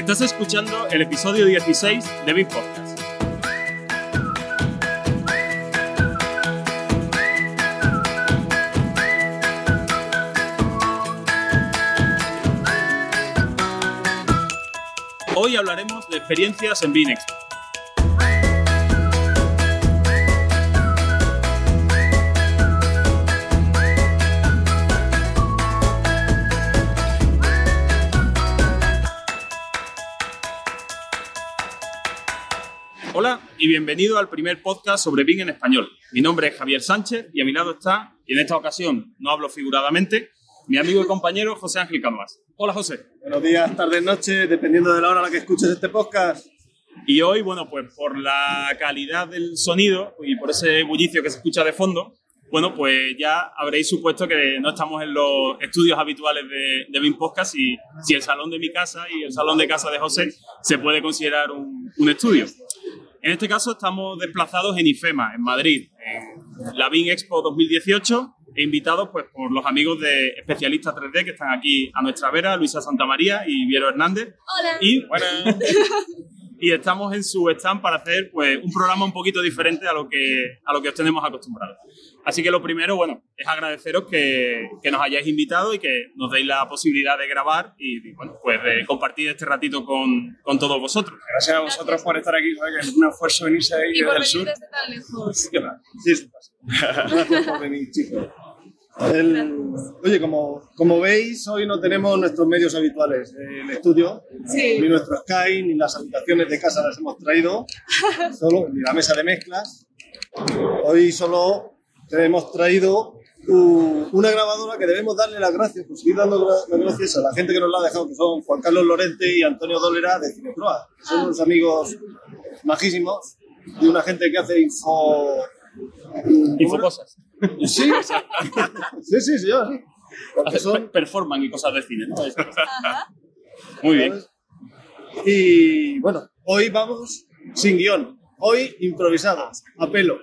Estás escuchando el episodio 16 de Big Podcast. Hoy hablaremos de experiencias en Binex. Y bienvenido al primer podcast sobre BIM en español. Mi nombre es Javier Sánchez y a mi lado está, y en esta ocasión no hablo figuradamente, mi amigo y compañero José Ángel Canvas. Hola José. Buenos días, tardes, noches, dependiendo de la hora a la que escuches este podcast. Y hoy, bueno, pues por la calidad del sonido y por ese bullicio que se escucha de fondo, bueno, pues ya habréis supuesto que no estamos en los estudios habituales de, de BIM Podcast y si el salón de mi casa y el salón de casa de José se puede considerar un, un estudio. En este caso estamos desplazados en IFEMA, en Madrid, en la BIM Expo 2018 e invitados pues, por los amigos de especialistas 3D que están aquí a nuestra vera, Luisa Santamaría y Viero Hernández. Hola. Y, y estamos en su stand para hacer pues, un programa un poquito diferente a lo, que, a lo que os tenemos acostumbrados. Así que lo primero, bueno, es agradeceros que, que nos hayáis invitado y que nos deis la posibilidad de grabar y, y, bueno, pues de compartir este ratito con, con todos vosotros. Gracias a vosotros Gracias. por estar aquí, ¿sabes? que es un esfuerzo venirse ahí Y por desde el sur. desde tan lejos. Sí, pasa. Gracias por venir, chicos. El- Oye, como, como veis, hoy no tenemos nuestros medios habituales. El estudio, Sí. ni nuestro Sky, ni las habitaciones de casa las hemos traído, solo, ni la mesa de mezclas. Hoy solo te hemos traído una grabadora que debemos darle las gracias, por seguir dando las gracias a la gente que nos la ha dejado, que son Juan Carlos Lorente y Antonio Dolera de Cineproa. que Son unos amigos majísimos y una gente que hace info... Infocosas. Sí, sí, sí, sí, yo, sí. Porque son Performan y cosas de cine, ¿no? Muy bien. Y bueno, hoy vamos sin guion. Hoy improvisados, a pelo.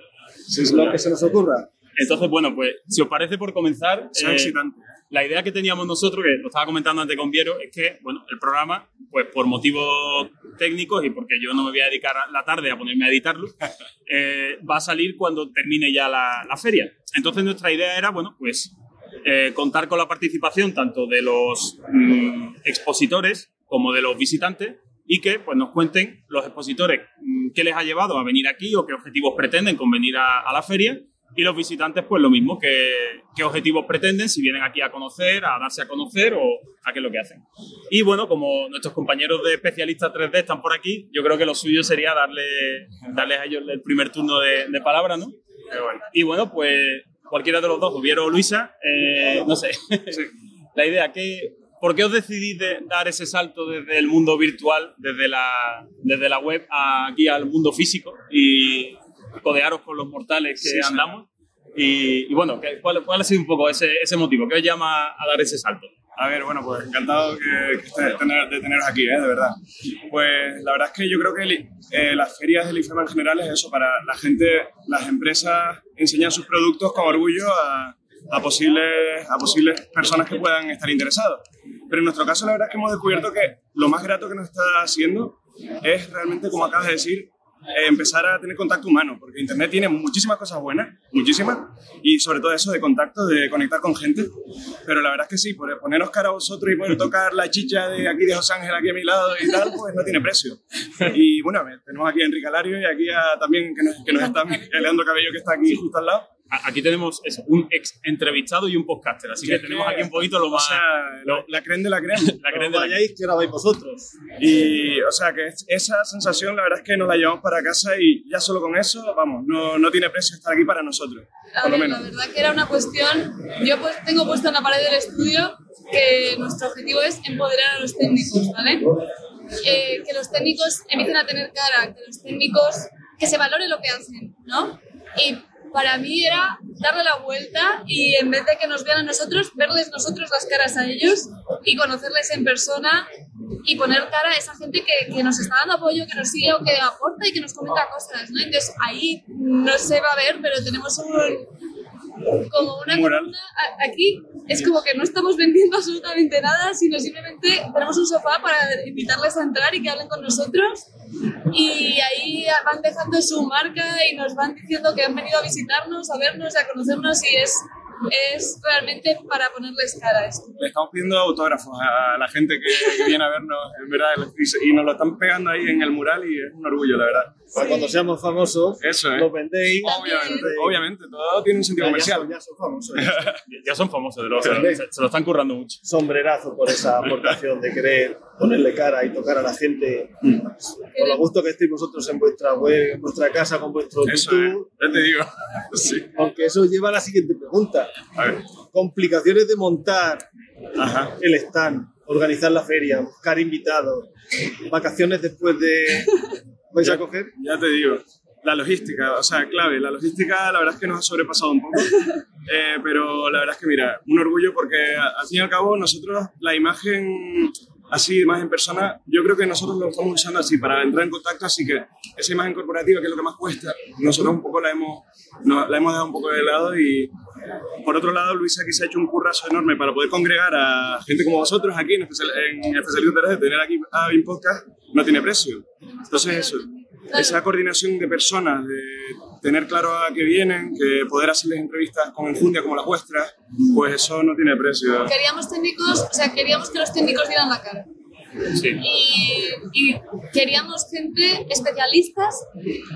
lo que se nos ocurra. Entonces, bueno, pues si os parece por comenzar, eh, excitante. la idea que teníamos nosotros, que lo estaba comentando antes con Viero, es que, bueno, el programa, pues por motivos técnicos y porque yo no me voy a dedicar la tarde a ponerme a editarlo, eh, va a salir cuando termine ya la, la feria. Entonces nuestra idea era, bueno, pues eh, contar con la participación tanto de los mm, expositores como de los visitantes y que pues, nos cuenten los expositores mm, qué les ha llevado a venir aquí o qué objetivos pretenden con venir a, a la feria y los visitantes pues lo mismo, qué, qué objetivos pretenden, si vienen aquí a conocer, a darse a conocer o a qué es lo que hacen. Y bueno, como nuestros compañeros de especialistas 3D están por aquí, yo creo que lo suyo sería darle, darles a ellos el primer turno de, de palabra, ¿no? Y bueno, pues cualquiera de los dos, Hubiera o Luisa, eh, no sé, la idea, que, ¿por qué os decidís de dar ese salto desde el mundo virtual, desde la, desde la web a aquí al mundo físico y codearos con los mortales que Sí, andamos? Y, y bueno, ¿qué- ¿cuál, ¿cuál ha sido un poco ese, ese motivo? ¿Qué os llama a dar ese salto? A ver, bueno, pues encantado que, que esté- tener- de teneros aquí, ¿eh? de verdad. Pues la verdad es que yo creo que el- eh, las ferias del IFEMA en general es eso, para la gente, las empresas enseñan sus productos con orgullo a, a posibles, a posibles personas que puedan estar interesados. Pero en nuestro caso la verdad es que hemos descubierto que lo más grato que nos está haciendo es realmente, como acabas de decir, eh, empezar a tener contacto humano, porque Internet tiene muchísimas cosas buenas, muchísimas, y sobre todo eso de contacto, de conectar con gente, pero la verdad es que sí, por poneros cara a vosotros y poder tocar la chicha de aquí de José Ángel aquí a mi lado y tal, pues no tiene precio. Y bueno, tenemos aquí a Enrique Alario y aquí a, también que nos, que nos está Leandro Cabello que está aquí justo al lado. Aquí tenemos eso, un ex entrevistado y un podcaster, así que tenemos aquí un poquito lo O más... sea, lo- la creen de la creen. la creen de la- vayáis, que ahora vais vosotros. Y, o sea, que es- esa sensación, la verdad es que nos la llevamos para casa y ya solo con eso, vamos, no, no tiene precio estar aquí para nosotros, A por lo menos. la verdad que era una cuestión, yo pues tengo puesto en la pared del estudio que nuestro objetivo es empoderar a los técnicos, ¿vale? Eh, que los técnicos empiecen a tener cara, que los técnicos, que se valore lo que hacen, ¿no? Y para mí era darle la vuelta y en vez de que nos vean a nosotros, verles nosotros las caras a ellos y conocerles en persona y poner cara a esa gente que, que nos está dando apoyo, que nos sigue o que aporta y que nos comenta cosas, ¿no? Entonces ahí no se va a ver, pero tenemos un, como una columna. Aquí es como que no estamos vendiendo absolutamente nada, sino simplemente tenemos un sofá para invitarles a entrar y que hablen con nosotros. Y ahí van dejando su marca y nos van diciendo que han venido a visitarnos, a vernos, a conocernos y es, es realmente para ponerles cara a esto. Le estamos pidiendo autógrafos a la gente que, que viene a vernos, en verdad, y nos lo están pegando ahí en el mural y es un orgullo, la verdad. Para cuando seamos famosos, Eso, ¿eh? los vendéis. Obviamente, obviamente, todo tiene un sentido Ya, ya comercial. son, ya son famosos. ya. Ya son famosos, de los, se, lo- se- lo están currando mucho. Sombrerazo por esa aportación de querer ponerle cara y tocar a la gente. Con lo gusto que estéis vosotros en vuestra web, en vuestra casa, con vuestro Eso, ¿eh? YouTube. Ya te digo. Sí. Aunque eso lleva a la siguiente pregunta. A ver. Complicaciones de montar Ajá. el stand, organizar la feria, buscar invitados, vacaciones después de... ¿Vais a coger? Ya te digo. La logística, o sea, clave. La logística, la verdad es que nos ha sobrepasado un poco. Eh, pero la verdad es que, mira, un orgullo porque al fin y al cabo nosotros la imagen así, más en persona, yo creo que nosotros lo estamos usando así para entrar en contacto, así que esa imagen corporativa, que es lo que más cuesta, nosotros un poco la hemos, no- la hemos dejado un poco de lado y por otro lado, Luisa aquí se ha hecho un currazo enorme para poder congregar a gente como vosotros aquí en, especial, en Especialista 3, tener aquí a BIM Podcast no tiene precio. Entonces eso, esa coordinación de personas, de tener claro a qué vienen, que poder hacerles entrevistas con enjundia como la vuestra, pues eso no tiene precio. Queríamos técnicos, o sea, queríamos que los técnicos dieran la cara. Y, queríamos gente especialistas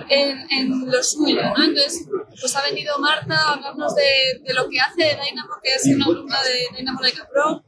en, en lo suyo, ¿no? Entonces, pues ha venido Marta a hablarnos de, de lo que hace Dynamo, que es una alumna de Dynamo Leica Pro,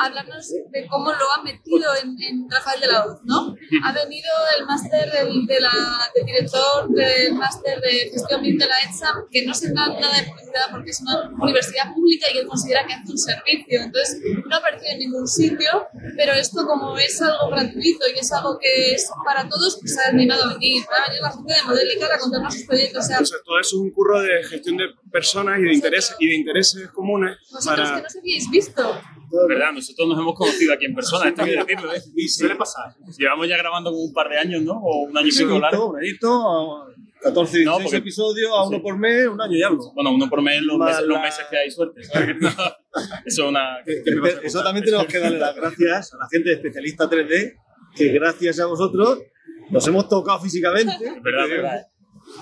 hablarnos de cómo lo ha metido en, en Rafael de la Hoz, ¿no? Ha venido el máster del, de la- del director del máster de gestión de la ETSAM, que no se da nada de publicidad porque es una universidad pública y él considera que hace un servicio. Entonces, no ha aparecido en ningún sitio, pero esto como es algo gratuito y es algo que es para todos, pues ha animado a venir. Va a venir la gente de Modélica a contarnos sus proyectos. O sea, Entonces, todo eso es un curro de gestión de personas y de intereses, y de intereses comunes vosotros que para... no os habíais visto. ¿Verdad? Nosotros nos hemos conocido aquí en persona, que decirlo, ¿eh? Suele pasar. Llevamos ya grabando como un par de años, ¿no? O un año y Sí, pico largo. un añito, 14, 16 No, porque- episodios, a uno por mes, un año y algo. Bueno, uno por mes los, meses, los meses que hay suerte. Eso es una... Me que- pasa eso también tenemos que darle las gracias a la gente de especialista 3D, que gracias a vosotros nos hemos tocado físicamente. Es verdad, es verdad.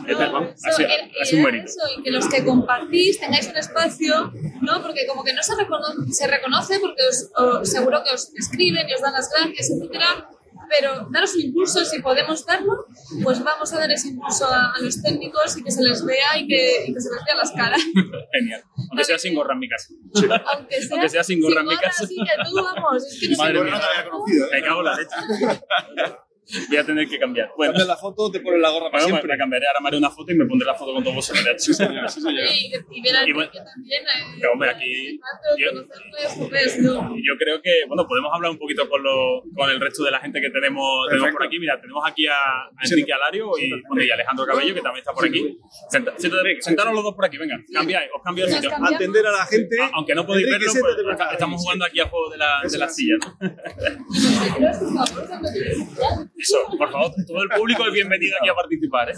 Es verdad, No, ha sido- era- ha sido un eso, y que los que compartís tengáis un espacio, ¿no? Porque como que no se, recono- se reconoce porque os, os- seguro que os escriben y os dan las gracias, etcétera, pero daros un impulso, si podemos darlo, pues vamos a dar ese impulso a, a los técnicos y que se les vea y que, y que se les vea las caras. Genial. Aunque sea sin gorra en mi casa. Aunque sea, Aunque sea sin gorra en mi casa. Así que tú, vamos, es que no Madre mía. no te había conocido, ¿eh? Me cago en la leche. Voy a tener que cambiar. Bueno, Cambias la foto, te pones la gorra para bueno, siempre. me cambiaré. Ahora me haré una foto y me pondré la foto con todos vosotros. Sí, señor, sí, señor. Y, y ver a Y bueno, Enrique también. eh, que, hombre, aquí- yo- yo creo que, bueno, podemos hablar un poquito con, lo, con el resto de la gente que tenemos, tenemos por aquí. Mira, tenemos aquí a, a Enrique Alario y, bueno, y Alejandro Cabello, que también está por aquí. Senta- siéntate- sentaros los dos por aquí, venga, cambiáis, os cambio Nos sitio. Atender a la gente. A- Aunque no podéis Enrique, verlo, pues, acá. estamos jugando aquí al juego de la, de la silla. ¿no? Eso, por favor, todo el público es bienvenido aquí a participar. ¿eh?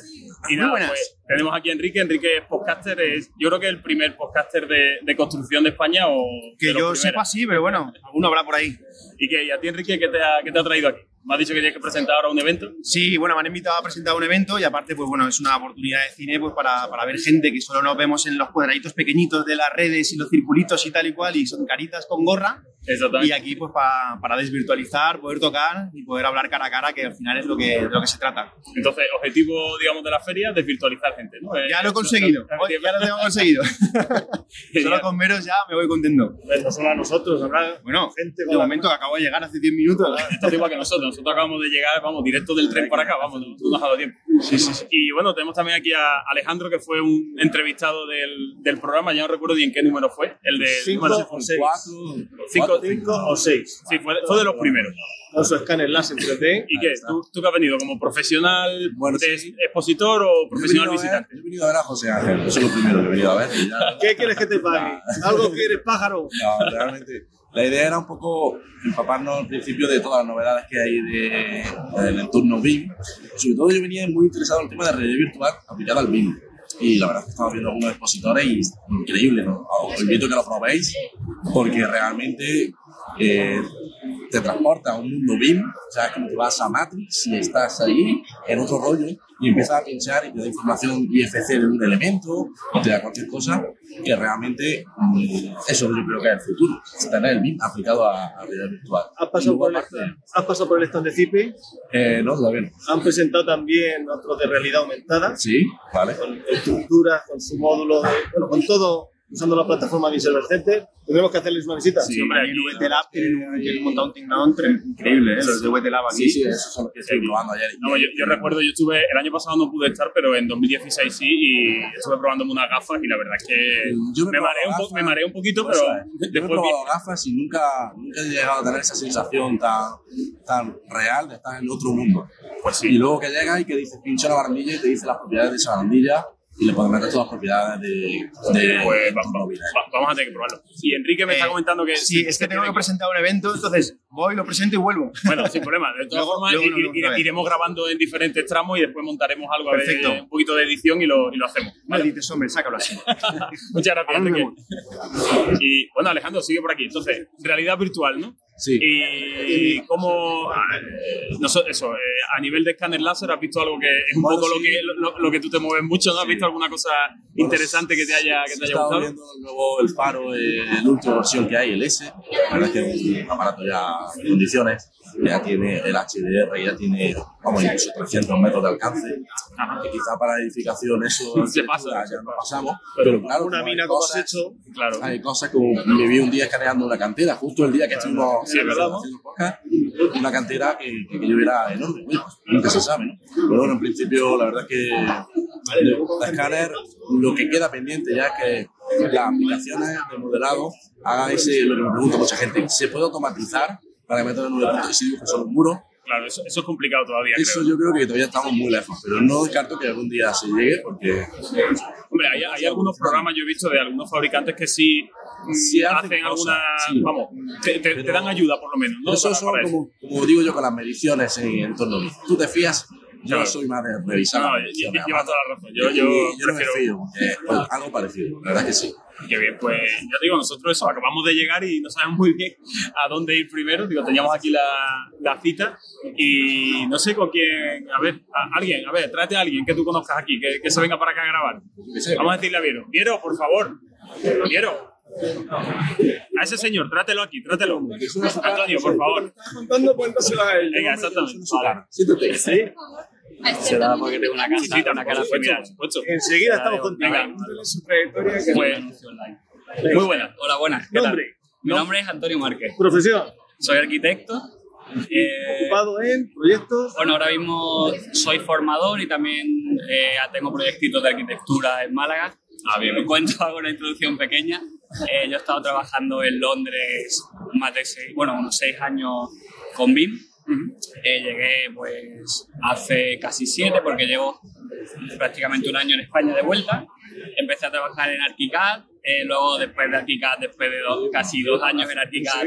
Y nada, pues tenemos aquí a Enrique. Enrique es podcaster, es, yo creo que el primer podcaster de, de construcción de España. o Que yo primeros. sepa, sí, pero bueno, alguno habrá por ahí. ¿Y, que, y a ti, Enrique, qué te, ha, qué te ha traído aquí? Me has dicho que tienes que presentar ahora un evento. Sí, bueno, me han invitado a presentar un evento y aparte, pues bueno, es una oportunidad de cine pues para, para ver gente que solo nos vemos en los cuadraditos pequeñitos de las redes y los circulitos y tal y cual y son caritas con gorra. Exactamente. Y aquí pues pa- para desvirtualizar, poder tocar y poder hablar cara a cara, que al final es lo que, de lo que se trata. Entonces, objetivo, digamos, de la feria, desvirtualizar gente, ¿no? Eh, Ya lo he conseguido, hoy ya lo tengo conseguido. Solo con veros ya me voy contento. No solo a nosotros, habrá Bueno, gente con de momento que acabo de llegar hace 10 minutos. Esto es igual que nosotros. Nosotros acabamos de llegar, vamos, directo del tren para acá, vamos, tú nos has dado tiempo. Sí, sí, sí. Y bueno, tenemos también aquí a Alejandro, que fue un entrevistado del, del programa, ya no recuerdo ni en qué número fue, el de... Cinco bueno, o seis. Cinco, cinco o seis. Sí, fue, fue de los primeros. Con su escáner láser 3D. ¿Y qué? ¿Tú, ¿Tú que has venido como profesional Bueno, de sí. expositor o profesional Yo he a ver- visitante? He venido a ver a José Ángel, eso es lo primero que he venido a ver. ya- ¿Qué quieres que te pague? ¿Algo quieres, pájaro? No, realmente. La idea era un poco empaparnos al principio de todas las novedades que hay de, del entorno BIM. Sobre todo yo venía muy interesado en el tema de realidad virtual aplicada al BIM. y la verdad es que estamos viendo algunos expositores y es increíble. ¿no? Os invito a que lo probéis porque realmente eh, te transporta a un mundo BIM, o sea, como que vas a Matrix y estás ahí en otro rollo y empiezas a pinchar y te da información IFC de un elemento o te da cualquier cosa que realmente mm, eso yo creo que es el futuro, tener el BIM aplicado a, a realidad virtual. ¿Has pasado, por el aparte, stand, has pasado por el stand de CIPE? eh, no, todavía no. Han presentado también otros de realidad aumentada, Sí, vale. con estructuras, con su módulo, de, bueno, con todo, usando la plataforma Visual Center. Tendremos que hacerles una visita. Sí, hombre, Ahí en aquí- VT Lab tienen un- un Tignón increíble, ¿eh? Los de VT Lab aquí. Sí, sí, esos son los que estoy probando ayer. No, yo, yo recuerdo, yo estuve, el año pasado no pude estar, pero en 2016 sí, y estuve probándome unas gafas y la verdad es que Yo me me, he mareé un, probado po- me gafas, mareé un poquito, Pues, pero yo he después vi- probado gafas y nunca, nunca he llegado a tener esa sensación tan, tan real de estar en otro mundo. Pues Y sí. luego que llega y que dice pincha la barandilla y te dice las propiedades de esa barandilla y le puedes meter todas las propiedades de, de Pues vamos a tener que probarlo. Y Enrique me está Eh, comentando que... Sí, es que tengo que presentar un evento, entonces voy, lo presento y vuelvo. Bueno, sin problema. De todas formas, iremos grabando en diferentes tramos y después montaremos algo de- Perfecto. un poquito de edición y lo, y lo hacemos. Vale, dices, hombre, sácalo así. Muchas gracias, Enrique. Y bueno, Alejandro, sigue por aquí. Entonces, realidad virtual, ¿no? Sí. Y cómo, eh, no sé, eso, eh, a nivel de escáner láser, ¿has visto algo que es un Bueno, poco lo, que, lo, lo que tú te mueves mucho? ¿no? ¿Has visto alguna cosa interesante que te haya, que te haya gustado? viendo luego el faro, eh, la última versión que hay, el S. La verdad es que es un aparato ya en condiciones. Ya tiene el HDR, ya tiene, vamos, incluso 300 metros de alcance. Que quizá para edificación eso Se pasa. ya no pasamos. Pero claro, Una mina como has hecho. Claro. Hay cosas como me vi un día escaneando una cantera, justo el día que estuvimos Sí, haciendo podcast, una cantera que, que, yo era enorme, pues, nunca se sabe, ¿no? Pero bueno, en principio la verdad es que la escáner, lo que queda pendiente ya es que las aplicaciones de modelado hagan ese, lo que me pregunta mucha gente, ¿se puede automatizar para que metan en un si dibujan solo un muro? Claro, eso, eso es complicado todavía, Eso creo. yo creo que todavía estamos muy lejos, pero no descarto que algún día se llegue porque Hombre, hay, hay algunos programas, yo he visto, de algunos fabricantes que sí, mm, hacen hacen alguna. sí. Vamos, te, te- te dan ayuda por lo menos, ¿no? eso Para- son para eso. como, como digo yo con las mediciones en entorno. Tú te fías, yo soy más de revisar. No, lleva toda la razón. Yo, yo, yo no me prefiero. fío, porque, pues, algo parecido, la verdad que sí. Qué bien, pues ya te digo, nosotros eso, acabamos de llegar y no sabemos muy bien a dónde ir primero. Digo, teníamos aquí la, la cita y no sé con quién. A ver, a- alguien, a ver, tráete a alguien que tú conozcas aquí, que, que se venga para acá a grabar. Vamos a decirle a Viero. Viero, por favor. Viero. A ese señor, trátelo aquí, trátelo. Antonio, por favor. contando, cuéntaselo a ellos. Venga, exactamente. Siéntate. ¿Sí? Este Será también. porque tengo una cara, una. Enseguida estamos contigo. Venga. Cuéntale su trayectoria. que- muy buena. Hola, buenas. ¿Qué Nombre. tal? Mi nombre es Antonio Márquez. Profesión. Soy arquitecto. Eh, Ocupado en proyectos. bueno, ahora mismo soy formador y también eh, tengo proyectitos de arquitectura en Málaga. Ah, bien. Me cuento, hago una introducción pequeña. Eh, yo he estado trabajando en Londres más de seis, bueno, unos seis años con BIM. Eh, llegué pues hace casi siete porque llevo prácticamente un año en España de vuelta. Empecé a trabajar en ArchiCAD, eh, luego después de ArchiCAD, después de dos- casi dos años en ArchiCAD,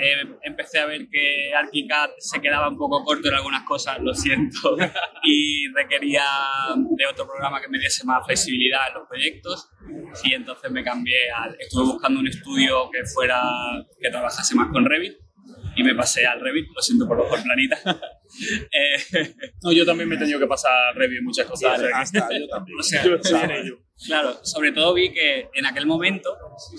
eh, empecé a ver que ArchiCAD se quedaba un poco corto en algunas cosas, lo siento, y requería de otro programa que me diese más flexibilidad en los proyectos. Y entonces me cambié al, estuve buscando un estudio que fuera, que trabajase más con Revit y me pasé al Revit, lo siento por los planitas. eh, No, yo también me he tenido que pasar review en muchas cosas. Hasta yo también. o sea, Yo ello. Claro, sobre todo vi que en aquel momento,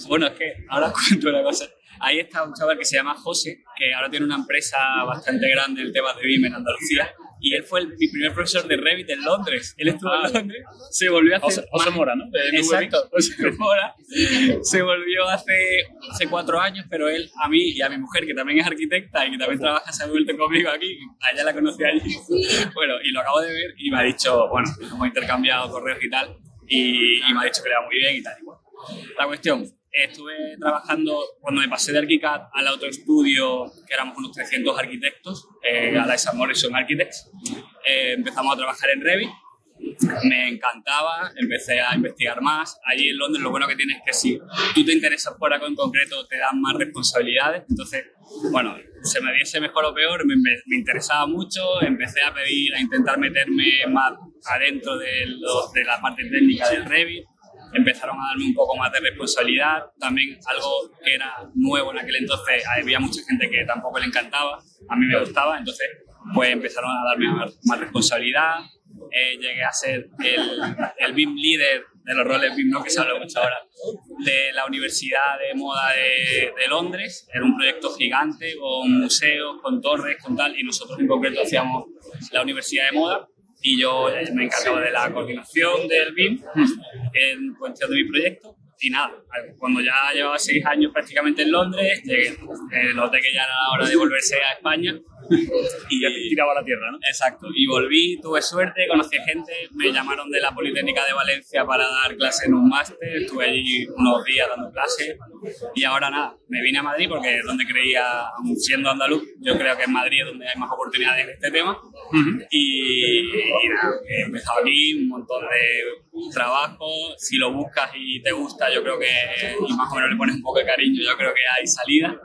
bueno, es que ahora cuento una cosa. Ahí está un chaval que se llama José, que ahora tiene una empresa bastante grande en temas de BIM en Andalucía. Y él fue el- mi primer profesor de Revit en Londres. Él estuvo Ah. en Londres, se volvió a hacer. José Mora, ¿no? De. Exacto, José Mora. Se volvió hace, hace cuatro años, pero él, a mí y a mi mujer, que también es arquitecta y que también trabaja, se ha vuelto conmigo aquí. A ella la conocí allí. Bueno, y lo acabo de ver y me ha dicho, bueno, hemos intercambiado correos y tal, y, y me ha dicho que le va muy bien y tal. Igual. La cuestión, estuve trabajando, cuando me pasé de ArchiCAD al autoestudio, que éramos unos 300 arquitectos, eh, a la Isaac Morrison Architects, eh, empezamos a trabajar en Revit me encantaba, empecé a investigar más. Allí en Londres lo bueno que tienes es que si tú te interesas por algo en concreto te dan más responsabilidades. Entonces, bueno, se me diese mejor o peor, me- me interesaba mucho, empecé a pedir, a intentar meterme más adentro de, los- de la parte técnica del Revit, empezaron a darme un poco más de responsabilidad, también algo que era nuevo en aquel entonces, había mucha gente que tampoco le encantaba, a mí me gustaba, entonces pues empezaron a darme más, más responsabilidad, Eh, llegué a ser el, el BIM líder de los roles BIM, ¿no? que se habla mucho ahora, de la Universidad de Moda de, de Londres, era un proyecto gigante con museos, con torres, con tal, y nosotros en concreto hacíamos la Universidad de Moda, y yo eh, me encargaba de la coordinación del BIM en cuestión de mi proyecto. Y nada, cuando ya llevaba seis años prácticamente en Londres, llegué, eh, noté que ya era la hora de volverse a España. Y ya te tiraba la tierra, ¿no? Exacto, y volví, tuve suerte, conocí gente, me llamaron de la Politécnica de Valencia para dar clase en un máster, estuve allí unos días dando clases y ahora nada, me vine a Madrid porque es donde creía, siendo andaluz, yo creo que en Madrid es donde hay más oportunidades en este tema. Y, y nada, he empezado aquí, un montón de trabajo, si lo buscas y te gusta, yo creo que, y más o menos le pones un poco de cariño, yo creo que hay salida.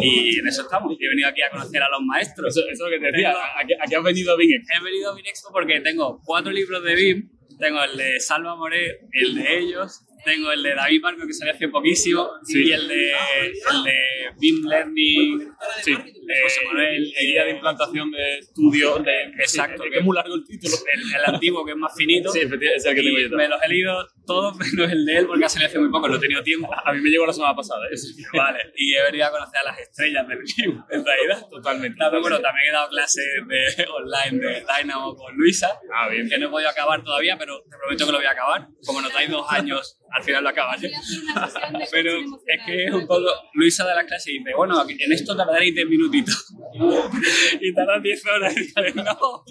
Y en eso estamos, he venido aquí a conocer a los maestros. Eso, eso es lo que te decía. ¿A qué, a has venido bien? He venido a BIM Expo porque tengo cuatro libros de BIM. Tengo el de Salva Moret, el de ellos, tengo el de David Marco que salió hace poquísimo y el de, el de BIM Learning. Sí. José Manuel, el guía de implantación de estudio. De, Exacto. Sí, que es muy largo el título. El, el antiguo que es más finito. Sí, es el que tengo yo me los he leído todos menos el de él porque ha salido hace muy poco, no he tenido tiempo. A mí me llegó la semana pasada. ¿eh? Vale, y he venido a conocer a las estrellas del BIM, en realidad. Totalmente. También, bueno, también he dado clases de online de Dynamo con Luisa, Ah, bien. que no he podido acabar todavía, pero te prometo que lo voy a acabar. Como nos dais dos años, al final lo acabaré. Pero es que es un poco. Luisa da la clase y dice: Bueno, en esto tardaréis 10 minutitos. y tardan 10 horas. Y dices, no,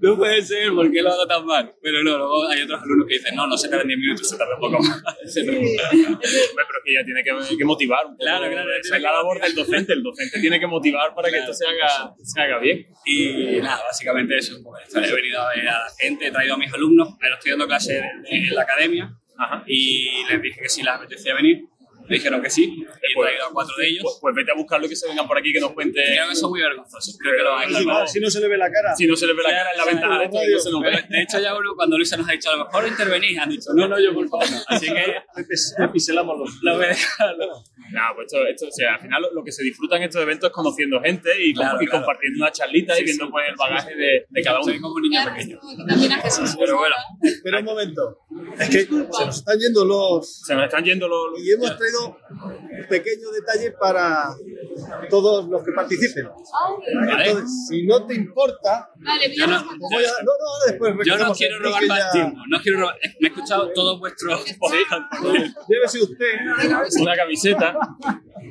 no puede ser, ¿por qué lo hago tan mal? Pero no, luego hay otros alumnos que dicen: No, no se tardan 10 minutos, se tarda un poco más. Pero es que ella tiene que, que motivar un poco. Claro, claro, Esa es la que labor del docente. El docente tiene que motivar para que Claro. esto se haga, se haga bien. Y nada, básicamente eso. Pues, he venido a ver a la gente, he traído a mis alumnos, ahora estoy dando clases en, en la academia Ajá. y les dije que si les apetecía venir. Me dijeron que sí, he traído a cuatro de ellos. Pues, pues vete a buscarlo y que se vengan por aquí que nos cuente. Creo que son muy vergonzosos, creo que lo van a Si no, si no se le ve la cara. Si no se le ve la cara en la ventana de esto, no se ve. de hecho, ya uno, cuando Luisa nos ha dicho a lo mejor intervenís, han dicho no, no, yo por favor no. Así que piselamos los. lo voy a dejar. Nada, pues esto, esto, o sea, al final lo, lo que se disfruta en estos eventos es conociendo gente y, Claro, y claro. compartiendo una charlita y Sí, viendo sí. pues el bagaje de, de cada uno. Soy como un niño pequeño. También a Jesús. Pero bueno, Espera un momento. Es que se nos están yendo los. Se nos están yendo los... Y hemos traído un pequeño detalle para todos los que participen. Vale. Entonces, si no te importa, Vale, Yo no- pues voy a. No, no, después. yo no quiero robar más ya- tiempo, no quiero robar. Me he escuchado todos vuestros. Llévese usted. una camiseta.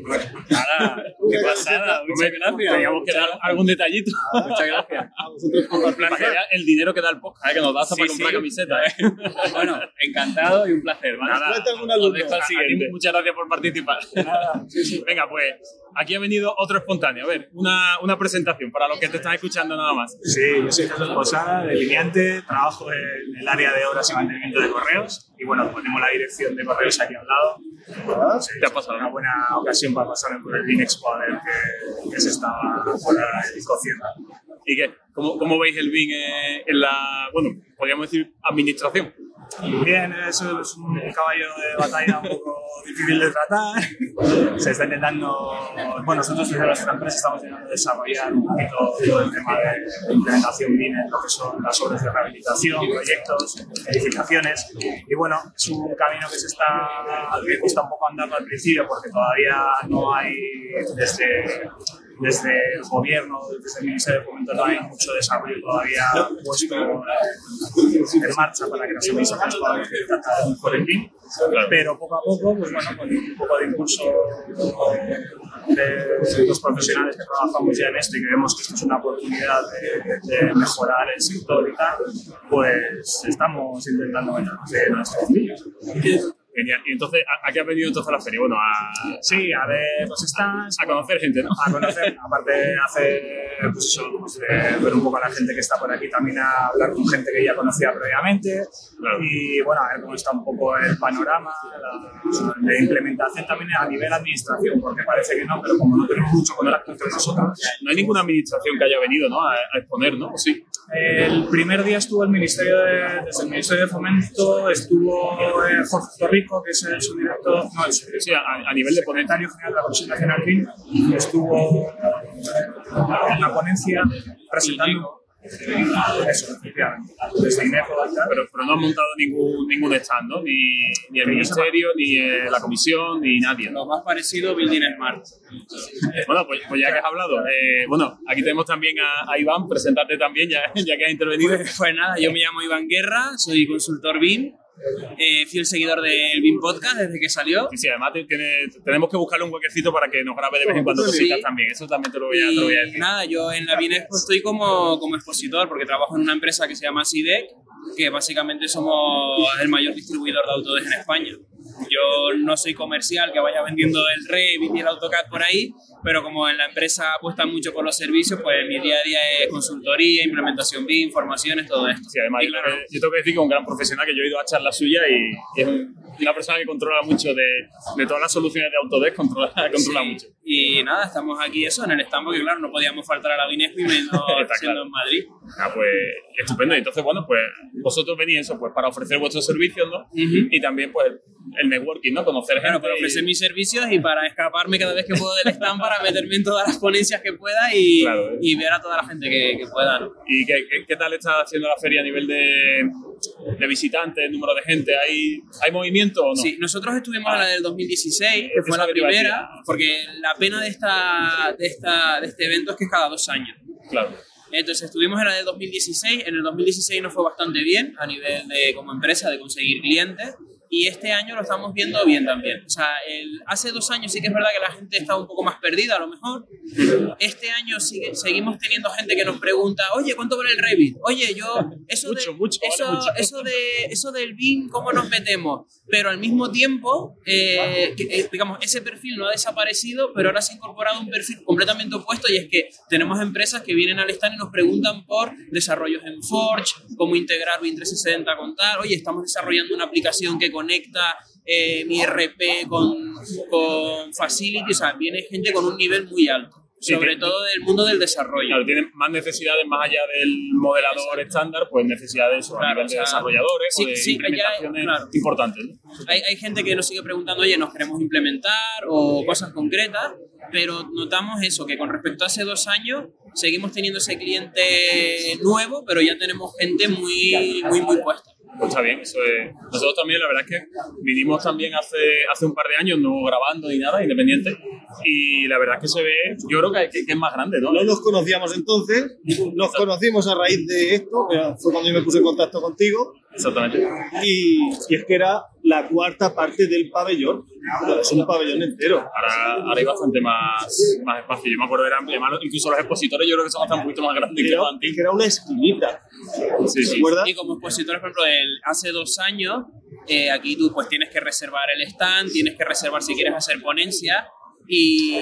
Nada, qué pasada, muchas gracias. Teníamos que dar algún detallito. Muchas gracias. El dinero que da el podcast, que nos da hasta Sí, para comprar sí. camiseta. ¿eh? Bueno, encantado y un placer. Nada. Muchas gracias por participar. Venga, pues aquí ha venido otro espontáneo. A ver, una, una presentación para los que te están escuchando nada más. Sí, yo soy Jesús Posada, delineante, trabajo en el área de obras y mantenimiento de correos y bueno, ponemos la dirección de correos aquí al lado. Sí, Te ha pasado, Una buena ocasión para pasar por el BIM Expo a ver qué, qué se estaba cociendo. ¿Y qué? ¿Cómo, cómo veis el BIM eh, en la, bueno, podríamos decir, administración? Bien, eso es un caballo de batalla un poco difícil de tratar. Se está intentando, bueno, nosotros desde nuestra empresa estamos intentando desarrollar un poquito todo el tema de implementación BIM en lo que son las obras de rehabilitación, proyectos, edificaciones. Y bueno, es un camino que se está, que cuesta un poco andarlo al principio porque todavía no hay desde desde el gobierno, desde el Ministerio de Fomento, no hay mucho desarrollo todavía puesto en marcha para que las administraciones puedan vez mejor el BIM. Pero poco a poco, pues bueno, con un poco de impulso de los profesionales que trabajamos ya en esto y que vemos que esto es una oportunidad de, mejorar el sector y tal, pues estamos intentando meternos de nuestros niños. Genial. Y entonces, ¿a, a qué has venido entonces a la feria? Bueno, a, Sí, a ver los stands, a conocer gente, ¿no? a conocer, aparte de hacer, pues eso, pues de ver un poco a la gente que está por aquí, también a hablar con gente que ya conocía previamente Claro. y bueno, a ver cómo está un poco el panorama la, de implementación también a nivel administración, porque parece que no, pero como no tenemos mucho contacto entre nosotros, No hay ninguna administración que haya venido, ¿no? A, a exponer, ¿no? ¿O sí? El primer día estuvo el Ministerio de, desde el Ministerio de Fomento, estuvo eh, Jorge Torrico, que es el subdirector, no, el Sí, a, nivel de secretario general de la Comisión Nacional Green, estuvo en la ponencia presentando eso, efectivamente, desde tal. pero, pero no han montado ningún, ningún stand, ¿no? Ni, ni el ministerio, ni eh, la comisión, ni nadie. ¿no? Lo más parecido Building Smart. Bueno, pues, pues ya que has hablado, eh, bueno, aquí tenemos también a, a Iván, presentarte también, ya, ya que has intervenido. Pues, pues nada, yo me llamo Iván Guerra, soy consultor BIM, eh, fiel seguidor del BIM Podcast desde que salió. Sí, sí, además tiene- tenemos que buscarle un huequecito para que nos grabe de vez en cuando Sí. cositas también. Eso también te lo voy a, te lo voy a Y decir. nada, yo en la BIM Expo estoy como, como expositor porque trabajo en una empresa que se llama SIDEC, que básicamente somos el mayor distribuidor de Autodesk en España. Yo no soy comercial que vaya vendiendo el Revit y el AutoCAD por ahí, pero como en la empresa apuesta mucho por los servicios, pues mi día a día es consultoría, implementación BIM, formaciones, todo esto. Sí, además, Y yo, claro, tengo que- yo tengo que decir que es un gran profesional que yo he ido a charlas suyas y, y es un- una persona que controla mucho de, de todas las soluciones de Autodesk, controla, controla Sí, mucho. Y nada, estamos aquí eso en el stand porque claro, no podíamos faltar a la Binesco y menos siendo claro. en Madrid. Ah, pues estupendo. Y Entonces, bueno, pues vosotros venís eso, pues para ofrecer vuestros servicios, ¿no? Ujú. Y también, pues, el networking, ¿no? Conocer gente. para y- ofrecer mis servicios y para escaparme cada vez que puedo del stand para meterme en todas las ponencias que pueda y, Claro. y ver a toda la gente que, que pueda. ¿no? ¿Y qué, qué, qué tal está haciendo la feria a nivel de, de visitantes, número de gente? ¿Hay, ¿hay movimiento o no? Sí, nosotros estuvimos en la del 2016, que fue la primera, porque la pena de, esta, de, esta, de este evento es que es cada dos años. Claro. Entonces estuvimos en la del 2016, en el 2016 nos fue bastante bien a nivel de como empresa de conseguir clientes y este año lo estamos viendo bien también. O sea, el- hace dos años sí que es verdad que la gente estaba un poco más perdida a lo mejor. Este año sigue, seguimos teniendo gente que nos pregunta, oye, ¿cuánto vale el Revit? Oye, yo, eso, Mucho, de, mucho, vale eso, mucho. eso, de, eso del BIM, ¿cómo nos metemos? Pero al mismo tiempo, eh, que, eh, digamos, ese perfil no ha desaparecido, pero ahora se ha incorporado un perfil completamente opuesto y es que tenemos empresas que vienen al stand y nos preguntan por desarrollos en Forge, cómo integrar BIM 360 con tal, oye, estamos desarrollando una aplicación que conecta eh, mi RP con, con Facility, o sea, viene gente con un nivel muy alto, Sí, sobre todo del mundo del desarrollo. Claro, tienen más necesidades más allá del modelador estándar, pues necesidades a Claro, nivel o sea, de desarrolladores sí, o de sí, implementaciones claro. importantes. ¿no? Hay, hay gente que nos sigue preguntando, oye, nos queremos implementar o cosas concretas, pero notamos eso, que con respecto a hace dos años seguimos teniendo ese cliente nuevo, pero ya tenemos gente muy, muy, muy puesta. Pues está bien, eso es. Nosotros también, la verdad es que vinimos también hace, hace un par de años, no grabando ni nada, independiente, y la verdad es que se ve, yo creo que, que- que es más grande, ¿no? No nos conocíamos entonces, nos conocimos a raíz de esto, fue cuando yo me puse en contacto contigo, Exactamente. y, y es que era la cuarta parte del pabellón, es un pabellón entero. Ahora, ahora hay bastante más, más espacio. Yo me acuerdo, eran, además, incluso los expositores yo creo que son hasta un poquito más grandes que los antiguos. que era una esquinita, Y como expositores, por ejemplo, el- hace dos años, eh, aquí tú pues tienes que reservar el stand, tienes que reservar si quieres hacer ponencia. Y,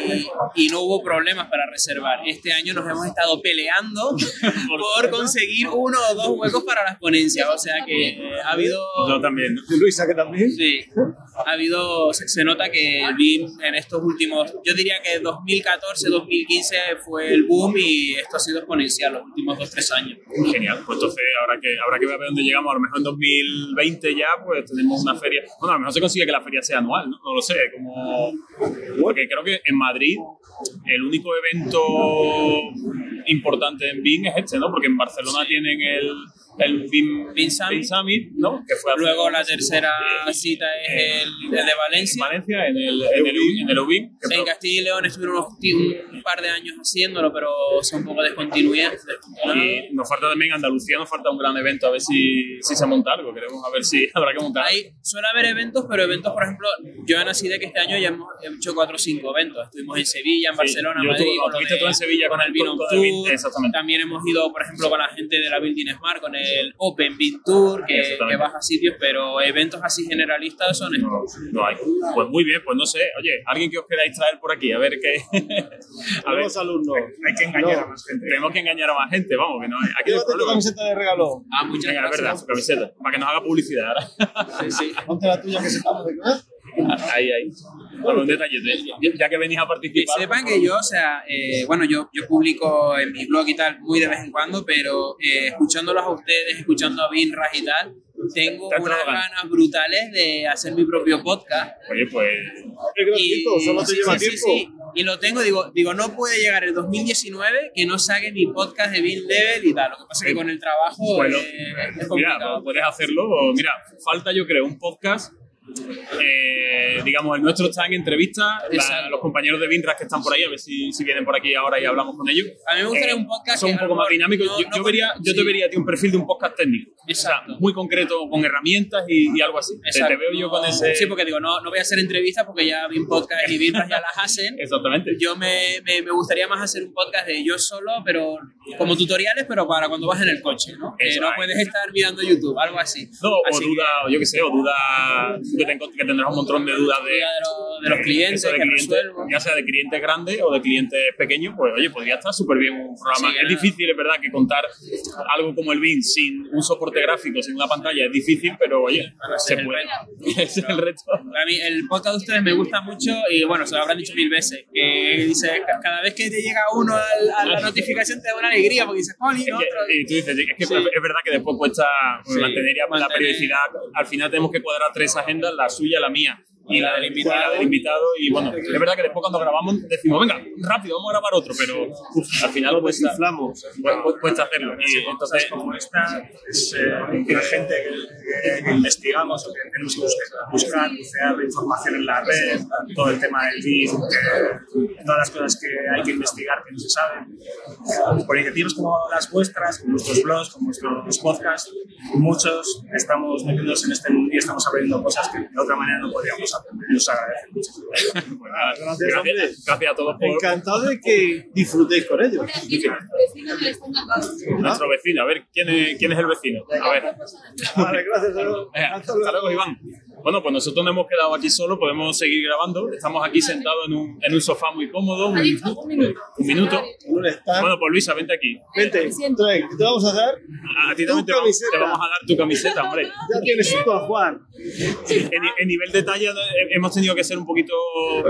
y no hubo problemas para reservar. Este año nos hemos estado peleando por conseguir uno o dos huecos para las ponencias. O sea que eh, ha habido Yo también. Luisa, que también. Sí, ha habido, se, se nota que el BIM en estos últimos, yo diría que 2014, 2015 fue el boom y esto ha sido exponencial los últimos 2-3 años. Genial, pues entonces habrá que, habrá que ver dónde llegamos. A lo mejor en 2020 ya pues tenemos una feria. Bueno, a lo mejor se consigue que la feria sea anual, ¿no? No lo sé, como... Porque creo que en Madrid el único evento importante en BIM es este, ¿no? Porque en Barcelona tienen el, el BIM, BIM Summit. Summit, ¿no? Que fue Luego la tercera cita es el, el de en Valencia. Valencia, en el, en el, en el que En Castilla y León estuvieron unos un par de años haciéndolo, pero son un poco descontinuidad. y nos falta también Andalucía, nos falta un gran evento, a ver si, si se monta algo. Queremos a ver si habrá que montar. Hay, suele haber eventos, pero eventos, por ejemplo, yo en Aside que este año ya hemos hecho cuatro o cinco eventos. Estuvimos en Sevilla, en Sí, Barcelona, yo Madrid, estuve- con, tú en Sevilla con con el Vino exactamente. También hemos ido, por ejemplo, con la gente de la Building Smart, con el Open Bean Tour, que, que baja sitios, pero eventos así generalistas son estos. No, no hay. Pues muy bien, pues no sé. Oye, alguien que os queráis traer por aquí, a ver qué. a ver, alumnos. Hay que engañar No. a más gente. tenemos que engañar a más gente, vamos, que no hay. Aquí no tu camiseta de regalo. Ah, muchas Venga, es verdad, gracias. su camiseta, para que nos haga publicidad ahora. Sí, sí. Ponte la tuya que sepamos de qué es. Ahí, ahí. Bueno, un detalle, ya- ya que venís a Que participar. sepan que yo, o sea, eh, bueno, yo, yo publico en mi blog y tal muy de vez en cuando, pero eh, escuchándolos a ustedes, escuchando a Binras y tal, tengo unas ganas. brutales de hacer mi propio podcast. Oye, pues. Es gratuito, solo te sí, lleva sí, sí, tiempo. sí. Y lo tengo, digo, digo, no puede llegar el 2019 que no saque mi podcast de Bill Level y tal. Lo que pasa es que con el trabajo Bueno, eh, es Mira, complicado. pues puedes hacerlo. o Mira, falta yo creo un podcast. Eh, digamos, el nuestro está en entrevista. la- los compañeros de Vinras que están por ahí, a ver si, si vienen por aquí ahora y hablamos con ellos. A mí me gustaría Eh, un podcast Son que un poco más dinámicos. no- yo, no yo vería, yo te vería a ti un perfil de un podcast técnico. Exacto. Muy concreto, con herramientas y, y algo así. Te- Exacto. Te veo yo con ese. Sí, porque digo, no, no voy a hacer entrevistas porque ya Bin Podcast y Binras ya las hacen. Exactamente. Yo me, me, me gustaría más hacer un podcast de yo solo, pero como tutoriales, pero para cuando vas en el coche, ¿no? Que no puedes estar mirando YouTube, algo así. No, o duda, o yo qué sé, o duda que, te- que tendrás un montón de dudas de, los- de los clientes, de ya sea de clientes grandes o de clientes pequeños, pues oye, podría estar súper bien un programa. Sí, es difícil, es verdad, que contar algo como el BIN sin un soporte gráfico, sin una pantalla, es difícil, pero oye, se es puede. Es el reto. A mí el podcast de ustedes me gusta mucho y bueno, se lo habrán dicho mil veces. Que dice, ca- cada vez que te llega uno a la notificación te da una alegría porque dices, otro. y tú dices, es que Sí. es verdad que después cuesta Sí, mantener ya la periodicidad. Al final tenemos que cuadrar tres agendas, la suya, la mía y la del invitado. Del invitado. y bueno, es verdad que después cuando grabamos decimos, venga, rápido, vamos a grabar otro, pero uf, al final cuesta, cuesta hacerlo. Y entonces, como esta, es eh, la gente que, que- investigamos o que tenemos que buscar, buscar, bucear la información en la red, todo el tema del que- todas las cosas que hay que investigar que no se saben. Por iniciativas como las vuestras, como nuestros blogs, como nuestros podcasts, muchos estamos metiéndonos en este mundo y estamos aprendiendo cosas que de otra manera no podríamos. Y os agradezco muchísimo. pues nada, Gracias, gracias, gracias a todos por Encantado de que disfrutéis con ellos. Nuestro vecino. A ver, ¿quién es, quién es el vecino? A ver. Vale, gracias. Hasta hasta luego, Iván. Bueno, pues nosotros nos hemos quedado aquí solo, podemos seguir grabando. Estamos aquí sentados en un, en un sofá muy cómodo. Un, un minuto. un minuto. Bueno, pues Luisa, vente aquí. Vente, ¿qué te vamos a dar? A ti también te vamos, te vamos a dar tu camiseta, hombre. Ya tienes esto a Juan. En, en nivel de talla eh, hemos tenido que ser un poquito...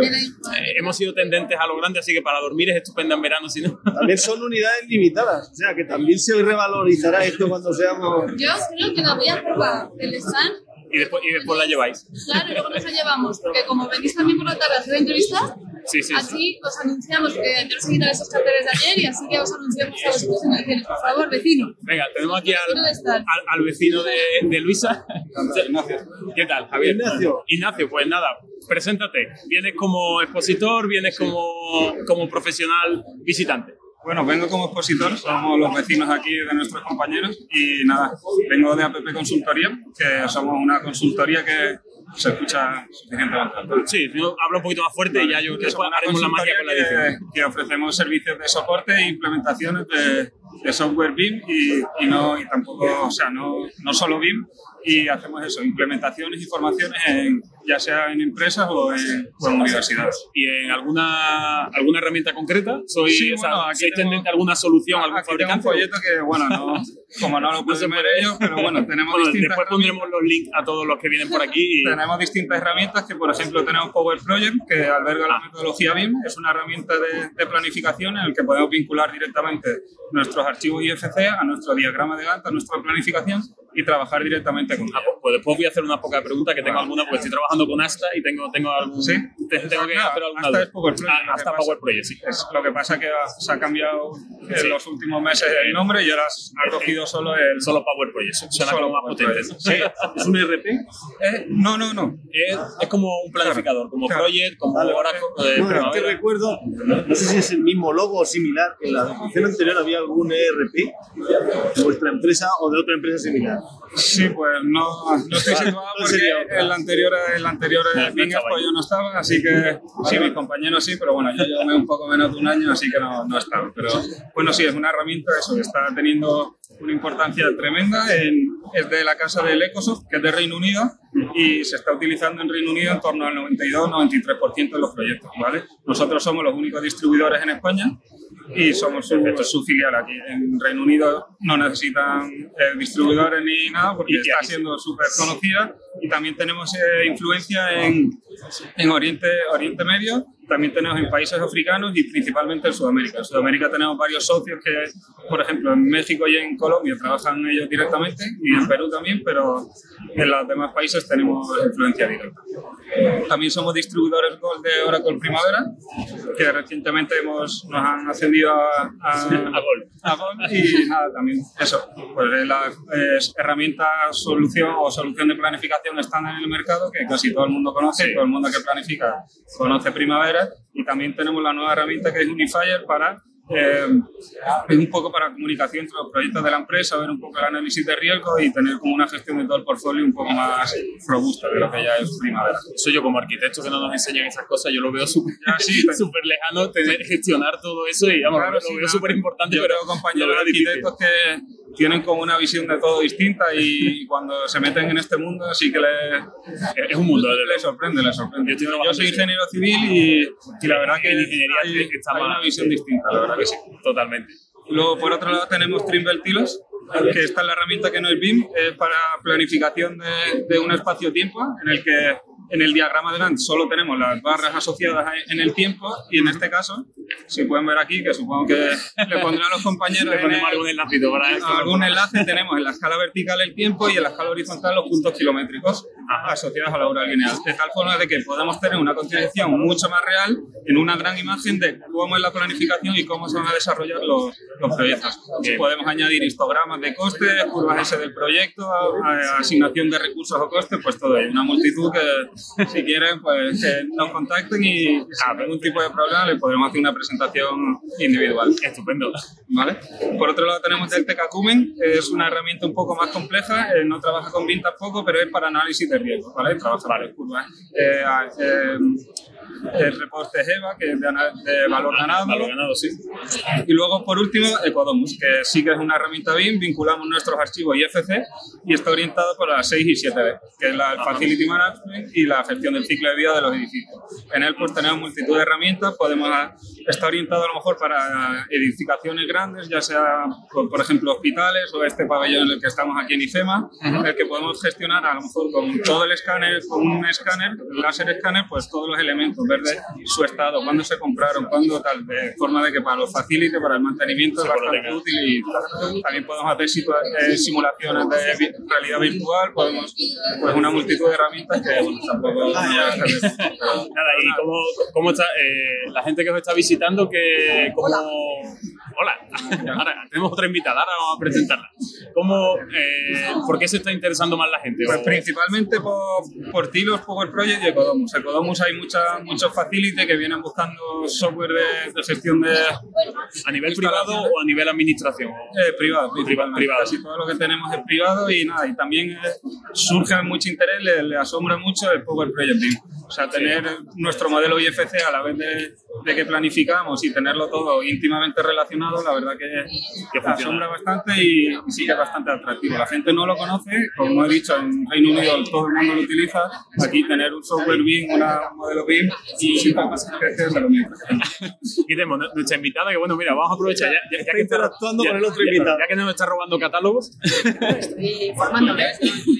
eh, hemos sido tendentes a lo grande, así que para dormir es estupenda en verano, si no... También son unidades limitadas. O sea, que también se revalorizará esto cuando seamos... Yo creo que la voy a probar del stand. Y después, y después la lleváis. Claro, y luego nos la llevamos, porque como venís también por la tarde a hacer entrevistas, Sí, sí, sí. así os anunciamos, yo no sé quitar esos carteles de ayer y así que os anunciamos a vosotros en el cine. Por favor, vecino. Venga, tenemos aquí al, al, al vecino de, de Luisa. ¿Qué tal, Javier? Ignacio. Ignacio, pues nada, preséntate. ¿Vienes como expositor? ¿Vienes como, como profesional visitante? Bueno, vengo como expositor, somos los vecinos aquí de nuestros compañeros y nada, vengo de APP Consultoría, que somos una consultoría que se escucha suficientemente alto. Sí, si no, habla un poquito más fuerte y ya yo Que después haremos la magia con la edición. que, que ofrecemos servicios de soporte e implementaciones de, de software BIM y, y no y tampoco, o sea, no, no solo BIM y hacemos eso, implementaciones y formaciones en, ya sea en empresas o en, o en universidades. ¿Y en alguna, alguna herramienta concreta? ¿Soy, Sí, o sea, bueno, aquí ¿sois tengo- tendente a alguna solución, algún Aquí tengo un fabricante? folleto que, bueno, no, como no lo pueden ver ellos, pero bueno, tenemos Bueno, distintas después pondremos los links a todos los que vienen por aquí. Y, Tenemos distintas herramientas que, por ejemplo, tenemos Power Project, que alberga la metodología BIM. Es una herramienta de, de planificación en la que podemos vincular directamente nuestros archivos IFC a nuestro diagrama de Gantt, a nuestra planificación y trabajar directamente con ella. pues, después voy a hacer una poca pregunta que tengo alguna, porque estoy trabajando con Asta y tengo, tengo algún. ¿Sí? te- Tengo que hacer alguna. Asta es Power Project, Ah, lo que Asta pasa- Power Project, sí. Es lo que pasa que se ha cambiado en Sí. los últimos meses el nombre y ahora ha cogido solo el... Solo Power Project, suena Solo como más potente. ¿no? ¿Es un ERP? Eh, no, no, no. Es, es como un planificador, como Claro. Project, como Vale. Oracle, eh, Bueno, es que Primavera. recuerdo, no sé si es el mismo logo o similar, en la descripción anterior había algún ERP de vuestra empresa o de otra empresa similar. Sí, pues no, no estoy situado porque el anterior, el anterior Expo ahí. yo no estaba, así que sí, mis compañeros sí, pero bueno, yo llevame un poco menos de un año, así que no, no estaba. Pero bueno, sí, es una herramienta eso, que está teniendo una importancia tremenda. En, es de la casa del Ecosoft, que es de Reino Unido, y se está utilizando en Reino Unido en torno al 92-93% de los proyectos, ¿vale? Nosotros somos los únicos distribuidores en España y somos su, su filial aquí. En Reino Unido. No necesitan eh, distribuidores ni nada porque está siendo súper conocida. Y también tenemos eh, influencia en, en Oriente, Oriente Medio, también tenemos en países africanos y principalmente en Sudamérica. En Sudamérica tenemos varios socios que, por ejemplo, en México y en Colombia trabajan ellos directamente y en Perú también, pero en los demás países tenemos influencia directa. También somos distribuidores Gold de Oracle Primavera, que recientemente hemos, nos han ascendido a, a, Gold. a Gold y nada, también eso, pues es la es herramienta solución o solución de planificación estándar en el mercado que casi todo el mundo conoce, todo el mundo que planifica conoce Primavera y también tenemos la nueva herramienta que es Unifier para eh, es un poco para comunicación entre los proyectos de la empresa, ver un poco el análisis de riesgo y tener como una gestión de todo el portfolio un poco más robusta de lo que ya es primavera. Soy yo como arquitecto que no nos enseñan esas cosas, yo lo veo súper sí, súper lejano tener, gestionar todo eso y vamos, Claro, lo sí, veo súper importante. Yo pero creo compañeros arquitectos que tienen como una visión de todo distinta y cuando se meten en este mundo sí que les, Es un mundo, les sorprende, les sorprende. Yo Yo, soy en- ingeniero civil y, y la verdad que En ingeniería hay, está hay una visión distinta, la verdad que sí. Totalmente. Luego, por otro lado, tenemos Trimble Tilos, que esta es la herramienta que no es BIM, es para planificación de, de un espacio-tiempo en el que en el diagrama de Gantt solo tenemos las barras asociadas a- en el tiempo y en este caso, si pueden ver aquí, que supongo que le pondrán los compañeros Le en el- algún enlacito para esto. algún enlace tenemos en la escala vertical el tiempo y en la escala horizontal los puntos kilométricos asociados a la hora lineal, de tal forma de que podamos tener una concienciación mucho más real en una gran imagen de cómo es la planificación y cómo se van a desarrollar los, los proyectos. Podemos añadir histogramas de costes, curvas S del proyecto, a- a- asignación de recursos o costes, pues todo hay una multitud que si quieren pues que nos contacten y sin ningún tipo de problema les podremos hacer una presentación individual. Estupendo. ¿Vale? Por otro lado tenemos Delta Cumen, es una herramienta un poco más compleja, eh, no trabaja con BIM tampoco, pero es para análisis de riesgo, ¿vale? Trabaja para curvas. Eh, ah, eh, el reporte GEVA, que es de, de valor ganado. Valor ganado, sí. Y luego, por último, Ecodomus, que sí que es una herramienta BIM, vinculamos nuestros archivos IFC y está orientado por las 6 y 7D, que es la el Facility Management y la gestión del ciclo de vida de los edificios. En él pues tenemos multitud de herramientas, podemos, está orientado a lo mejor para edificaciones grandes, ya sea, por, por ejemplo, hospitales o este pabellón en el que estamos aquí en IFEMA, en el que podemos gestionar a lo mejor con todo el escáner, con un escáner, láser escáner, pues todos los elementos, ver de su estado, cuándo se compraron, cuándo tal, de forma de que para los facilite, para el mantenimiento es bastante útil y también podemos hacer situa- eh, simulaciones de vi- realidad virtual, podemos, pues una multitud de herramientas que bueno, tampoco Nada, ¿y cómo, cómo está eh, la gente que os está visitando? Que, cómo... Hola. Ahora tenemos otra invitada, ahora vamos a presentarla. ¿Cómo, eh, ¿Por qué se está interesando más la gente? Pues principalmente por, por Tilos, Power Project y Ecodomus. Ecodomus hay mucha, muchos facility que vienen buscando software de, de gestión de ¿A nivel privado o a nivel administración? eh, privado, principalmente. privado. Casi todo lo que tenemos es privado y nada, y también eh, surge mucho interés, le, le asombra mucho el Power Project. O sea, tener nuestro modelo IFC a la vez de, de que planificamos y tenerlo todo íntimamente relacionado, la verdad que, Que asombra bastante y, y sí que es bastante atractivo. La gente no lo conoce, como he dicho, en Reino Unido todo el mundo lo utiliza. Aquí tener un software BIM, una- un modelo BIM, y sí, lo mismo. Y tenemos nuestra invitada, que bueno, mira, vamos a aprovechar. Ya, ya- ya Está que interactuando ya- con el otro invitado. Ya que nos está robando catálogos, Estoy formándome.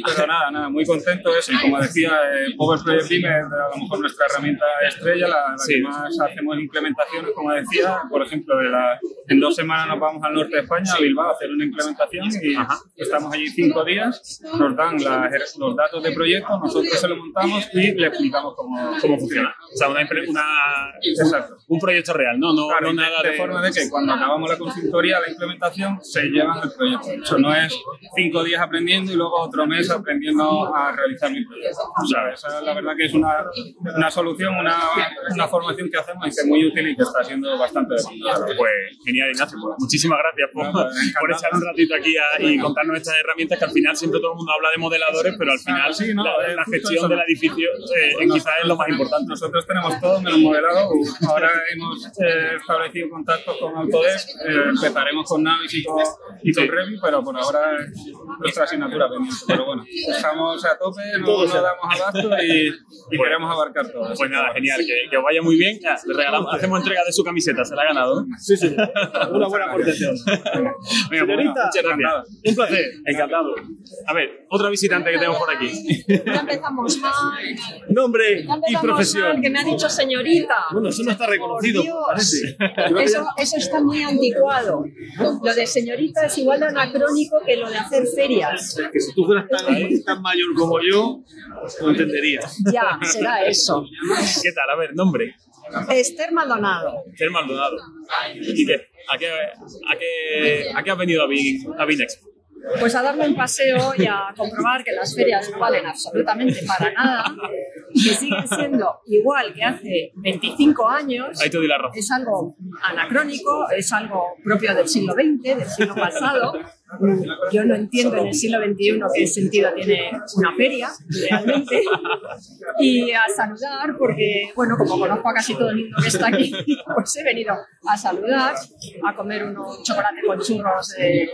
Pero nada, nada, muy contento eso. Y como decía, eh, Power Project BIM es a lo mejor nuestra herramienta estrella, la, la Sí. que más hacemos implementaciones, como decía. Por ejemplo, de la- en dos semanas nos vamos al norte de España, a Bilbao, a hacer una implementación y estamos allí cinco días. Nos dan las- los datos de proyecto, nosotros se lo montamos y le explicamos cómo, ¿cómo funciona? O sea, una, una- Exacto. un proyecto real, ¿no? No, Claro, no de- nada de, de... forma de que cuando acabamos la consultoría, la implementación, se llevan el proyecto. Eso no es cinco días aprendiendo y luego otro mes aprendiendo a realizar mi proyecto. O sea, esa la verdad que es una, una solución, una, una formación que hacemos es muy útil y que está siendo bastante demandada. Pues genial, Ignacio. Pues muchísimas gracias por, No, pues, por echar un ratito aquí a- y contarnos estas herramientas que al final siempre todo el mundo habla de modeladores, pero al final sí, no, la, eh, la gestión del edificio eh, quizás es lo más importante. Nosotros tenemos todo menos modelado. Ahora hemos eh, establecido contactos con Autodesk. eh, empezaremos con Navis y con, y con Sí. Revit, pero por ahora es nuestra asignatura pendiente. Pero bueno, estamos a tope, no nos damos abasto y, y queremos abarcar todo. Pues nada, genial, que, que os vaya muy bien. Regalamos, hacemos entrega de su camiseta, se la ha ganado. ¿no? Sí, sí. Una buena aportación. Pues, Señorita, muchas gracias. Un placer. Encantado. A ver, otra visitante que tenemos por aquí. Ya empezamos mal. Nombre Ya y profesión. mal, que me ha dicho señorita. Bueno, eso no está reconocido, parece. Eso, eso está muy anticuado. Lo de señorita es igual de anacrónico que lo de hacer ferias. Que si tú fueras tan, tan mayor como yo, lo entenderías. Ya, será eso. ¿Qué tal? A ver, nombre. Esther Maldonado. Ser Maldonado. ¿Y qué? ¿A qué, a qué, a qué has venido a Big, a Expo? Pues a darme un paseo y a comprobar que las ferias no valen absolutamente para nada, que siguen siendo igual que hace 25 años. Ahí te doy la razón. Es algo anacrónico, es algo propio del siglo XX, del siglo pasado. Yo no entiendo en el siglo XXI qué sentido tiene una feria, realmente. Y a saludar, porque, bueno, como conozco a casi todo el mundo que está aquí, pues he venido a saludar, a comer unos chocolate con churros eh,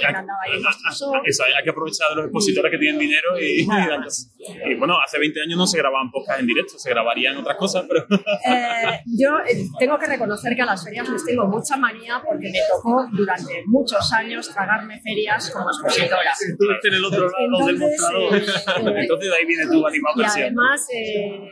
que andaba ahí en. Eso, hay que aprovechar de los expositores que tienen dinero y, y. Y bueno, hace 20 años no se grababan podcasts en directo, se grabarían otras cosas, pero Eh, yo eh, tengo que reconocer que a las ferias les tengo mucha manía porque me tocó durante muchos años tragarme ferias como expositora. Estuviste en el otro lado del Entonces, mostrador. eh, entonces de ahí viene tu animal y además, eh,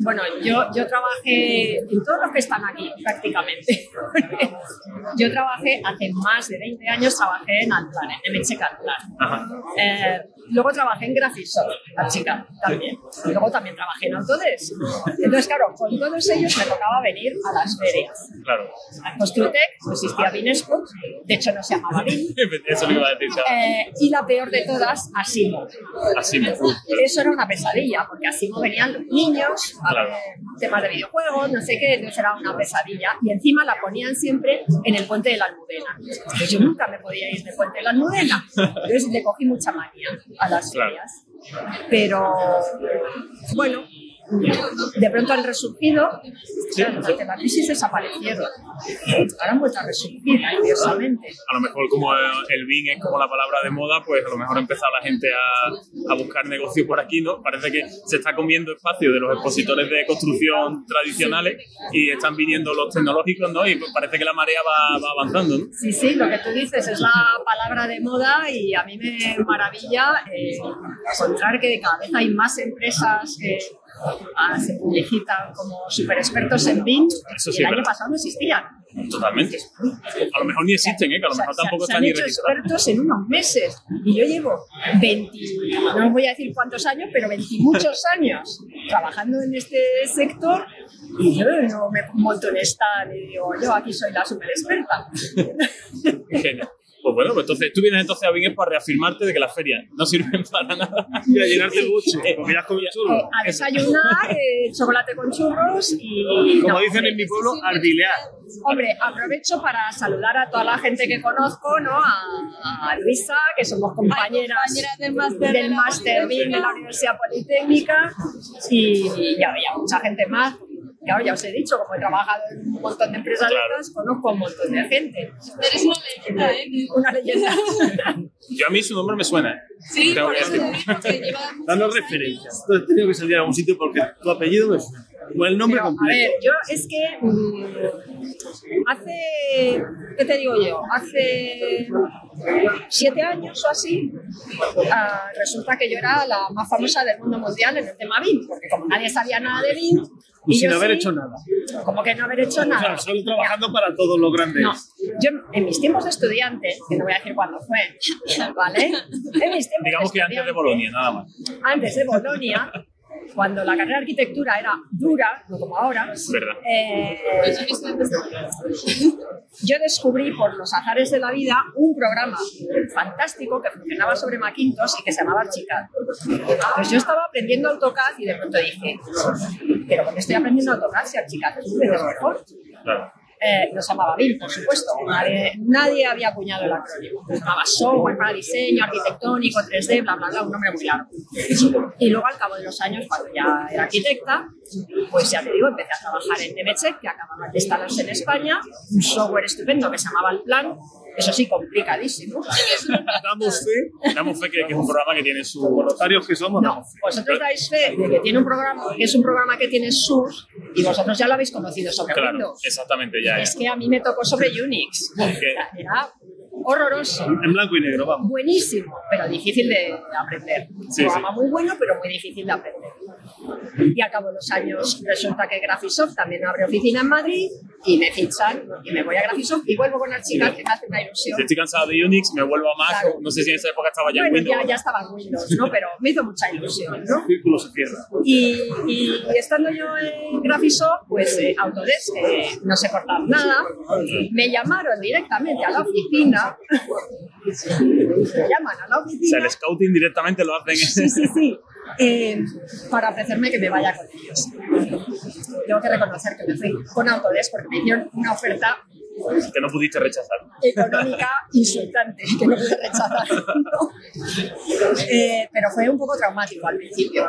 bueno, yo, yo trabajé en todos los que están aquí prácticamente. yo trabajé hace más de 20 años, trabajé en Altlan, en MHK Altlan. Eh, luego trabajé en Graphisoft, la chica también. Y luego también trabajé en Autodesk. Entonces, claro, con todos ellos me tocaba venir a las ferias. Claro. En Construtec existía Binesco, de hecho no se llamaba BIN. Eso lo iba a decir. Eh, y la peor de todas, Asimo. Así me Eso era una pesadilla, porque Asimo venían los niños a Claro. ver temas de videojuegos, no sé qué, entonces era una pesadilla. Y encima la ponían siempre en el puente de la Almudena. Entonces yo nunca me podía ir del puente de la Almudena. Entonces le cogí mucha manía a las Claro. ferias. Pero bueno, de pronto han resurgido, claro, durante la crisis desaparecieron. Ahora han vuelto a resurgir, curiosamente. a lo mejor como el BIN es como la palabra de moda, pues a lo mejor ha empezado la gente a, a buscar negocio por aquí, ¿no? Parece que se está comiendo espacio de los expositores de construcción tradicionales y están viniendo los tecnológicos, ¿no? Y pues parece que la marea va, va avanzando, ¿no? Sí, sí, lo que tú dices es la palabra de moda y a mí me maravilla eh, encontrar que cada vez hay más empresas que ah, se publicitan como super expertos en BIM Eso y sí, el año pasado no existían. Totalmente. A lo mejor ni existen, ¿eh? Que a lo O sea, mejor tampoco se, están han hecho expertos en unos meses y yo llevo 20, no os voy a decir cuántos años, pero 20 y muchos años trabajando en este sector y yo no me monto en stand y digo, yo aquí soy la super experta. Genial. Pues bueno, pues entonces tú vienes entonces a Bing para reafirmarte de que las ferias no sirven para nada. Y a llenarte el buche, porque ya has comido Eh, chulo. a desayunar, eh, chocolate con churros y... Como no, dicen hombre, en mi pueblo, arbilear. Hombre, aprovecho para saludar a toda la gente que conozco, ¿no? A, a Luisa, que somos compañeras, compañeras del máster de del la máster BIM de la Universidad Politécnica y, y a, y a mucha gente más. Claro, ya os he dicho, como he trabajado en un montón de empresas Claro. estas, conozco a un montón de gente. Eres una leyenda, ¿eh? Una leyenda. Yo a mí su nombre me suena. ¿eh? Sí, por eso que Danos referencias. Entonces he tenido que salir a algún sitio porque tu apellido me suena. O el nombre Pero, a completo. ver, yo es que mm, hace, ¿qué te digo yo? Hace siete años o así, ah, resulta que yo era la más famosa del mundo mundial en el tema BIM, porque como nadie sabía nada de BIM, Y sin yo haber sí, hecho nada. Como que no haber hecho O sea, nada. solo trabajando para todos los grandes. No, yo en mis tiempos de estudiante, que no voy a decir cuándo fue, ¿vale? En mis tiempos Digamos que antes de Bolonia, nada más. antes de Bolonia, cuando la carrera de arquitectura era dura, no como ahora, eh, yo descubrí por los azares de la vida un programa fantástico que funcionaba sobre Macintosh y que se llamaba Archicad. Pues yo estaba aprendiendo AutoCAD y de pronto dije, pero ¿por qué estoy aprendiendo AutoCAD si Archicad es mejor? Claro. Eh, llamaba BIM, por supuesto. Nadie, nadie había acuñado el acrónimo. Se llamaba software para diseño, arquitectónico, 3D, bla, bla, bla, un nombre muy largo. Y luego, al cabo de los años, cuando ya era arquitecta, pues ya te digo, empecé a trabajar en Nemetschek, que acababa de instalarse en España, un software estupendo que se llamaba El Plan, eso sí, complicadísimo. Damos fe, damos fe que, que es un programa que tiene sus Voluntarios que somos, No, vosotros dais fe de que tiene un programa, que es un programa que tiene sus, y vosotros ya lo habéis conocido sobre Claro, Windows. exactamente, ya, ya. Es que a mí me tocó sobre Unix. Era horroroso. En blanco y negro, vamos. Buenísimo, pero difícil de aprender. Un Sí, programa muy bueno, pero muy difícil de aprender. Y al cabo de los años resulta que Graphisoft también abre oficina en Madrid y me fichan y me voy a Graphisoft y vuelvo con las chicas que me hace una ilusión. Si estoy cansado de Unix, me vuelvo a Mac. Claro. No sé si en esa época estaba ya en Bueno, Windows. ya, ya estaba en Windows, ¿no? Pero me hizo mucha ilusión, ¿no? El círculo se cierra. Y, y estando yo en Graphisoft, pues eh, Autodesk, que no sé cortar nada, me llamaron directamente a la oficina. me llaman a la O sea, oficina. el scouting directamente lo hacen. Sí, sí, sí. Eh, para ofrecerme que me vaya con ellos. Tengo que reconocer que me fui con Autodesk porque me hicieron una oferta que no pudiste rechazar. económica insultante que no pude rechazar. ¿no? Eh, pero fue un poco traumático al principio,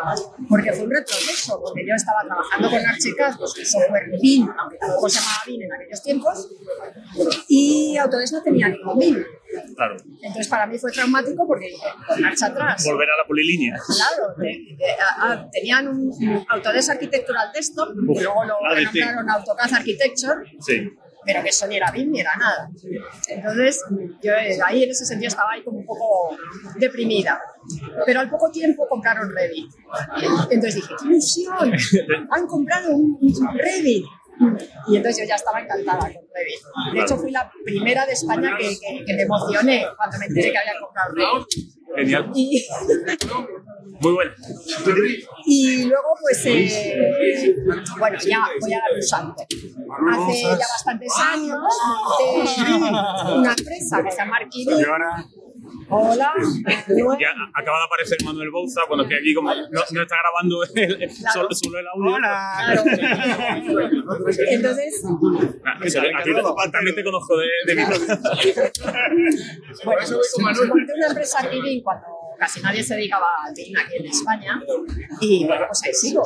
porque fue un retroceso, porque yo estaba trabajando con Archicad, pues el software BIM, aunque tampoco se llamaba BIM en aquellos tiempos, y Autodesk no tenía ningún BIM. Claro. Entonces para mí fue traumático porque con marcha atrás. Volver a la polilínea. Claro, de- de- a- a- tenían un Autodesk Architectural Desktop, Uf, y luego lo ADT. nombraron AutoCAD Architecture, Sí. Pero que eso ni era BIM ni era nada. Entonces, yo eh, ahí en ese sentido estaba ahí como un poco deprimida. Pero al poco tiempo compraron Revit. Entonces dije, ¡qué ilusión! Han comprado un, un Revit. Y entonces yo ya estaba encantada con Revit. De hecho, fui la primera de España que, que- que me emocioné cuando me enteré que habían comprado Revit. Genial. Y, Muy bueno. y luego, pues, eh, bueno, ya voy a dar un salto. Hace ya bastantes años monté una empresa que se llama Arquivim. Hola. Ya acaba de aparecer Manuel Bouza, bueno, que aquí como no, no está grabando el- solo, solo el audio. Claro. Entonces, Ah, que se ve, a ti te- también te conozco de, de mi bueno, pues, monté una empresa Arquivim cuando casi nadie se dedicaba al BIM aquí en España. Y bueno, pues ahí sigo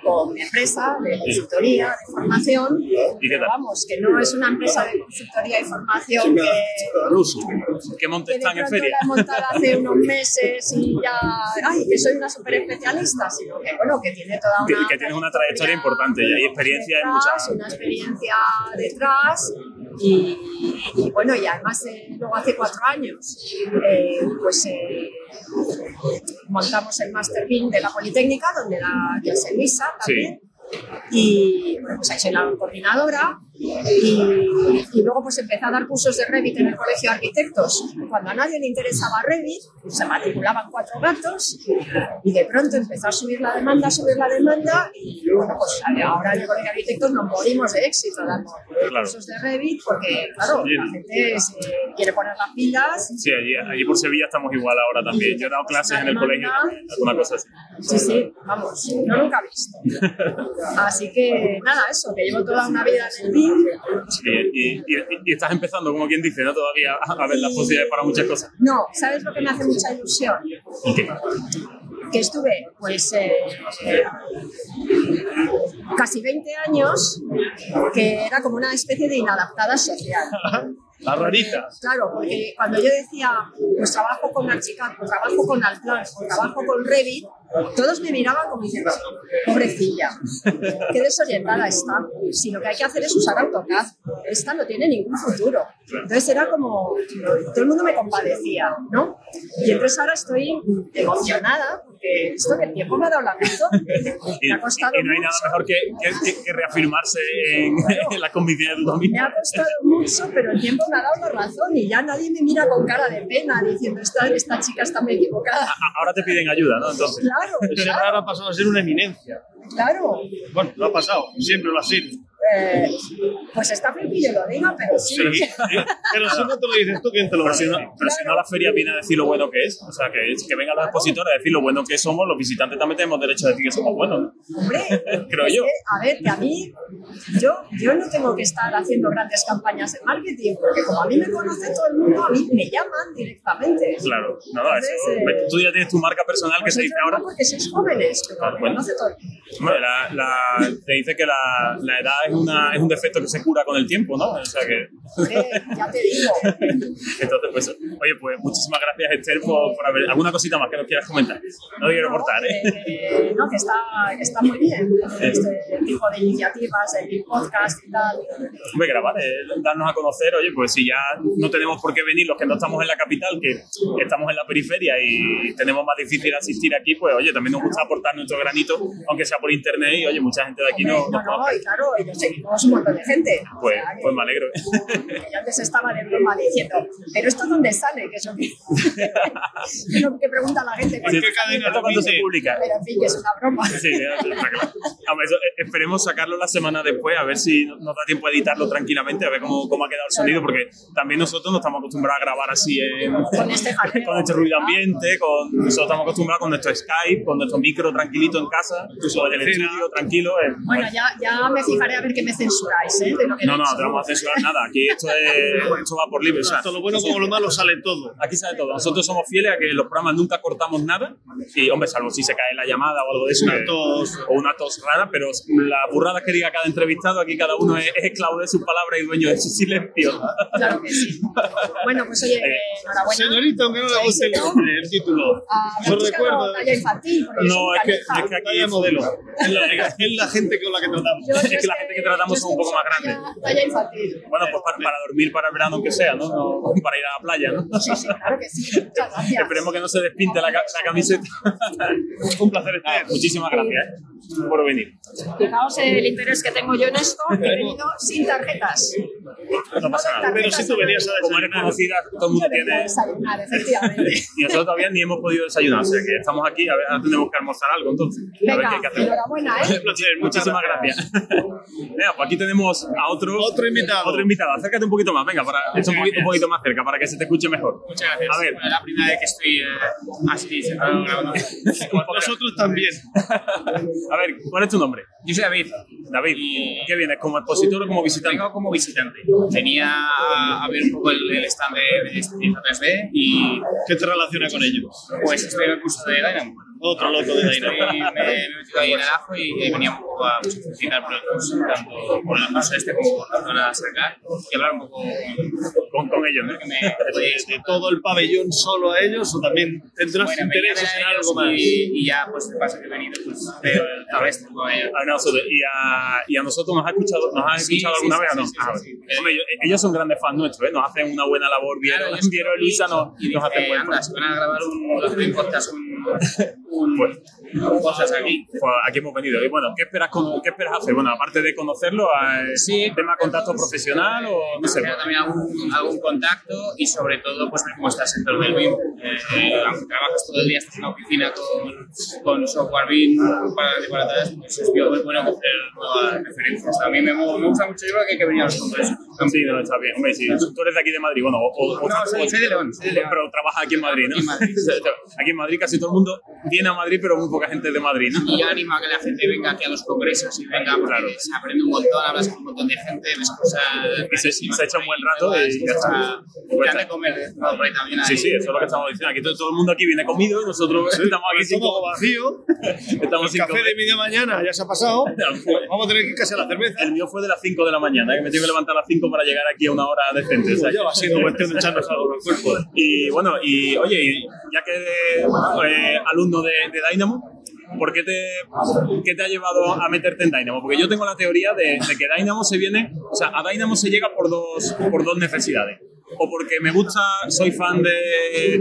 con mi empresa de consultoría, de formación. ¿Y qué Pero tal? vamos, que no es una empresa de consultoría y formación que ¿Qué monte que de están en feria? la he montado hace unos meses y ya, ay, que soy una súper especialista, sino que, bueno, que tiene toda Que, una... que tienes una trayectoria importante y hay experiencia en muchas. Una experiencia detrás y, y bueno, y además eh, luego hace cuatro años, eh, pues eh, montamos el Master de la Politécnica, donde da clase Luisa también. Y bueno, pues ahí soy la coordinadora. Y, y luego pues empecé a dar cursos de Revit en el Colegio de Arquitectos. Cuando a nadie le interesaba Revit, pues, se matriculaban cuatro gatos y de pronto empezó a subir la demanda, a subir la demanda y bueno, pues ahora en el Colegio de Arquitectos nos morimos de éxito dando Claro. cursos de Revit porque claro, Sí. la gente se quiere poner las pilas. Sí, allí, allí por Sevilla estamos igual ahora también. Yo he dado clases en el colegio, alguna cosa así. Sí, sí, vamos, yo nunca he visto. Así que nada, eso, que llevo toda una vida en el BIM Y, y- y- y estás empezando, como quien dice, ¿no? todavía a, a ver las posibilidades para muchas cosas. No, ¿sabes lo que me hace mucha ilusión? Que estuve, pues, eh, eh, casi 20 años, que era como una especie de inadaptada social. La rarita. Claro, porque cuando yo decía, pues trabajo con Archicad, pues trabajo con Altplan, pues trabajo con Revit, todos me miraban como diciendo, pobrecilla, qué desorientada está. Si lo que hay que hacer es usar AutoCAD, esta no tiene ningún futuro. Entonces era como, todo el mundo me compadecía, ¿no? Y entonces ahora estoy emocionada, porque esto que el tiempo me ha dado la razón. Y, Me ha costado y no hay nada mucho. mejor que, que- que- reafirmarse en, en la convicción de tu Me mismo. ha costado mucho, pero el tiempo me ha dado la razón y ya nadie me mira con cara de pena diciendo esta, esta chica está muy equivocada. Ahora te piden ayuda, ¿no? Entonces. Claro, Ese claro, raro ha pasado a ser una eminencia. claro. Bueno, no ha pasado, siempre lo ha sido. Eh, pues está feo que yo lo diga, pero sí. Pero si no te lo dices tú, ¿quién te lo va Pero a decir? pero si no la feria viene a decir lo bueno que es, o sea, que, que vengan los expositores a decir lo bueno que somos, los visitantes también tenemos derecho a decir que somos buenos, ¿no? Hombre, Creo yo. que, a ver, que a mí, yo, yo no tengo que estar haciendo grandes campañas de marketing, porque como a mí me conoce todo el mundo, a mí me llaman directamente. Claro, no, no, eso, Entonces, eh, tú ya tienes tu marca personal que se dice ahora. no porque sois jóvenes, pero me Bueno. conoce todo el mundo. Bueno, la, la- te dice que la, la edad es, una, es un defecto que se cura con el tiempo, ¿no? O sea que. Eh, ya te digo. Entonces, pues, oye, pues muchísimas gracias, Esther, por, por haber. ¿Alguna cosita más que nos quieras comentar? No quiero cortar, ¿eh? No, que está, que está muy bien este tipo de iniciativas, el podcast y tal. Hombre, grabar, darnos a conocer, oye, pues si ya no tenemos por qué venir los que no estamos en la capital, que estamos en la periferia y tenemos más difícil asistir aquí, pues oye, también nos gusta aportar nuestro granito, aunque sea por internet y oye, mucha gente de aquí no, no, nos no, conoce. y claro, y nos seguimos un montón de gente. Pues, O sea, que- pues me alegro. que yo antes estaba de broma diciendo, pero esto dónde sale, que que lo que pregunta la gente. Sí, ¿Esto cuándo se publica? Pero en fin, que es una broma. Sí, está claro. Eso, eh, esperemos sacarlo la semana después, a ver si nos da tiempo a editarlo tranquilamente, a ver cómo, cómo ha quedado el sonido, porque también nosotros no estamos acostumbrados a grabar así en, Con este jaleo. con este ruido ambiente, con, nosotros estamos acostumbrados con nuestro Skype, con nuestro micro tranquilito en casa, incluso en el estudio tranquilo. eh, Bueno, ya, ya me fijaré a ver qué me censuráis, ¿eh? De lo que no, no, no te vamos a censurar nada. Aquí esto, es, esto va por libre. O sea, lo bueno como lo malo sale todo. Aquí sale todo. Nosotros somos fieles a que los programas nunca cortamos nada. Y, hombre, salvo si se cae la llamada o algo de eso. Una que- tos. O una tos rara, pero las burradas que diga cada entrevistado, aquí cada uno es, es esclavo de sus palabras y dueño de su silencio. Claro que sí. Bueno, pues oye, Eh, enhorabuena. Señorita, aunque no le guste el nombre, el título. Ah, buscado recuerdo. talla infantil. No, es que, es que aquí Talla modelo. Es la, es la gente con la que tratamos. Yo- es yo que la gente que tratamos son un poco más grandes. Talla, infantil. Bueno, pues para, para dormir para el verano, aunque sea, ¿no? No, Para ir a la playa, ¿no? Sí, sí, claro que sí. Muchas gracias. Esperemos que no se despinte la camiseta. Un placer estar. Ah, muchísimas gracias ¿eh? Por venir. Fijaos el interés que tengo yo en esto, que he venido sin tarjetas. No pasa nada. Pero si tú venías a Como eres desayunar. conocida, todo el mundo tiene. desayunar, efectivamente. Y nosotros todavía ni hemos podido desayunar, o sea que estamos aquí, a ver, ahora tenemos que almorzar algo entonces. A ver qué Venga, hay que hacer. enhorabuena, ¿eh? Muchísimas gracias. Venga, pues aquí tenemos a otro, Otro invitado. Otro invitado. Acércate un poquito más, venga, para un, poquito, un poquito más cerca, para que se te escuche mejor. Muchas gracias. A ver, es la primera vez que estoy eh, así sentado grabando. Nosotros también. A ver, ¿cuál es tu nombre? Yo soy David. David. Y- ¿Qué vienes? ¿Como expositor o como visitante? Vengo como visitante. Venía a, ver un poco el, el stand de, de Estilista 3D y ¿Qué te relaciona con ellos? pues estoy en el curso de Dynamo. Otro loco de Dynamo. me, me he metido ahí en el ajo y, venía un poco a el curso, tanto por el curso este como por la zona cercana y hablar un poco con, Con, ellos, ¿no? ¿De, de todo el pabellón solo a ellos o también tendrás Bueno, intereses en algo más? Y, y ya, pues de paso que he venido, pues con ellos. A nosotros, y, a, y a nosotros nos ha escuchado, nos Sí, escuchado sí, alguna sí, vez o no. sí, Ah, sí, vale. sí. Hombre, ellos, ellos son grandes fans nuestros, ¿eh? nos hacen una buena labor. Vieron, Vieron y Luisa nos, y nos hacen buen anda, si van a grabar un, podcast, un, Pues, cosas aquí. pues aquí hemos venido. Y bueno, ¿qué esperas, con- ¿qué esperas hacer? Bueno, aparte de conocerlo, eh, Sí, ¿tema contacto profesional o no sé? También algún, algún contacto y sobre todo pues ver cómo está el sector del BIM. Eh, eh, aunque trabajas todo el día, estás en la oficina con, con software BIM para decoradas, pues es bueno coger nuevas referencias. A mí me, me gusta mucho, yo creo que hay que venir a los congresos. Sí, no, está bien. Hombre, sí, tú eres de aquí de Madrid, bueno, o, o- o- No, soy, soy de León. Soy de León. pero trabajas aquí en Madrid, ¿no? Aquí en Madrid. aquí en Madrid casi todo el mundo viene a Madrid, pero muy poca gente es de Madrid, ¿no? Y animo a que la gente venga aquí a los congresos y venga porque Claro. se aprende un montón, hablas con un montón de gente, ves cosas. Y se- se echa un buen rato nuevas, y ya está. Comer, ¿no? también Sí, hay- sí, eso es lo que estamos diciendo. Aquí todo, todo el mundo aquí viene comido y nosotros estamos aquí sin Todo vacío. estamos El sin café comer. de media mañana ya se ha pasado. Vamos a tener que ir casi a la cerveza. El mío fue de las 5 de la mañana, que me tuve que levantar a las 5 para llegar aquí a una hora decente. o sea Ya va siendo cuestión de echarnos algo al cuerpo. Y bueno, y oye, y ya que eh, alumno de, de Dynamo, ¿por qué te, qué te ha llevado a meterte en Dynamo? Porque yo tengo la teoría de, de que Dynamo se viene, o sea, a Dynamo se llega por dos, por dos necesidades. O porque me gusta, soy fan de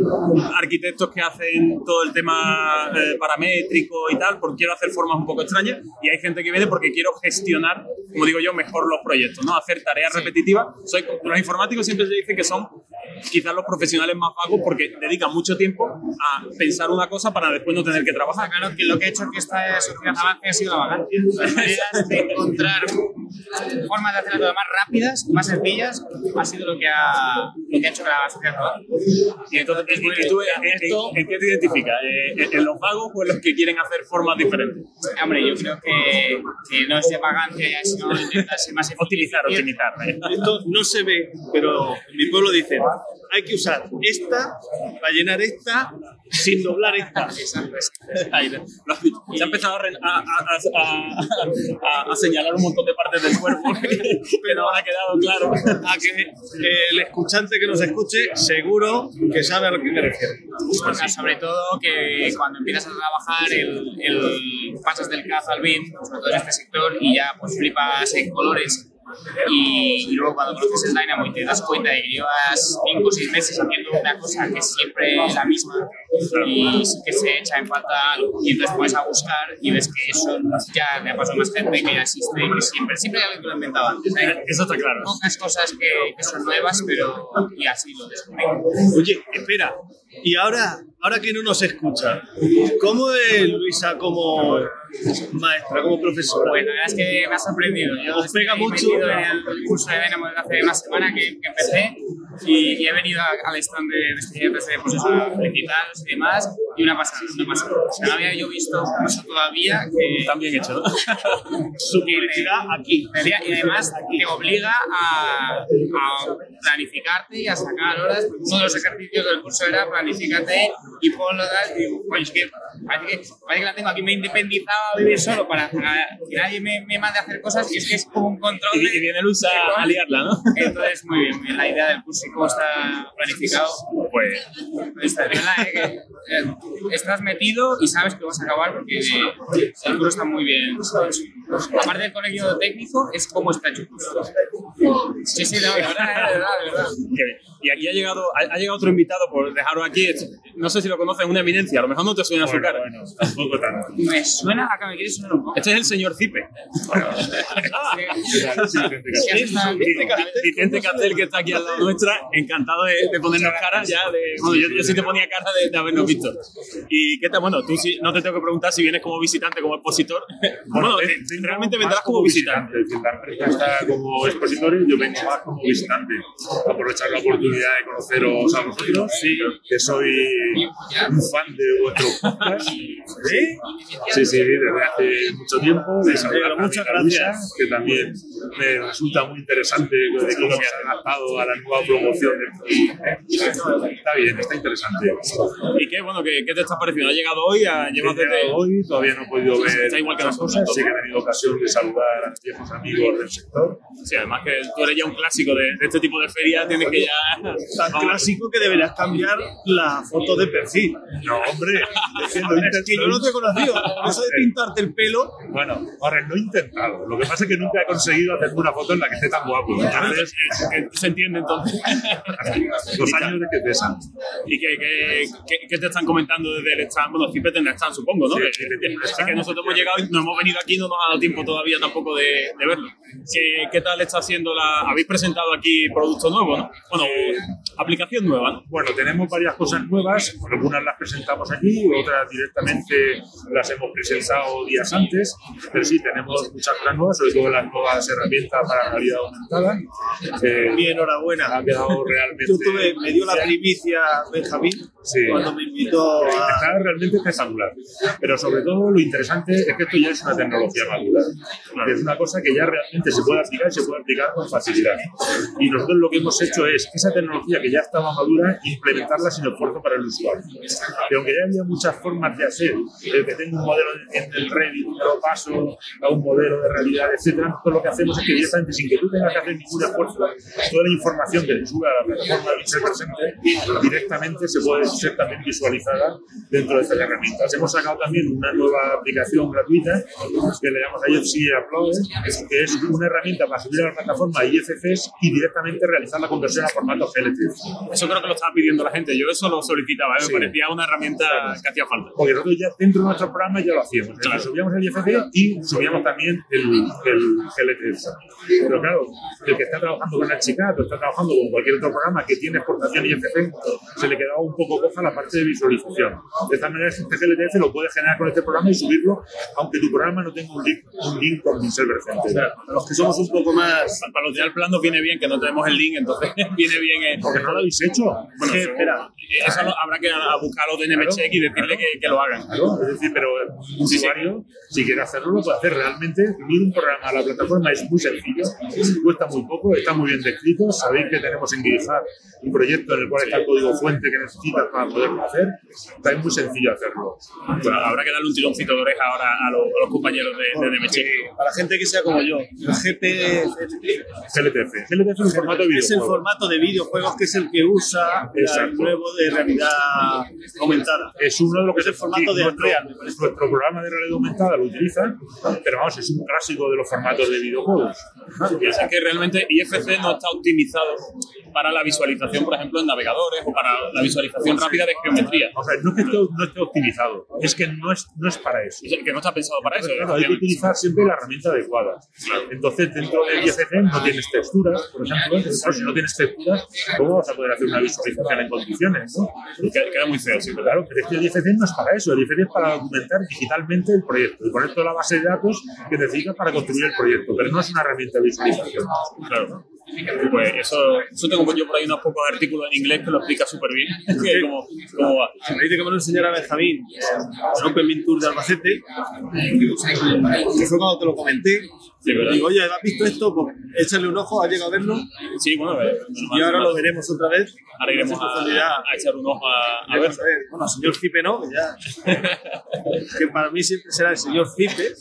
arquitectos que hacen todo el tema eh, paramétrico y tal, porque quiero hacer formas un poco extrañas, y hay gente que viene porque quiero gestionar, como digo yo, mejor los proyectos, ¿no? Hacer tareas repetitivas. Soy, los informáticos siempre se dice que son quizás los profesionales más vagos porque dedican mucho tiempo a pensar una cosa para después no tener que trabajar. Claro, que lo que ha hecho que esta sociedad avance ha sido la vagancia. Las maneras de encontrar formas de hacerlo más rápidas, más sencillas, ha sido lo que ha, lo que ha hecho que la sociedad. Y entonces, ¿y- y tú, en, en- qué te identificas? Eh, ¿En, en los vagos o en los que quieren hacer formas diferentes? Hombre, yo creo que, que no es de vagancia, sino intentar ser más Optimizar, optimizar. ¿eh? Esto no se ve, pero en mi pueblo dicen, hay que usar esta para llenar esta sin doblar. Se ha empezado a, re- a- a- a- señalar un montón de partes del cuerpo que no han quedado claro. A que el escuchante que nos escuche seguro que sabe a lo que me refiero. Sobre todo que cuando empiezas a trabajar el, el- pasas del CAF al BIM, sobre todo en este sector, y ya pues flipas en colores. Y, y luego cuando conoces el Dynamo y te das cuenta de que llevas 5 o 6 meses haciendo una cosa que es siempre la misma y sí que se echa en falta algo y entonces puedes a buscar y ves que eso ya le ha pasado más gente que ya existe y que siempre, siempre hay alguien que lo ha inventado antes. Hay Eso está claro. pocas cosas que, que son nuevas, pero y así lo descubrimos. Oye, espera. Y ahora, ahora que no nos escucha, ¿cómo es Luisa como maestra, como profesora? Pues la verdad es que me ha sorprendido. Yo ¿Os pega mucho? en el curso de Dynamo desde hace una semana que, que empecé y, y he venido a- al stand de, de estudiantes de pues eso, a felicitaros y demás y una pasada, una pasada. O sea, no había yo visto un curso todavía que... Tan bien hecho, ¿no? Su publicidad aquí. Y además te obliga a, a planificarte y a sacar horas. Uno de los ejercicios del curso era planifícate y ponlo tal. Y digo, "Coño, es que parece, que parece que la tengo aquí, me he independizado a vivir solo para que nadie me, me mande a hacer cosas y es que es como un control. Y, de- y viene Luisa a liarla, ¿no? Entonces, muy bien, bien, la idea del curso y cómo está planificado. Pues Está, de verdad, eh, que, eh, estás metido y sabes que vas a acabar porque eh, el curso está muy bien. ¿sabes? Aparte del colegio técnico, es cómo está hecho. Sí, sí, no, de verdad, de verdad, de verdad. Y aquí ha llegado, ha, ha llegado otro invitado, por dejaros aquí. No sé si lo conocen, una eminencia. A lo mejor no te suena su cara. Me suena acá, me quiere sonar un poco. Este es el señor Cipe. Vicente Castel, que está aquí al lado nuestra, encantado de, de ponernos cara ya. De, bueno, yo, yo sí te ponía cara de, de habernos visto. ¿Y qué tal? Bueno, tú sí, no te tengo que preguntar si vienes como visitante, como expositor. Bueno, te- realmente vendrás como visitante. Empresa está como expositor y yo vengo más como visitante. Aprovechar la oportunidad de conoceros a vosotros, sí, que soy un fan de vuestro podcast. ¿Sí? Sí, sí, desde hace mucho tiempo. Muchas gracias. que también me resulta muy interesante de cómo se ha adaptado a la nueva promoción. Está bien, está interesante. ¿Y qué, bueno, qué, qué te está pareciendo? ¿Ha llegado hoy? ¿Ha llevado llegado desde...? hoy, todavía no he podido ver Está igual que nosotros, cosas, sí que he tenido ocasión de saludar a viejos amigos del sector. Sí, además que tú eres ya un clásico de, de este tipo de ferias, tienes que ya... Tan clásico que deberás cambiar la foto de perfil. No, hombre, es que Es que yo no te he conocido. Eso de pintarte el pelo. Bueno, ahora lo he intentado. Lo que pasa es que nunca he conseguido hacerme una foto en la que esté tan guapo. Entonces, que se entiende entonces. los años de que pesan. ¿Y qué, qué, qué- te están comentando desde el stand? Bueno, Cipe tendrá stand, supongo, ¿no? Sí, Que- stand. que nosotros hemos llegado y no hemos venido aquí, no nos ha dado tiempo todavía tampoco de, de verlo. ¿Qué, qué tal está haciendo la...? Habéis presentado aquí producto nuevo, ¿no? Bueno, aplicación nueva, ¿no? Bueno, tenemos varias cosas nuevas. Algunas las presentamos aquí, otras directamente las hemos presentado días antes. Pero sí, tenemos muchas cosas nuevas, sobre todo las nuevas herramientas para realidad aumentada. Eh, Mi enhorabuena. ha quedado realmente. Yo tuve, me dio la primicia Benjamín Sí. cuando me invitó a. Está realmente espectacular. Pero sobre todo lo interesante es que esto ya es una tecnología madura. Es una cosa que ya realmente se puede aplicar y se puede aplicar con facilidad. Y nosotros lo que hemos hecho es esa tecnología que ya estaba madura, implementarla sin esfuerzo para el usuario. Que aunque ya había muchas formas de hacer, el que tengo un modelo en el Reddit, lo paso a un modelo de realidad, etcétera, nosotros lo que hacemos es que directamente, sin que tú tengas que hacer ningún esfuerzo, toda la información que te sube a la plataforma Pixel Presente directamente se puede ser también visualizada dentro de estas herramientas. Hemos sacado también una nueva aplicación gratuita que le llamamos IFC Upload, que es una herramienta para subir a la plataforma IFCs y directamente realizar la conversión a formato GLT. Eso creo que lo estaba pidiendo la gente. Yo eso lo solicitaba. ¿eh? Sí. Me parecía una herramienta que hacía falta. Porque nosotros ya dentro de nuestro programa ya lo hacíamos. Es decir, Subíamos el IFC y subíamos también el, el GLT. Pero claro, el que está trabajando con Archicad o está trabajando con cualquier otro programa que tiene exportación IFC, se le quedaba un poco coja la parte de visualización. De esta manera, este GLTF lo puedes generar con este programa y subirlo, aunque tu programa no tenga un link, un link con Pincel Center. Los que somos un poco más. Para los de Alplan nos viene bien que no tenemos el link, entonces viene bien. eh. Porque no lo habéis hecho. Bueno, eso- espera. eso lo- habrá que buscarlo de NMCheck y decirle que, que lo hagan. Claro, es decir, pero un usuario, si quiere hacerlo, lo puede hacer. Realmente, subir un programa a la plataforma es muy sencillo, cuesta muy poco, está muy bien descrito. Sabéis que tenemos en GitHub un proyecto en el cual está el código fuente que necesitas para poderlo hacer. Está muy sencillo hacerlo. Bueno, habrá que darle un tironcito de oreja ahora a los, a los compañeros de, de NMCheck. Para gente que sea como yo, el GP GLTF. GLTF es un formato de es el formato de videojuegos que es el que usa el nuevo de realidad aumentada. Es uno de los que Es el formato de nuestro, Unreal, nuestro programa de realidad aumentada lo utiliza, pero vamos, es un clásico de los formatos de videojuegos. Piensa que realmente IFC no está optimizado para la visualización, por ejemplo, en navegadores o para la visualización rápida de geometría. O sea, no es que no esté optimizado, es que no es, no es para eso. Que no está pensado para eso. Claro, hay que utilizar siempre la herramienta adecuada. Entonces, dentro del IFC no tienes texturas, por ejemplo. Entonces, claro, si no tienes texturas, ¿cómo vas a poder hacer una visualización en condiciones? ¿no? Queda, queda muy feo, sí. Pero claro, pero es que el IFC no es para eso. El IFC es para documentar digitalmente el proyecto y poner toda la base de datos que necesitas para construir el proyecto, pero no es una herramienta de visualización. Claro. Pues eso, eso tengo yo por ahí unos pocos artículos en inglés que lo explica súper bien. cómo, va. Me dice que me lo enseñara Benjamín en el Open Tour de Albacete, que fue cuando te lo comenté. Sí, ¿verdad? Digo, oye, ¿has visto esto? Pues échale un ojo, ¿has llegado a verlo? Sí, bueno, eh, Y ahora lo veremos otra vez. Ahora iremos a, a echar un ojo a, a a ver. Bueno, señor Cipe no, que ya. que para mí siempre será el señor Cipe.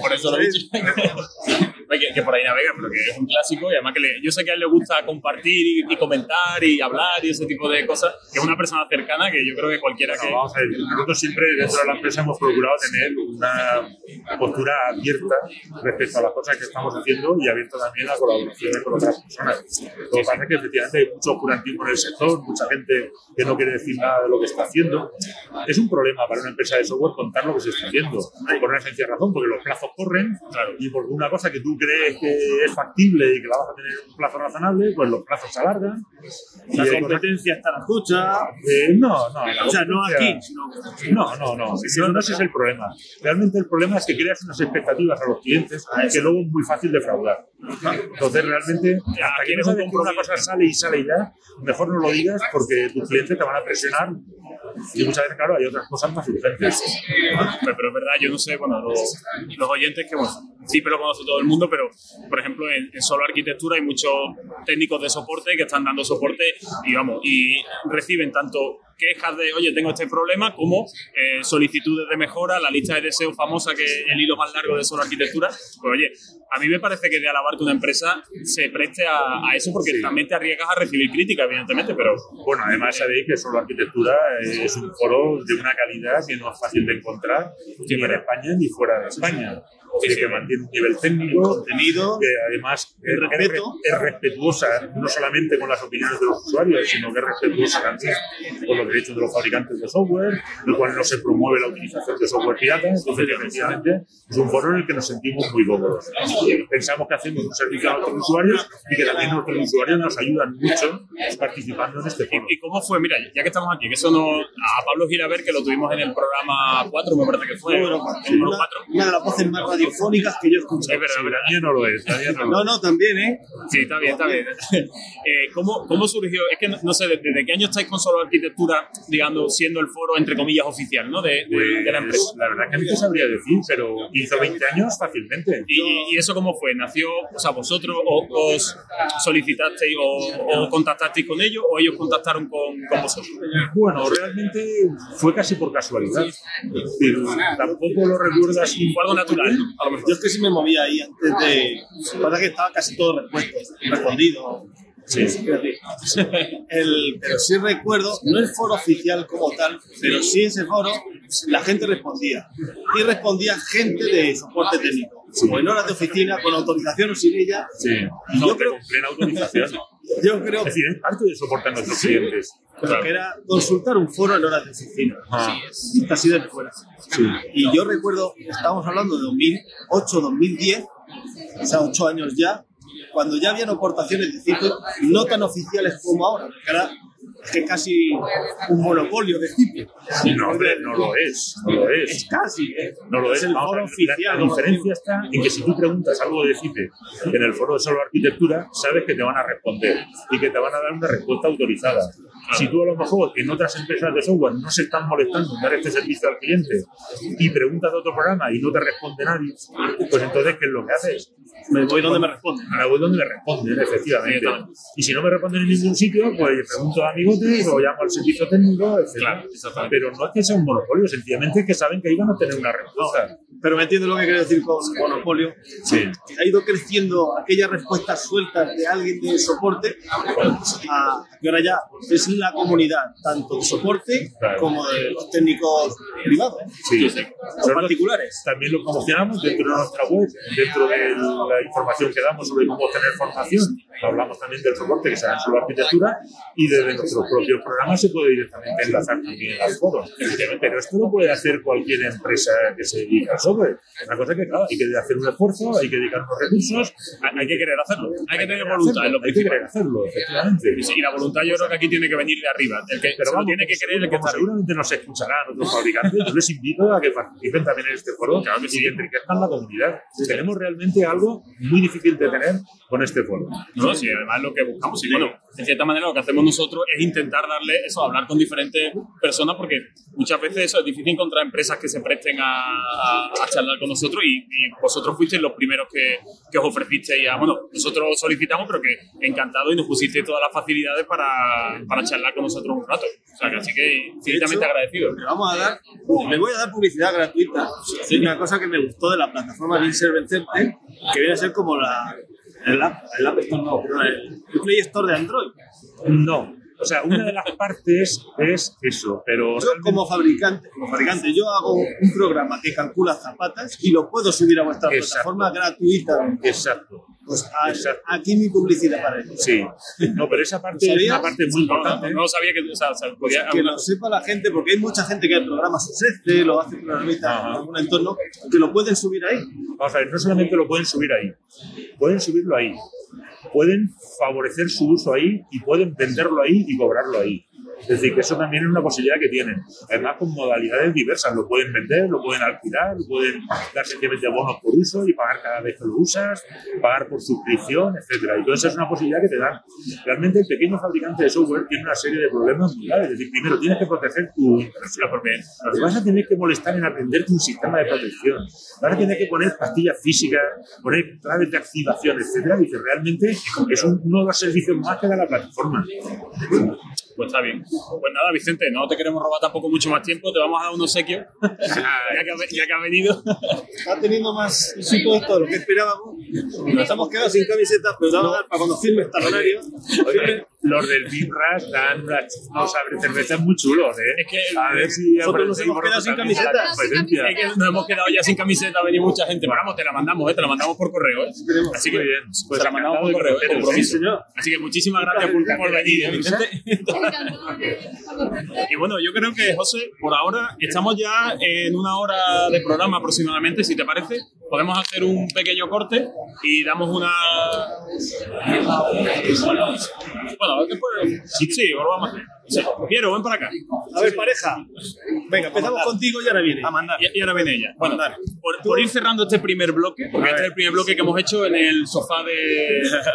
Por eso lo he dicho. Que, que por ahí navega, pero que es un clásico y además que le- yo sé que a él le gusta compartir y, y comentar y hablar y ese tipo de cosas, que es una persona cercana que yo creo que cualquiera que... No, vamos a ver, nosotros siempre dentro de la empresa hemos procurado tener una postura abierta respecto a las cosas que estamos haciendo y abierta también a colaboraciones con otras personas. Lo que pasa es que efectivamente hay mucho oscurantismo en el sector, mucha gente que no quiere decir nada de lo que está haciendo. Es un problema para una empresa de software contar lo que se está haciendo, por una sencilla razón, porque los plazos corren y por una cosa que tú crees que es factible y que la vas a tener en un plazo razonable, pues los plazos se alargan. La competencia está a la escucha. eh, no, no. la O sea, no aquí, sino No, no, no. No, no ese es el problema. Realmente el problema es que creas unas expectativas a los clientes que luego es muy fácil defraudar. Entonces, realmente, hasta que no sabes que una cosa sale y sale ya, mejor no lo digas porque tus clientes te van a presionar. Y muchas veces, claro, hay otras cosas más urgentes. Pero, pero es verdad, yo no sé, bueno, los, los oyentes que, bueno, sí, pero conoce todo el mundo, pero, por ejemplo, en, en solo arquitectura hay muchos técnicos de soporte que están dando soporte y, vamos, y reciben tanto quejas de, oye, tengo este problema, como eh, solicitudes de mejora, la lista de deseos famosa, que es el hilo más largo de solo arquitectura. Pues, oye, a mí me parece que de alabar que una empresa se preste a, a eso porque también te arriesgas a recibir crítica, evidentemente, pero Bueno, además sabéis que solo arquitectura es un foro de una calidad que no es fácil de encontrar ni en España ni fuera de España. Sí, que mantiene un nivel técnico, contenido, que además el es, respeto. es respetuosa no solamente con las opiniones de los usuarios, sino que es respetuosa también con los derechos de los fabricantes de software, el cual no se promueve la utilización de software pirata. Entonces, efectivamente, es un foro en el que nos sentimos muy cómodos. Pensamos que hacemos un servicio a nuestros usuarios y que también nuestros usuarios nos ayudan mucho participando en este foro. ¿Y cómo fue? Mira, ya que estamos aquí, que eso no. A Pablo Giraber, que lo tuvimos en el programa 4, me parece que fue. Número el cuatro. número Una, 4. una de las voces más radiofónicas que yo he escuchado. Es verdad, Sí, verdad. la mía no lo es, la mía no No, también, ¿eh? Sí, está bien, está bien. Eh, ¿cómo, ¿Cómo surgió? Es que no, no sé, ¿desde qué año estáis con solo arquitectura, digamos, siendo el foro, entre comillas, oficial, ¿no? De, de- de la empresa. Pues, la verdad que no te sabría decir, pero hizo 20 años fácilmente. ¿Y, y eso cómo fue? ¿Nació, o sea, vosotros o- os solicitasteis o, o contactasteis con ellos o ellos contactaron con, con vosotros? Bueno, realmente fue casi por casualidad. Decir, tampoco lo recuerdo así. Fue algo natural, ¿no? A lo mejor. Yo es que sí me movía ahí antes de. Pasa es que estaba casi todo respuesto, respondido. Sí, sí. El, pero sí recuerdo, no el foro oficial como tal, pero sí ese foro la gente respondía. Y respondía gente de soporte técnico. O en horas de oficina, con autorización o sin ella. Sí, Y no, yo creo- con plena autorización. Yo creo Es decir, es parte de soporte a nuestros clientes. pero que era consultar un foro en horas de oficina. Ah. Está así de fuera. Y yo recuerdo, estábamos hablando de 2008, 2010, o sea, ocho años ya, cuando ya habían aportaciones de Cipio no tan oficiales como ahora, porque ahora es que casi un monopolio de Cipio. No, hombre, no lo es, no lo es. Es casi, ¿eh? No lo es. el Vamos a foro ver, oficial. La, la diferencia está en que si tú preguntas algo de CIPE en el foro de solo arquitectura, sabes que te van a responder y que te van a dar una respuesta autorizada. Si tú a lo mejor en otras empresas de software no se están molestando en dar este servicio al cliente y preguntas de otro programa y no te responde nadie, pues entonces, ¿qué es lo que haces? Me voy donde me responden. Me voy donde me responden, efectivamente. Y si no me responden en ningún sitio, pues pregunto a amigotes o llamo al servicio técnico, etc. Pero no es que sea un monopolio, sencillamente es que saben que ahí van a tener una respuesta. Pero me entiendo lo que quiero decir con monopolio. Sí. Ha ido creciendo aquellas respuestas sueltas de alguien de soporte a que ahora ya es la comunidad, tanto de soporte Claro. como de los técnicos privados. Sí. O particulares. También lo promocionamos dentro de nuestra web, dentro de la información que damos sobre cómo obtener formación. Hablamos también del soporte que se da en solo arquitectura y desde nuestros propios programas se puede directamente enlazar también al foro. Pero esto lo puede hacer cualquier empresa que se dedica al software. Una cosa que, claro, hay que hacer un esfuerzo, hay que dedicar unos recursos. Hay hay que querer hacerlo. Hay que tener voluntad, es hacerlo, lo Hay que querer hacerlo, efectivamente. Y sí, y la voluntad yo creo que aquí tiene que venir de arriba. El que, Pero vamos, tiene que querer el que está seguramente nos escucharán otros fabricantes, yo les invito a que participen también en este foro y que enriquezcan la comunidad. Tenemos realmente algo muy difícil de tener con este foro. No, sí, además lo que buscamos. Y bueno, en cierta manera lo que hacemos nosotros es intentar darle eso, hablar con diferentes personas, porque muchas veces eso es difícil encontrar empresas que se presten a, a- a charlar con nosotros y, y vosotros fuisteis los primeros que, que os ofrecisteis a, bueno, nosotros solicitamos, pero que encantado y nos pusisteis todas las facilidades para, para charlar con nosotros un rato. O sea, que así que infinitamente agradecido. Le vamos a dar, le voy a dar publicidad gratuita. Una cosa que me gustó de la plataforma de Inservencente, que viene a ser como la, el App, el App Store, no, pero el, Play Store de Android. No. O sea, una de las partes es eso, pero Yo como fabricante, como fabricante, yo hago un programa que calcula zapatas y lo puedo subir a vuestra Exacto. plataforma gratuita. Exacto. Pues a- aquí mi publicidad para ello. Sí. No, pero esa parte es una parte muy importante. No, no sabía que o sea, o sea, podía, que lo sepa la gente, porque hay mucha gente que programa sus Excel o hace programitas en algún entorno que lo pueden subir ahí. Vamos a ver, no solamente lo pueden subir ahí, pueden subirlo ahí, pueden favorecer su uso ahí y pueden venderlo ahí y cobrarlo ahí. Es decir, que eso también es una posibilidad que tienen. Además, con modalidades diversas. Lo pueden vender, lo pueden alquilar, lo pueden dar sencillamente bonos por uso y pagar cada vez que lo usas, pagar por suscripción, etcétera. Y todo eso es una posibilidad que te dan. Realmente, el pequeño fabricante de software tiene una serie de problemas muy graves. Es decir, primero, tienes que proteger tu inversión, porque te vas a tener que molestar en aprenderte un sistema de protección. Vas a tener que poner pastillas físicas, poner claves de activación, etcétera. Y que realmente es un, los servicios más que da la plataforma. Pues está bien. Pues nada, Vicente, no te queremos robar tampoco mucho más tiempo, te vamos a dar un obsequio, ya, que ha, ya que ha venido. Está teniendo más éxito esto de lo que esperábamos. Nos estamos quedando sin camisetas, pero vamos a dar para cuando firme esta horario. Oye, los del Bimras dan unos cervezas muy chulos, ¿eh? Es que a ver si nosotros nos hemos quedado sin camisetas. competencia. Es que nos hemos quedado ya sin camiseta, ha venido mucha gente. Pero vamos, te la mandamos, ¿eh? te la mandamos por correo. ¿eh? Así que Muy bien. pues te la mandamos por correo, ¿eh? compromiso. Así que muchísimas gracias por, por venir, ¿eh, Vicente. Y bueno, yo creo que, José, por ahora estamos ya en una hora de programa aproximadamente, si te parece. Podemos hacer un pequeño corte y damos una. Bueno, después. Sí, sí, volvamos a hacer. Sí. Piero, ven para acá. A ver, pareja. Venga, empezamos contigo y ahora viene. A mandar. Y, y ahora viene ella. Bueno, por, por ir cerrando este primer bloque, porque este es el primer bloque que hemos hecho en el sofá de.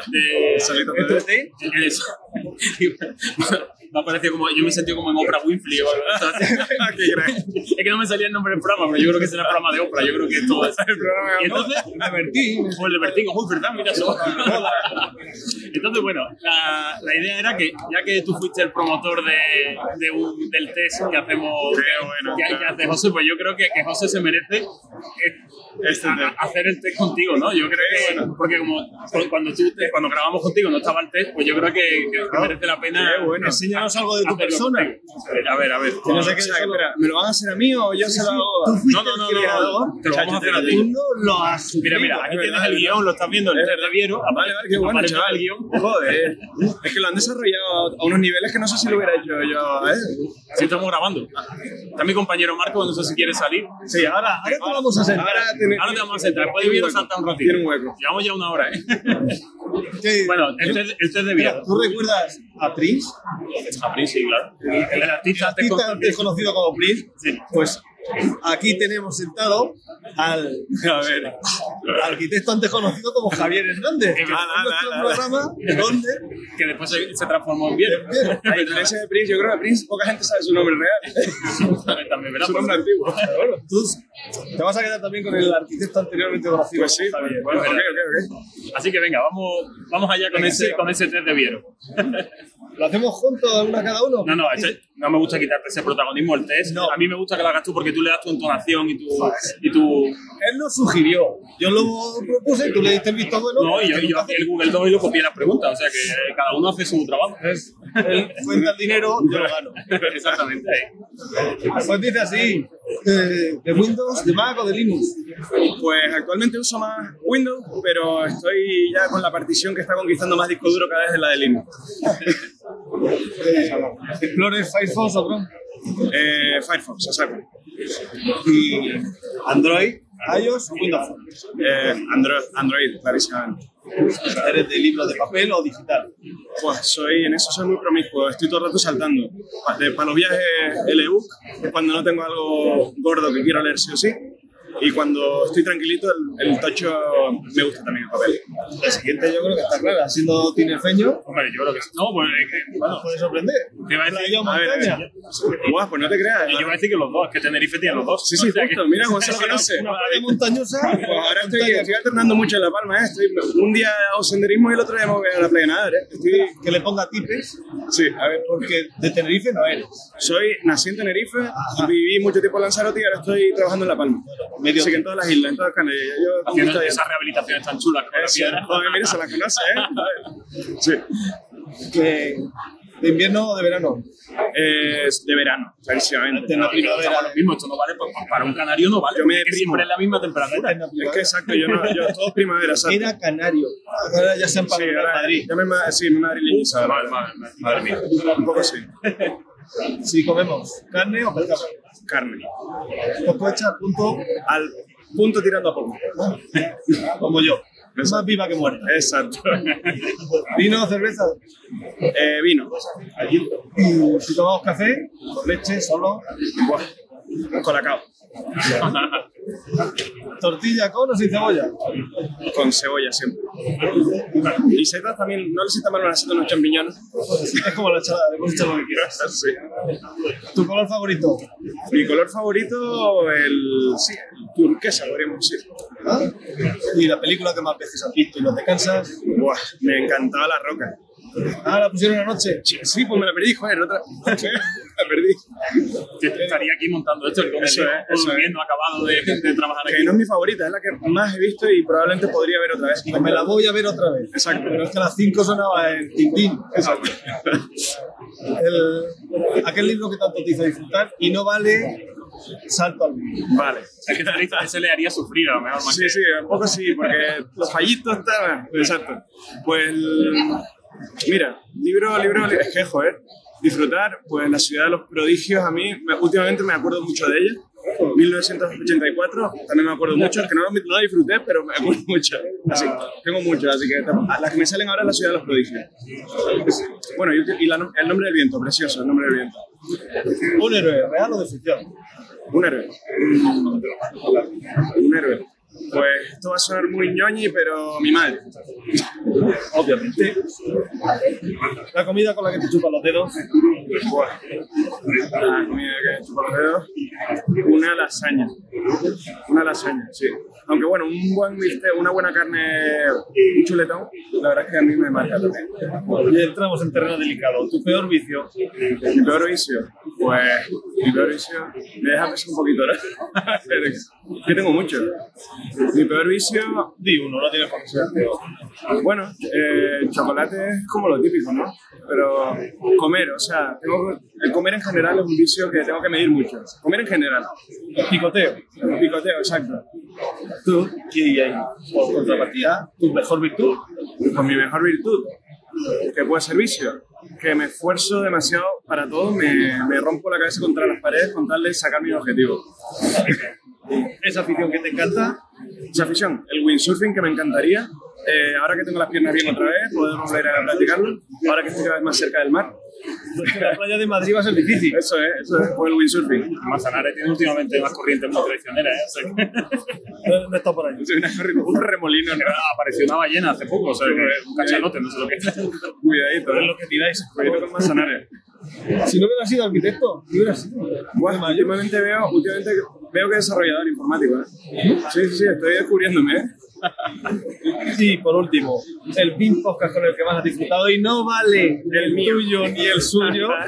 de en el so- Me ha parecido como. Yo me he sentido como en Oprah Winfrey o algo así. Es que no me salía el nombre del programa, pero yo creo que será el programa de Oprah. Yo creo que es todo eso. Y entonces. De Bertín. Fue el de Bertín. Uy, verdad, mira eso. Entonces, bueno, la, la idea era que, ya que tú fuiste el promotor de, de un- del test que hacemos, que, que hace José, pues yo creo que, que José se merece eh, a- a- hacer el test contigo, ¿no? Yo creo que, porque como cu- cuando, tú, cuando grabamos contigo no estaba el test, pues yo creo que, que- que merece la pena Enséñanos cuéntanos algo de tu persona. A ver, a ver. Que no sé qué espera, ¿me lo van a hacer a mí o yo se lo hago? No, no, no, no, te lo vamos a hacer a ti. Lo has Mira, mira, aquí Es tienes el guion, lo estás viendo, el Es Ter de Viero. Vale, vale, qué bueno, chaval. el guion. Joder, es que lo han desarrollado a unos niveles que no sé si lo hubiera hecho yo, ¿eh? Sí, estamos grabando. Está mi compañero Marco, no sé si quiere salir. Sí, ahora, ahora te vamos a sentar. Ahora, te vamos a sentar. Después de tiene Viero un ratito. Tiene un hueco. Llevamos ya una hora, ¿eh? ¿Qué- Bueno, el Ter de Viero. ¿Tú recuerdas a Prince? A Prince, sí, claro. El, el artista antes artista con- antes conocido como Prince, Sí. pues aquí tenemos sentado al, a ver, al arquitecto antes conocido como Javier Hernández, que programa donde después se, se transformó en Viero. A diferencia de Prince, yo creo que Prince poca gente sabe su nombre real. También, ¿verdad? su nombre antiguo. tú te vas a quedar también con el arquitecto anteriormente conocido. Pues sí, como Javier. bueno, ok, ok, ok. Así que venga, vamos, vamos allá con ese, con ese Ter de Viero. ¿Lo hacemos juntos, una cada uno? No, no, ese- no me gusta quitarte ese protagonismo, el test. No. A mí me gusta que lo hagas tú porque tú le das tu entonación y tu. Y tu Él lo sugirió. Yo lo propuse y tú le diste el visto bueno. no, y yo, yo hacía el Google Doc y lo copié las preguntas. O sea que cada uno hace su trabajo. Él cuenta el dinero, yo lo gano. Exactamente. Pues dice así, eh, ¿de Windows, de Mac o de Linux? Pues actualmente uso más Windows, pero estoy ya con la partición que está conquistando más disco duro cada vez es la de Linux. Eh, Explorer, Firefox o Chrome. Eh, Firefox, exacto. Y Android, iOS o Windows. Eh, Android, Android, clarísimamente. ¿Eres de libro de papel o digital? Pues soy, en eso soy muy promiscuo, estoy todo el rato saltando. Para los viajes ebook, es cuando no tengo algo gordo que quiero leer sí o sí. Y cuando estoy tranquilito, el, el tocho me gusta también el papel. El siguiente yo creo que está claro, siendo tinerfeño, Hombre, yo creo que sí. No, pues es que, bueno, puede sorprender. te iba a decir. A ver, a ver. Guau, pues no te creas. Yo iba a decir que los dos, que Tenerife tiene los dos. Sí, sí, O sea justo. que- Mira, Juan se lo conoce. una Playa montañosa. Pues ahora estoy, estoy alternando mucho en La Palma, ¿eh? Estoy, un día hago senderismo y el otro día me voy a la playa nadar, ¿eh? Estoy, Que le ponga tipes, sí, a ver, porque de Tenerife no eres. soy, nací en Tenerife, viví mucho tiempo en Lanzarote y ahora estoy trabajando en La Palma. Medio Así que en todas las islas, en todas Canarias. Yo Haciendo esas rehabilitaciones tan chulas con la Eso, piedra. joder, mira, se la conoce, ¿eh? Sí. Que ¿De invierno o de verano? Es de verano, clarísimamente. En la primavera. lo mismo, esto no vale, pues, para un canario no vale. Yo me siempre es la misma temperatura. Es que exacto, yo no, yo todo primavera, ¿sabes? Era canario. Ahora ya se han Sí, en Madrid. Ya me, sí, me madrileñiza, Madre, madre, madre, mía. Un poco sí. Si comemos carne o pescado. Carne. Echar punto Al punto tirando a poco. como yo. Más viva que muerta. Exacto. Vino, cerveza. Eh, vino. Y si tomamos café, leche, solo. Buah. Colacao. Tortilla con o sin cebolla. Con cebolla siempre. Y setas también, no le sienta mal una seta unos champiñones. Es como la ensalada, le puedes echar lo que quieras. Sí. ¿Tu color favorito? Mi color favorito, el. Sí, el turquesa, podríamos decir. ¿Ah? Y la película que más veces has visto y no te cansas. Buah, me encantaba la roca. Ah, la pusieron anoche. Sí, pues me la perdí, joder, otra. la perdí. Que estaría aquí montando esto, el Eso es, eso es. durmiendo, acabado de, de trabajar Que aquí. no es mi favorita, es la que más he visto y probablemente podría ver otra vez. Pues me la voy a ver otra vez. Exacto. Pero es que a las 5 sonaba el Tintín. Exacto. El, aquel libro que tanto te hizo disfrutar y no vale salto al vivo. Vale. Es que Tenerife ese le haría sufrir a lo mejor más Sí, sí, un poco sí, porque los fallitos estaban. Exacto. Pues, mira, libro, libro, es que, joder, disfrutar, pues la ciudad de los prodigios, a mí, me- últimamente me acuerdo mucho de ella. 1984, también me acuerdo mucho, que no, lo- no la disfruté, pero me acuerdo mucho. Así, tengo mucho, así que las que me salen ahora es la ciudad de los prodigios. Bueno, y, y la no- el nombre del viento, precioso, el nombre del viento. ¿Un héroe real o de ficción? Un héroe. Un héroe. Pues esto va a sonar muy ñoñi, pero mi madre. Obviamente. La comida con la que te chupan los dedos. La comida que chupa los dedos. Una lasaña. Una lasaña, sí. Aunque bueno, un buen bistec, una buena carne, un chuletón, la verdad es que a mí me marca también. Y entramos en terreno delicado. ¿Tu peor vicio? Mi peor vicio, pues mi peor vicio, me deja pensar un poquito, es que tengo mucho. Mi peor vicio, Di uno, no tienes por qué ser peor. Bueno, eh, chocolate es como lo típico, ¿no? Pero comer, o sea, tengo, el comer en general es un vicio que tengo que medir mucho. Comer en general. Picoteo. Picoteo, exacto. Tú, y ahí, por contrapartida, tu mejor virtud. Con mi mejor virtud, que puede ser vicio, que me esfuerzo demasiado para todo, me, me rompo la cabeza contra las paredes con tal de sacar mi objetivo. Esa afición que te encanta, Esa afición, el windsurfing que me encantaría, eh, ahora que tengo las piernas bien otra vez, poder volver a practicarlo, ahora que estoy cada vez más cerca del mar. la playa de Madrid va a ser difícil. Eso es, eso es, o el windsurfing. Manzanares tiene últimamente más corrientes muy tradicionales, ¿eh? O sea que- No, no está por ahí. Un remolino, ¿no? Apareció una ballena hace poco, o sea, que un cachalote, no sé lo que es. Cuidadito, es lo que tiráis. Cuidadito con Manzanares. Si no hubiera sido arquitecto, ¿qué hubiera sido? Bueno, últimamente veo, últimamente veo que es desarrollador informático, ¿eh? Sí, sí, sí, estoy descubriéndome, ¿eh? Y por último, el BIM podcast con el que más has disfrutado y no vale el tuyo ni el suyo.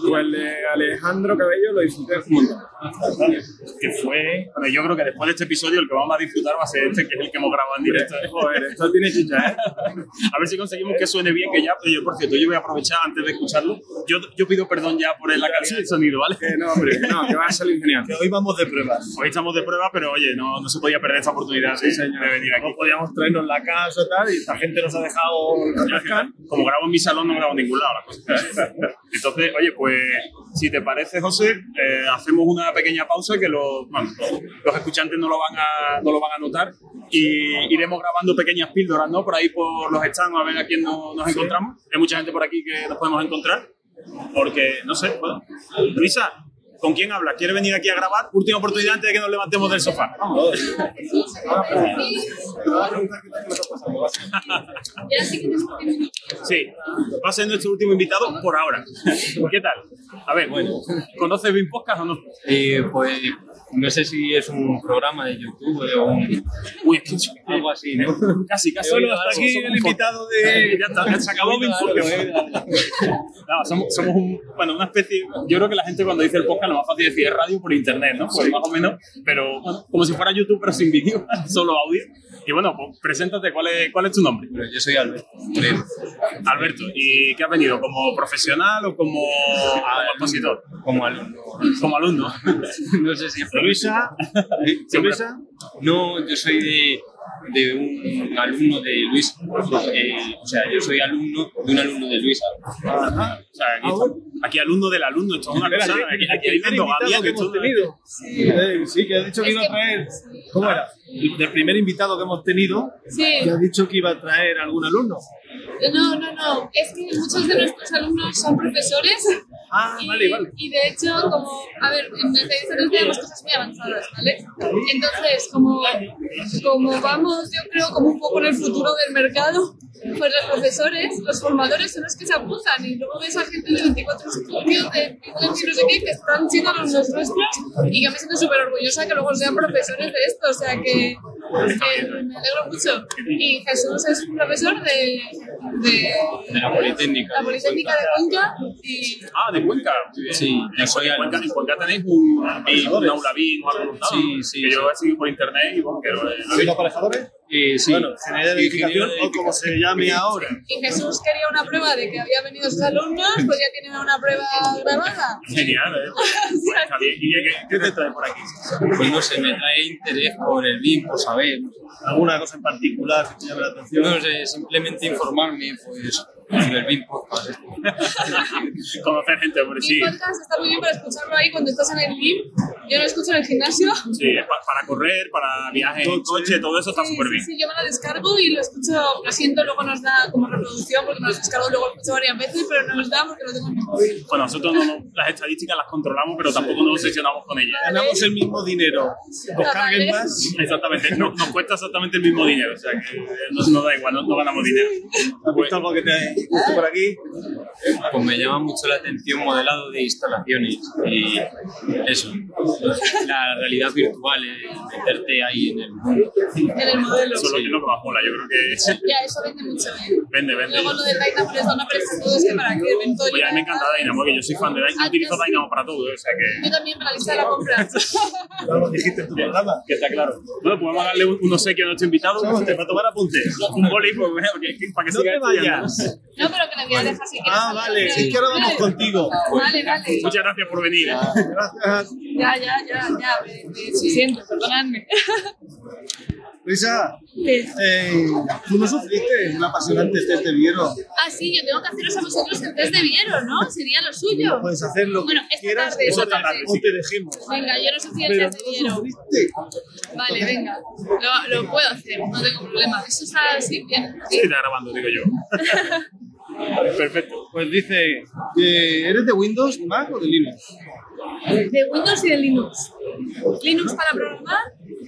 Pues el de Alejandro Cabello lo disfruté un montón. Que fue. Bueno, yo creo que después de este episodio el que vamos a disfrutar va a ser este, que es el que hemos grabado en directo. Joder, esto tiene chicha, ¿eh? A ver si conseguimos que suene bien, que ya, pero yo, por cierto, yo voy a aprovechar antes de escucharlo. Yo, yo pido perdón ya por la calidad del sonido, ¿vale? Que no, hombre, no, que va a salir genial. Que hoy vamos de pruebas. Hoy estamos de prueba, pero oye, no, no se podía perder esta oportunidad de, de venir aquí. No podíamos traernos la casa y tal, y esta gente nos ha dejado. Como grabo en mi salón, no grabo en ningún lado la cosa. Entonces, oye, pues si te parece, José, eh, hacemos una pequeña pausa que los, bueno, los escuchantes no lo, van a, no lo van a notar y iremos grabando pequeñas píldoras, ¿no? Por ahí por los stands a ver a quién no- nos encontramos. Hay mucha gente por aquí que nos podemos encontrar porque, no sé, bueno. Luisa, ¿con quién hablas? ¿Quiere venir aquí a grabar? Última oportunidad antes de que nos levantemos del sofá. Ya sí va a ser nuestro último invitado por ahora. ¿Qué tal? A ver, ¿conoces BIM Podcast o no? Eh, pues no sé si es un programa de YouTube o un... Uy, es que algo así, ¿no? Casi, casi. Bueno, hasta aquí el invitado de. Ya está, se acabó BIM Podcast. No, somos, somos un, bueno, una especie. Yo creo que la gente cuando dice el podcast lo más fácil es decir es radio por internet, ¿no? Pues más o menos, pero bueno, como si fuera YouTube, pero sin vídeo, solo audio. Y bueno, pues preséntate, ¿cuál es, cuál es tu nombre? Yo soy Alberto. Alberto, ¿y qué has venido? ¿Como profesional o como, expositor? Como alumno. Como alumno. No sé si... Luisa. ¿Sí, Luisa? No, yo soy de, de un alumno de Luis. Eh, o sea, yo soy alumno de un alumno de Luisa. Ajá. O sea, aquí, aquí alumno del alumno, esto es una cosa. Aquí, aquí hay endogamia, invitado que hemos tenido. Eh, Sí, que ha dicho que iba a traer. ¿Cómo era? Del primer invitado que hemos tenido, Sí. que ha dicho que iba a traer algún alumno. No, no, no. Es que muchos de nuestros alumnos son profesores. Ah, y, vale, vale. Y de hecho, como, a ver, en editorial tenemos cosas muy avanzadas, ¿vale? Entonces, como, como vamos, yo creo, como un poco en el futuro del mercado, pues los profesores, los formadores son los que se apuntan y luego ves a gente de 24 estudios, de no sé qué, que están siendo alumnos nuestros y que me siento súper orgullosa que luego sean profesores de esto, o sea que, que me alegro mucho. Y Jesús es un profesor de, de De la Politécnica. la Politécnica de Cuenca y Ah, de Cuenca. Sí, En Cuenca, alumno. en Cuenca tenéis un, BIM, un aula BIM o algo así. Sí, sí, Que yo he seguido por internet y bueno, he ¿Sois aparejadores? Eh, sí. Bueno, ingeniería de edificación de o como se llame ahora. y Jesús quería una prueba de que había venido sus alumnos, pues ya tiene una prueba grabada. Genial, ¿eh? Pues. ¿Y qué, qué te trae por aquí? Pues no sé, me trae interés por el BIM, por saber. ¿Alguna cosa en particular que te llame la atención? No sé, simplemente informarme, pues, BIM podcast. Conocer gente, hombre, sí. Mi podcast está muy bien para escucharlo ahí cuando estás en el gym. Yo lo escucho en el gimnasio. Sí, pa- para correr, para viajes coche, todo eso está súper sí, bien. sí, yo me lo descargo y lo escucho, lo siento, luego nos da como reproducción porque me lo descargo luego lo escucho varias veces, pero no nos da porque lo tengo en mi móvil. Bueno, nosotros no, no- las estadísticas las controlamos, pero tampoco nos obsesionamos con ellas. Ganamos el mismo dinero. Nos Ah, carguen más. Exactamente, no- nos cuesta exactamente el mismo dinero, o sea que nos, nos da igual, no, no ganamos dinero. ¿Has visto algo que te guste por aquí? Pues me llama mucho la atención modelado de instalaciones y eso. la realidad virtual, eh, meterte ahí en el mundo. En el modelo. Eso es lo que nos más mola, yo creo que Ya, eso vende mucho bien. vende, vende. Luego lo del Dynamo les da una a todos que para que ven todo el Oye, a mí me encanta Dynamo, que yo soy fan de Dynamo, Ah, utilizo yo sí. Dynamo para todo, o sea que, Yo también para la lista de la compra. lo dijiste en tu programa. que está claro. Bueno, podemos darle un, un obsequio a nuestro invitado para tomar apuntes. Un boli, pues, para que No siga te estudiando. vayas. No, pero que le voy a dejar si quieres. Ah, vale, que ahora vamos contigo. Vale, vale. Muchas gracias por venir. Gracias. Ya, ya, ya, ya. Me, me siento, perdonadme. Luisa, eh, ¿tú no sufriste un apasionante test de Viero? Ah, sí, yo tengo que haceros a vosotros el test de Viero, ¿no? Sería lo suyo. Puedes hacer lo que Bueno, esta quieras tarde, esta o te- tarde. o te dejemos. Venga, yo no si el Pero test de Viero. sufriste. Vale, venga. Lo, lo puedo hacer, no tengo problema. Eso es así, bien. Sí, está grabando, digo yo. Perfecto. Pues dice, que ¿eres de Windows, Mac o de Linux? De Windows y de Linux. Linux para programar,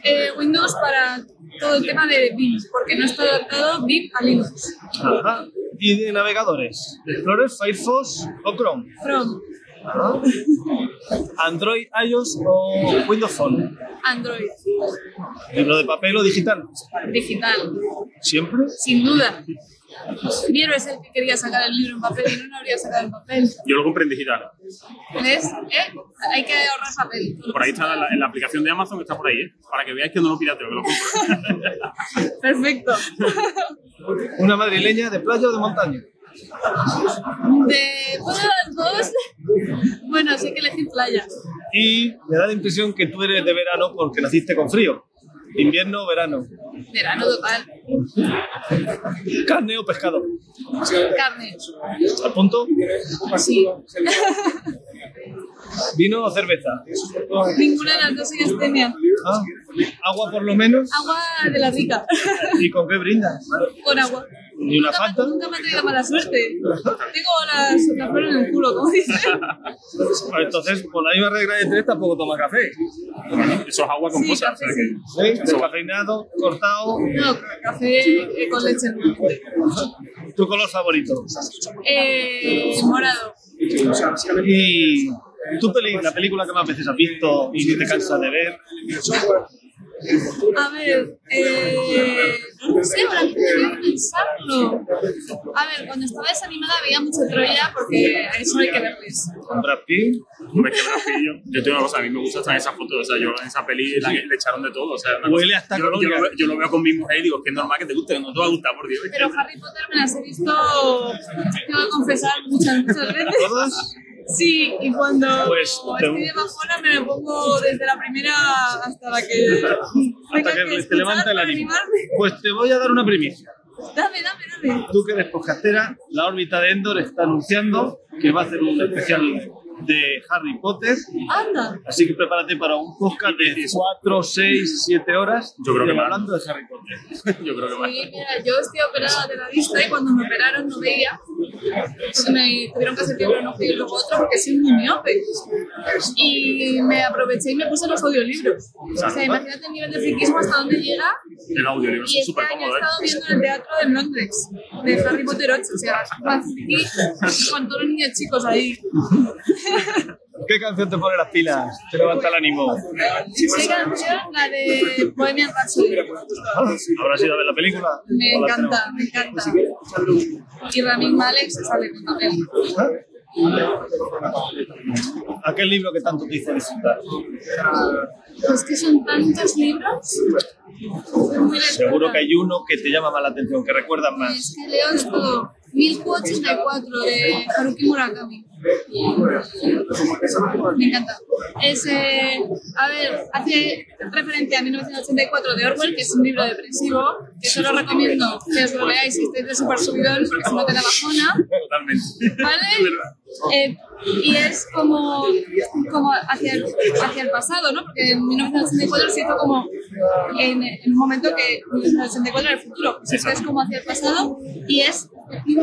eh, Windows para todo el tema de BIM, porque no está adaptado BIM a Linux. Ajá. ¿Y de navegadores? ¿De Explorer, Firefox o Chrome? Chrome, Ajá. ¿Android, iOS o Windows Phone? Android, ¿Libro de papel o digital? digital, ¿Siempre? sin duda. Viero es el que quería sacar el libro en papel y no lo habría sacado en papel. Yo lo compré en digital. ¿Ves? ¿Eh? Hay que ahorrar papel. Por ahí está en la, en la aplicación de Amazon, está por ahí, ¿eh? Para que veáis que no lo pirateo, que lo compro. Perfecto. ¿Una madrileña de playa o de montaña? De todas las dos, bueno, sí que elegir playa. Y me da la impresión que tú eres de verano porque naciste con frío. ¿Invierno o verano? Verano total. ¿Carne o pescado? Carne. ¿Al punto? Sí. ¿Vino o cerveza? Ninguna de las dos soy astenia. Ah, ¿Agua por lo menos? Agua de la rica. ¿Y con qué brindas? Con agua. ¿Ni una Nunca me- falta? Nunca me ha traído mala suerte. Tengo las, las flores en el culo, como dicen. Pues entonces, por la misma regla de tres, tampoco toma café. Eso es agua con Sí, cosas. café sí. ¿Sí? Descafeinado, cortado. No, café eh, con leche. ¿Tu color favorito? Eh, morado. ¿Y tu peli, la película que más veces has visto y te cansas de ver? A ver, eh, no sé, ahora tendría que pensarlo. A ver, cuando estaba desanimada veía mucho Troya porque a eso hay que verles. ¿Con Brad Pitt? Hombre, que Brad Pitt, yo, yo tengo una cosa, a mí me gusta estar en esas fotos, o sea, yo en esa peli la- le echaron de todo, o sea, una cosa- Huele hasta yo, yo, lo, veo- yo lo veo con mi mujer y digo, que es normal que te guste, que no te va a gustar, por Dios. Pero Harry Potter me las he visto, tengo que confesar, muchas, muchas veces. Sí, y cuando Pues, estoy de bajona me lo pongo desde la primera hasta la que Hasta que te levanta el ánimo. Pues te voy a dar una primicia. Dame, dame, dame. Tú que eres podcastera, la órbita de Endor está anunciando que va a hacer un especial de Harry Potter. Anda. Así que prepárate para un podcast de 4, 6, 7 horas Yo creo que más. hablando de Harry Potter. Yo creo que más. Sí, mira, yo estoy operada de la vista y cuando me operaron no veía. Porque me tuvieron que hacer primero un ojo y luego otro porque soy muy miope. Y me aproveché y me puse los audiolibros. O sea, imagínate el nivel de friquismo hasta dónde llega. El audiolibro es este súper año he cómodo, ¿eh? estado viendo en el teatro de Londres, de Harry Potter 8. O sea, más friki con todos los niños chicos ahí. ¿Qué canción te pone las pilas? Te levanta el ánimo. ¿Qué canción? La de Bohemian Rhapsody. ¿Habrás ido a ver la película? Me ¿O la encanta, me encanta. Y Rami Malek se sale con papel. tenemos? ¿Aquel libro que tanto te hizo disfrutar? Pues que son tantos libros. Muy Seguro que hay uno que te llama más la atención, que recuerdas más. Es que leo todo. 1084 de Haruki Murakami. Me encanta. Es, eh, a ver, hace referencia a 1984 de Orwell, que es un libro depresivo, que solo recomiendo que os lo leáis si estáis de super subidón, porque si no te da bajona. Totalmente. ¿Vale? Eh, y es como, como hacia, el, hacia el pasado, ¿no? Porque en 1984 se hizo como en, en un momento que 1984 era el futuro. Pues es como hacia el pasado y es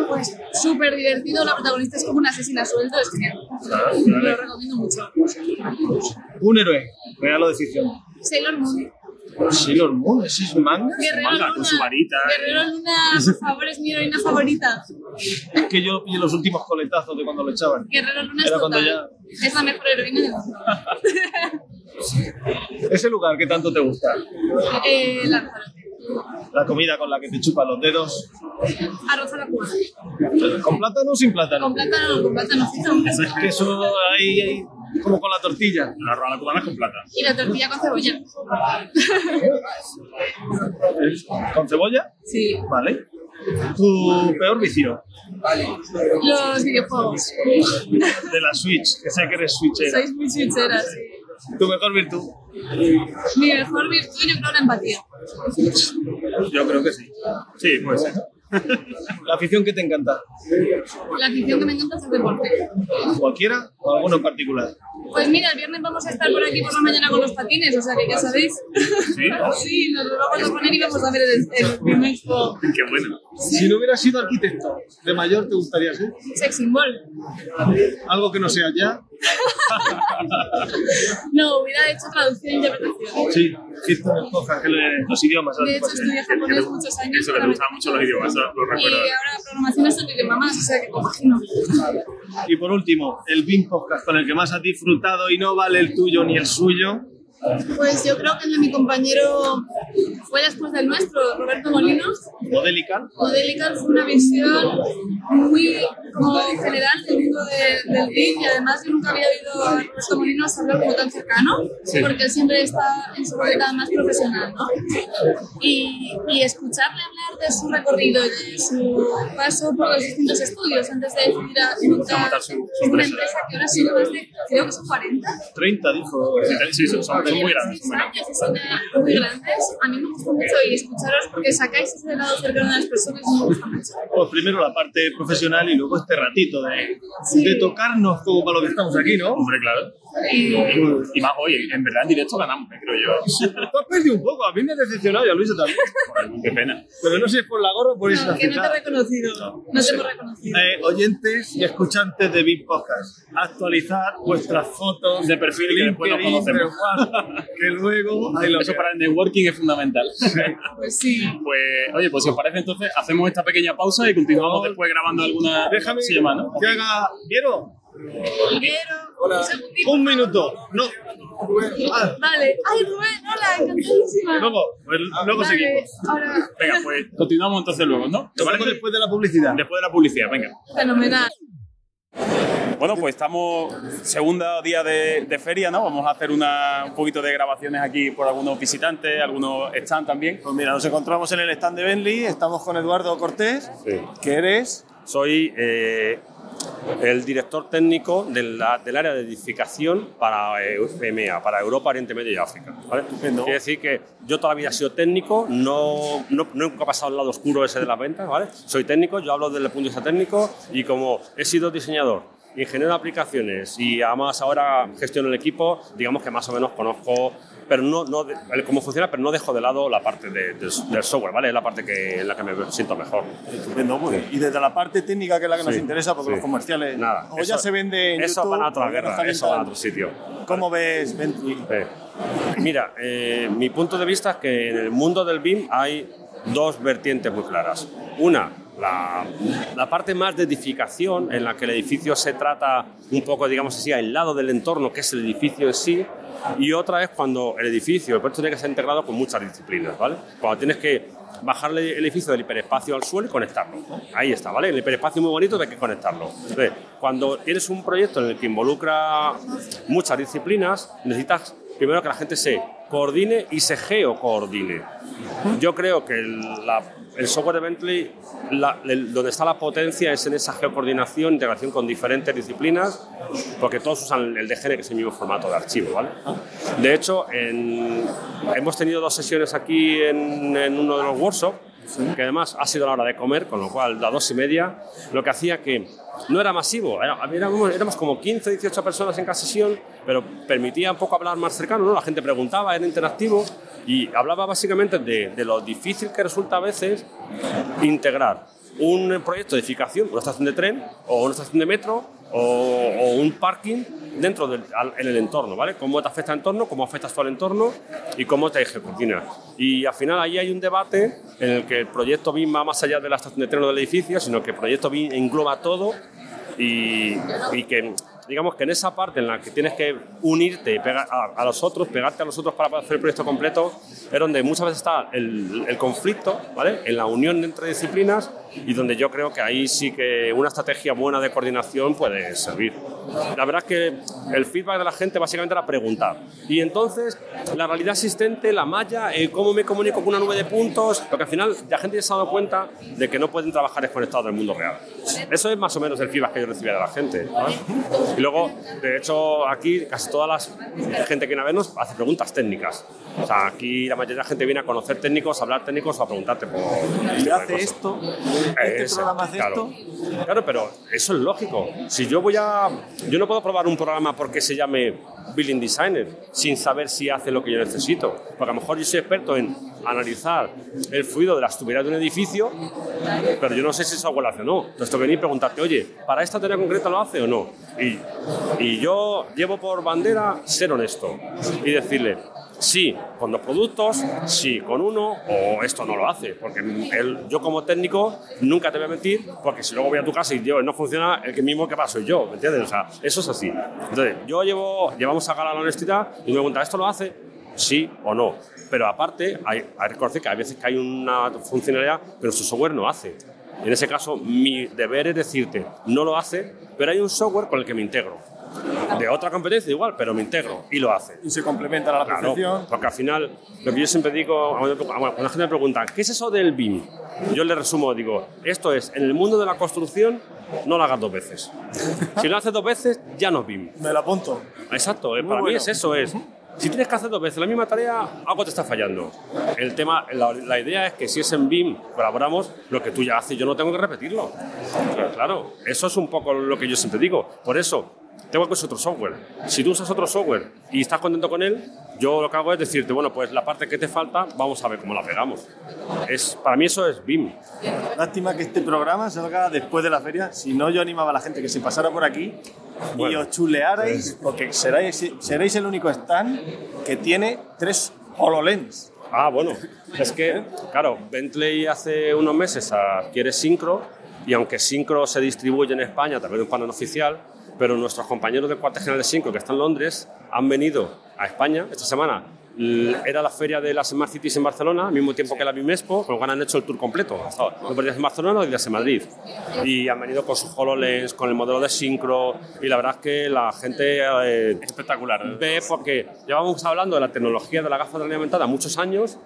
pues súper divertido. La protagonista es como una asesina suelto, es genial. Lo recomiendo mucho. Un héroe, regalo de ficción. Sailor Moon. Sailor Moon, ¿ese es manga? Guerrero Manga, Luna. con su varita. Guerrero Luna, por favor, es mi heroína favorita. Es que yo pillé los últimos coletazos de cuando lo echaban. Guerrero Luna es Era total. Es la mejor heroína del mundo. Ese lugar que tanto te gusta, Eh, Lanzarote. La comida con la que te chupan los dedos, Arroz a la cubana. ¿con plátano o sin plátano? Con plátano, con plátano frito. Que eso ahí, ahí, como con la tortilla. La rola cubana es con plata. Y la tortilla con cebolla. ¿Con cebolla? Sí. Vale. ¿Tu peor vicio? Los videojuegos. De la Switch, que sé que eres switchera. Sois muy switcheras, sí. ¿Tu mejor virtud? Mi mejor virtud, yo creo, la empatía. Yo creo que sí. Sí, puede ser. ¿La afición que te encanta? La afición que me encanta es el deporte. ¿Cualquiera o alguno en particular? Pues mira, el viernes vamos a estar por aquí por la mañana con los patines, o sea que ya sabéis. ¿Sí? Sí, nos los vamos a poner y vamos a ver el, el Film Expo. Qué bueno. Si no hubieras sido arquitecto, ¿de mayor te gustaría ser? Sex symbol. Algo que no sea ya. No, hubiera hecho traducción e interpretación. Sí, que le- los idiomas. De hecho, estudié japonés muchos años. Eso que te gustaban mucho los idiomas, lo Y recuerdo. ahora programación es el idioma más, o sea que compagino. Y por último, el BIM Podcast con el que más has disfrutado y no vale el tuyo ni el suyo. Pues yo creo que el de mi compañero fue después del nuestro, Roberto Molinos. Modelical. Modelical fue una visión muy como general del mundo de- del BIM y además yo nunca había oído a Roberto Molinos hablar como tan cercano Sí. porque él siempre está en su faceta más profesional ¿no? y, y escucharle hablar de su recorrido y de su paso por los distintos estudios antes de decidir a montar una empresa. que ahora son más de creo que son 40 30, dijo. Sí, son, son muy grandes. son muy grandes. A mí me gusta mucho y escucharos porque sacáis ese lado cercano de las personas y me gusta mucho. Pues primero la parte profesional y luego este ratito de, de tocarnos como para lo que estamos aquí, ¿no? Hombre, claro. Y, y más, oye, en verdad en directo ganamos, eh, creo yo. Tú has perdido un poco, a mí me ha decepcionado y a Luisa también. Joder, Qué pena. Pero no sé si es por la gorra o por esa No, que no te he reconocido. No te hemos reconocido. Eh, oyentes y escuchantes de Big Podcast, actualizar vuestras fotos De perfil que después nos LinkedIn, conocemos. que luego ahí lo Eso que- para el networking es fundamental. Pues sí. Pues, oye, pues si os parece, entonces hacemos esta pequeña pausa y continuamos después grabando alguna Déjame se llama, ¿no? que haga. ¿Vieron? Un minuto. No. Ah, Vale. Ay, Rubén, hola, encantadísima. luego, pues, luego Vale, seguimos. Ahora, Venga, pues continuamos entonces luego, ¿no? ¿Te parece? después de la publicidad. Después de la publicidad, venga. fenomenal. Bueno, pues estamos segundo día de, de feria, ¿no? Vamos a hacer una, un poquito de grabaciones aquí por algunos visitantes, algunos están también. Pues mira, nos encontramos en el stand de Bentley, estamos con Eduardo Cortés, que eres Soy eh, el director técnico de la- del área de edificación para eh, EMEA, para Europa, Oriente Medio y África. ¿vale? Quiere decir que yo toda la vida he sido técnico, no, no, nunca he pasado al lado oscuro ese de las ventas. ¿vale? Soy técnico, yo hablo desde el punto de vista técnico y como he sido diseñador, ingeniero de aplicaciones y además ahora gestiono el equipo, digamos que más o menos conozco pero no, no cómo funciona, pero no dejo de lado la parte de- de- del software, ¿vale? Es la parte que, en la que me siento mejor. Estupendo, bien. Y desde la parte técnica, que es la que nos Sí, interesa, porque sí. los comerciales Nada, o ya se vende en Eso YouTube, van a otra guerra, eso va a otro sitio. ¿Cómo ves Bentley? Eh, Mira, eh, mi punto de vista es que en el mundo del BIM hay dos vertientes muy claras. Una, la, la parte más de edificación, en la que el edificio se trata un poco, digamos así, aislado del entorno, que es el edificio en sí. Y otra es cuando el edificio, el proyecto tiene que ser integrado con muchas disciplinas, ¿vale? Cuando tienes que bajarle el edificio del hiperespacio al suelo y conectarlo. Ahí está, ¿vale? El hiperespacio muy bonito, hay que conectarlo. Entonces, cuando tienes un proyecto en el que involucra muchas disciplinas, necesitas primero que la gente se coordine y se geocoordine. Yo creo que el, la- el software de Bentley, la- el- donde está la potencia es en esa geocoordinación, integración con diferentes disciplinas, porque todos usan el DGN, que es el mismo formato de archivo. ¿vale? De hecho, en- hemos tenido dos sesiones aquí en, en uno de los workshops, que además ha sido la hora de comer, con lo cual a dos y media, lo que hacía que no era masivo, era- éramos, éramos como 15, 18 personas en cada sesión, pero permitía un poco hablar más cercano, ¿no? la gente preguntaba, era interactivo y hablaba básicamente de, de lo difícil que resulta a veces integrar un proyecto de edificación, una estación de tren o una estación de metro, o, o un parking dentro del al- en el entorno, ¿vale? Cómo te afecta el entorno, cómo afectas tú al entorno y cómo te ejecutina. Y al final ahí hay un debate en el que el proyecto BIM va más allá de la estación de tren o del edificio, sino que el proyecto BIM engloba todo y, y que digamos que en esa parte en la que tienes que unirte y pegar a, a los otros, pegarte a los otros para hacer el proyecto completo, es donde muchas veces está el, el conflicto, ¿vale? En la unión entre disciplinas y donde yo creo que ahí sí que una estrategia buena de coordinación puede servir. La verdad es que el feedback de la gente básicamente era preguntar. Y entonces, la realidad existente, la malla, eh, cómo me comunico con una nube de puntos, porque al final la gente ya se ha dado cuenta de que no pueden trabajar desconectados del mundo real. Eso es más o menos el feedback que yo recibía de la gente. ¿no? Y luego, de hecho, aquí casi toda la gente que viene a vernos hace preguntas técnicas. O sea, aquí la mayoría de la gente viene a conocer técnicos, a hablar técnicos o a preguntarte por... ¿Qué hace esto? ¿Este Ese, programa hace claro. esto? Claro, pero eso es lógico. Si yo voy a. Yo no puedo probar un programa porque se llame Building Designer sin saber si hace lo que yo necesito. Porque a lo mejor yo soy experto en analizar el fluido de las tuberías de un edificio, pero yo no sé si eso lo hace o no. Entonces tengo que venir y preguntarte, oye, ¿para esta tarea concreta lo hace o no? Y, y yo llevo por bandera ser honesto y decirle, sí, con dos productos, sí, con uno, o esto no lo hace. Porque el- yo como técnico nunca te voy a mentir, porque si luego voy a tu casa y yo no funciona, el que mismo que va soy yo, ¿me entiendes? O sea, eso es así. Entonces, yo llevo, llevamos a gala la honestidad y me pregunta, ¿esto lo hace? Sí o no. Pero aparte, hay, hay que hay veces que hay una funcionalidad que nuestro software no hace. En ese caso, mi deber es decirte, no lo hace, pero hay un software con el que me integro. De otra competencia igual, pero me integro y lo hace. Y se complementan a la Claro, perfección. porque al final, lo que yo siempre digo, cuando la gente me pregunta, ¿qué es eso del BIM? Yo le resumo, digo, esto es, en el mundo de la construcción, no lo hagas dos veces. Si lo haces dos veces, ya no es BIM. Me lo apunto. Exacto, eh, Muy para mí bueno. es eso, es. Si tienes que hacer dos veces la misma tarea, algo te está fallando. El tema, la, la idea es que si es en BIM, colaboramos, lo que tú ya haces, yo no tengo que repetirlo. Claro, eso es un poco lo que yo siempre digo. Por eso, tengo que usar otro software. Si tú usas otro software y estás contento con él, yo lo que hago es decirte, bueno, pues la parte que te falta, vamos a ver cómo la pegamos. Es, para mí eso es BIM. Lástima que este programa salga después de la feria. Si no, yo animaba a la gente que se pasara por aquí y Bueno. os chulearais, porque seréis, seréis el único stand que tiene tres HoloLens. Ah, bueno, es que, claro, Bentley hace unos meses adquiere Syncro y aunque Syncro se distribuye en España a través de un panel oficial, pero nuestros compañeros del cuartel general de Syncro que están en Londres han venido a España esta semana. Era la feria de las Smart Cities en Barcelona, al mismo tiempo que la BIMEXPO, con lo cual han hecho el tour completo. Dos días en Barcelona y días en Madrid. Y han venido con sus HoloLens, con el modelo de Syncro, y la verdad es que la gente... eh, Espectacular. ve porque llevábamos hablando de la tecnología de la gafa de realidad aumentada muchos años,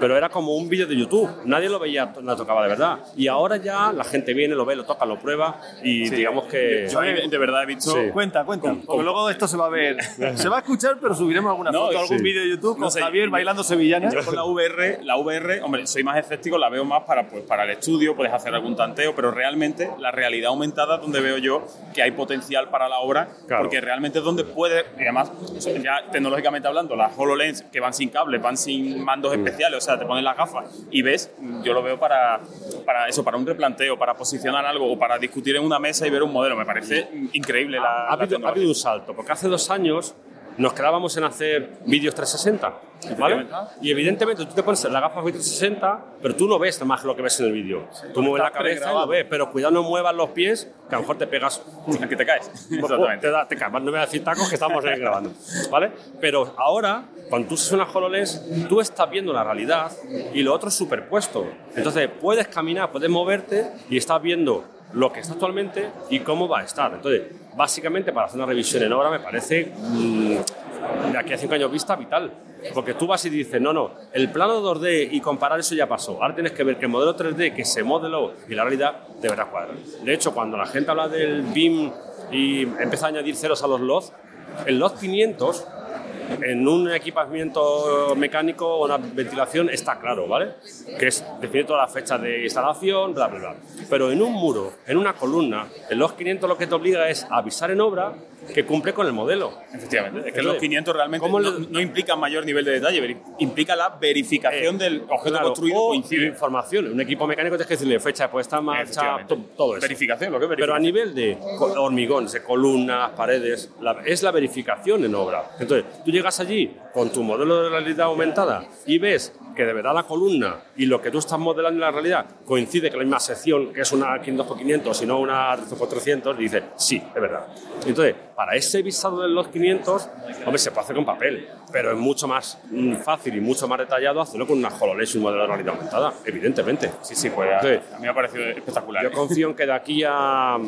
pero era como un vídeo de YouTube. Nadie lo veía, lo tocaba de verdad. Y ahora ya la gente viene, lo ve, lo toca, lo prueba y digamos que... Yo ahí de verdad he visto. Sí. Cuenta, cuenta. Porque luego esto se va a ver. Se va a escuchar, pero subiremos alguna No, foto, algún sí. vídeo de YouTube con No sé, Javier bailando sevillanas. Yo con la VR, la VR, hombre, soy más escéptico, la veo más para, pues, para el estudio, puedes hacer algún tanteo, pero realmente la realidad aumentada es donde veo yo que hay potencial para la obra, Claro. porque realmente es donde puede, y además, ya tecnológicamente hablando, las HoloLens que van sin cable, van sin mandos Mm. especiales, o sea, te pones las gafas y ves, yo lo veo para, para eso, para un replanteo, para posicionar algo o para discutir en una mesa y ver un modelo, me parece increíble la, ha, la habido, ha habido un salto, porque hace dos años nos quedábamos en hacer vídeos 360, ¿vale? Y evidentemente tú te pones la gafa 360, pero tú no ves más lo que ves en el vídeo. tú mueves la cabeza y lo ves, pero cuidado no muevas los pies, que a lo mejor te pegas que te caes. Te, Exactamente. da, te caes. No me voy a decir tacos que estamos ahí grabando, ¿vale? Pero ahora, cuando tú usas una HoloLens, tú estás viendo la realidad y lo otro es superpuesto. Entonces, puedes caminar, puedes moverte y estás viendo lo que está actualmente y cómo va a estar. Entonces, básicamente, para hacer una revisión en obra me parece, mm, de aquí a cinco años vista, vital. Porque tú vas y dices, no, no, el plano 2D y comparar eso ya pasó. Ahora tienes que ver que el modelo 3D que se modeló y la realidad de verdad cuadra. De hecho, cuando la gente habla del BIM y empieza a añadir ceros a los LOD, el LOD 500 en un equipamiento mecánico o una ventilación está claro, ¿vale? Que es definir todas las fechas de instalación, bla, bla, bla. Pero en un muro, en una columna, el LOD 500 lo que te obliga es avisar en obra que cumple con el modelo. Efectivamente, es que los 500 realmente ¿cómo no, le- no implican mayor nivel de detalle, implica la verificación del objeto Eh, Claro, construido o coincide. información. Un equipo mecánico tienes que decirle fecha puesta en marcha, todo eso. Verificación, lo que es Pero a verificación. nivel de hormigón, de columnas, paredes, la- es la verificación en obra. Entonces, tú llegas allí con tu modelo de realidad aumentada y ves que de verdad la columna y lo que tú estás modelando en la realidad coincide con la misma sección, que es una 500 por 500 y no una 300 por 300, y dices, sí, es verdad. Entonces, para ese visado de los 500, hombre, se puede hacer con papel, pero es mucho más mm, fácil y mucho más detallado hacerlo con una HoloLens y un modelo de realidad aumentada, evidentemente. Sí, sí, pues Entonces, a mí me ha parecido espectacular. yo confío en que de aquí a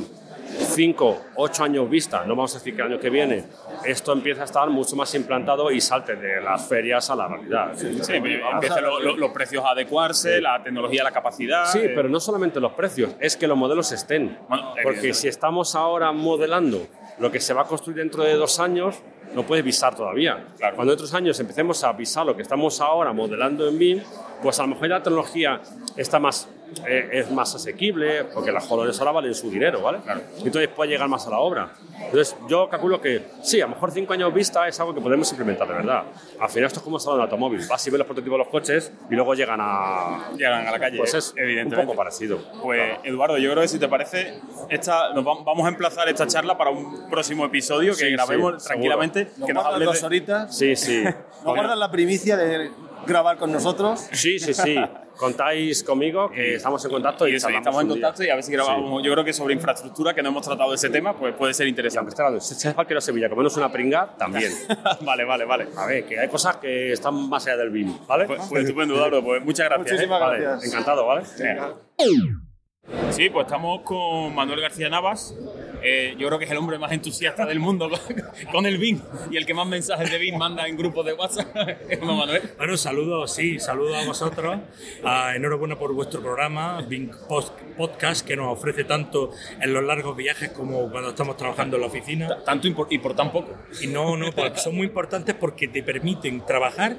5, 8 años vista, no vamos a decir que el año que viene, esto empieza a estar mucho más implantado y salte de las ferias a la realidad. Sí, pues, empiezan lo- lo- los precios a adecuarse, la tecnología, la capacidad. Sí, eh, pero no solamente los precios, es que los modelos estén. Bueno, Porque si estamos ahora modelando lo que se va a construir dentro de dos años, no puedes visar todavía. Cuando en otros años empecemos a visar lo que estamos ahora modelando en BIM, pues a lo mejor la tecnología está más, eh, es más asequible, porque las HoloLens ahora valen su dinero, ¿vale? Entonces puede llegar más a la obra. Entonces yo calculo que sí, a lo mejor cinco años vista es algo que podemos implementar de verdad. Al final esto es como salón de automóvil. Vas y ves los prototipos de los coches y luego llegan a... llegan a la calle. Pues es evidentemente. un poco parecido. Pues Eduardo, yo creo que si te parece, esta, nos vamos a emplazar esta charla para un próximo episodio que Sí, grabemos sí, tranquilamente, Nos que nos hables dos de- horitas. Sí, sí. ¿Nos guardan la primicia de grabar con nosotros? Sí, sí, sí. Contáis conmigo, que estamos en contacto y, Y eso, y estamos en un día. contacto y a ver si grabamos. Yo creo que sobre infraestructura, que no hemos tratado de ese tema, pues puede ser interesante. Si es Falquero Sevilla, comernos una pringa, también. vale, vale, vale. A ver, que hay cosas que están más allá del BIM, ¿vale? Pues, pues estupendo, Eduardo. Pues muchas gracias. Muchísimas ¿eh? Vale, gracias. Encantado, ¿vale? Venga. Sí, pues estamos con Manuel García Navas. Eh, yo creo que es el hombre más entusiasta del mundo con, con el BIM y el que más mensajes de BIM manda en grupos de WhatsApp. ¿Es no, Manuel? Bueno, saludos, sí, saludos a vosotros. Ah, enhorabuena por vuestro programa, Bing Post- Podcast, que nos ofrece tanto en los largos viajes como cuando estamos trabajando en la oficina. Tanto y por, y por tan poco. Y no, no, son muy importantes porque te permiten trabajar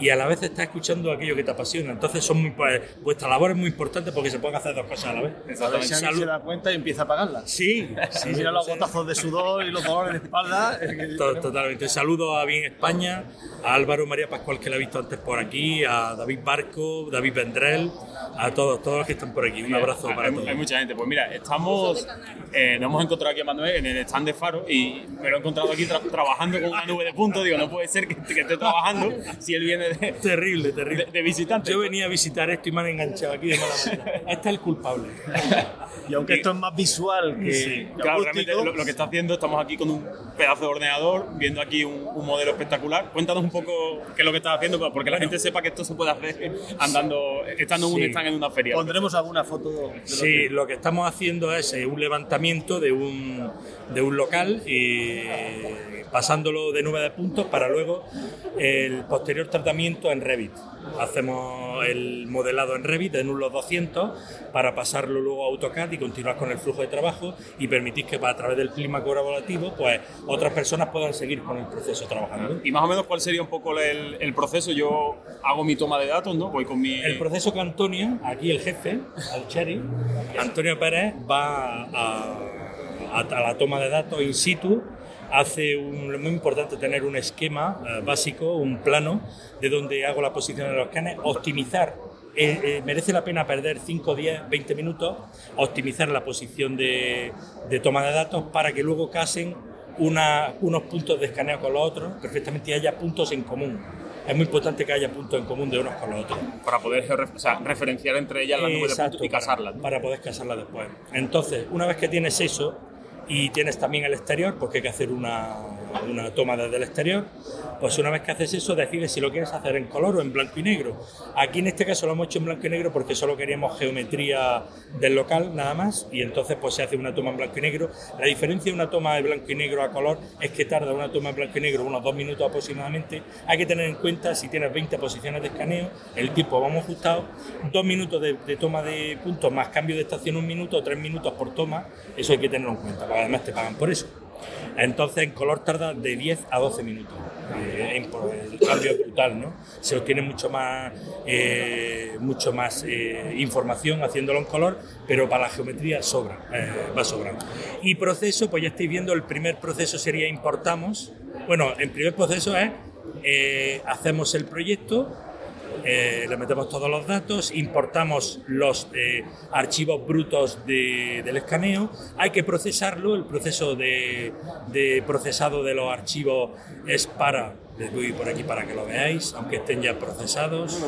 y a la vez estás escuchando aquello que te apasiona. Entonces, son muy, pues, vuestra labor es muy importante porque se pueden hacer dos cosas a la vez. Ver si alguien se da cuenta y empieza a pagarla. Sí, Si mira los gotazos de sudor y los dolores de espalda. Totalmente. Saludo a Bien España, a Álvaro María Pascual, que la he visto antes por aquí, a David Barco, David Vendrell, a todos, todos los que están por aquí. Un abrazo para hay, todos. hay mucha gente. Pues mira, estamos. eh, nos hemos encontrado aquí a Manuel en el stand de Faro y me lo he encontrado aquí tra- trabajando con una nube de puntos. Digo, no puede ser que, que esté trabajando si él viene de, Terrible, terrible. de, de visitante. Yo venía a visitar esto y me han enganchado aquí de mala manera. Este es el culpable. Y aunque esto es más visual que, Sí, que claro, realmente lo, lo que está haciendo, estamos aquí con un pedazo de ordenador, viendo aquí un, un modelo espectacular. Cuéntanos un poco qué es lo que estás haciendo, porque la gente sepa que esto se puede hacer andando, estando en un Sí. stand en una feria. pondremos alguna foto de lo Sí, que- lo que estamos haciendo es eh, un levantamiento de un, de un local y pasándolo de nube de puntos para luego el posterior tratamiento en Revit. Hacemos el modelado en Revit en un los 200 para pasarlo luego a AutoCAD y continuar con el flujo de trabajo y permitir que a través del clima colaborativo pues otras personas puedan seguir con el proceso trabajando. Y más o menos, ¿cuál sería un poco el, el proceso? Yo hago mi toma de datos, ¿no? Voy con mi... El proceso que Antonio, aquí el jefe, al Cherry, Antonio Pérez va a, a- a la toma de datos in situ, hace un, muy importante tener un esquema eh, básico, un plano de donde hago la posición de los canes, optimizar. eh, eh, merece la pena perder 5, 10, 20 minutos, optimizar la posición de, de toma de datos para que luego casen una- unos puntos de escaneo con los otros, perfectamente y haya puntos en común. Es muy importante que haya puntos en común de unos con los otros. Para poder o sea, referenciar entre ellas las nubes de puntos y para- casarlas. Para, poder casarlas después. Entonces, una vez que tienes eso y tienes también el exterior, porque hay que hacer una, una toma desde el exterior, pues una vez que haces eso decides si lo quieres hacer en color o en blanco y negro. Aquí en este caso lo hemos hecho en blanco y negro porque solo queríamos geometría del local nada más y entonces pues se hace una toma en blanco y negro. La diferencia de una toma de blanco y negro a color es que tarda una toma en blanco y negro unos dos minutos aproximadamente. Hay que tener en cuenta si tienes 20 posiciones de escaneo, el tiempo vamos ajustado, dos minutos de, toma de puntos más cambio de estación un minuto, tres minutos por toma, eso hay que tenerlo en cuenta, además te pagan por eso. Entonces en color tarda de 10 a 12 minutos. Eh, el cambio es brutal, ¿no? Se obtiene mucho más, eh, mucho más eh, información haciéndolo en color, pero para la geometría sobra, va sobrando. Y proceso, pues ya estáis viendo, el primer proceso sería importamos. Bueno, el primer proceso es hacemos el proyecto, eh, le metemos todos los datos, importamos los eh, archivos brutos de- del escaneo, hay que procesarlo, el proceso de, de procesado de los archivos es para, les doy por aquí para que lo veáis, aunque estén ya procesados.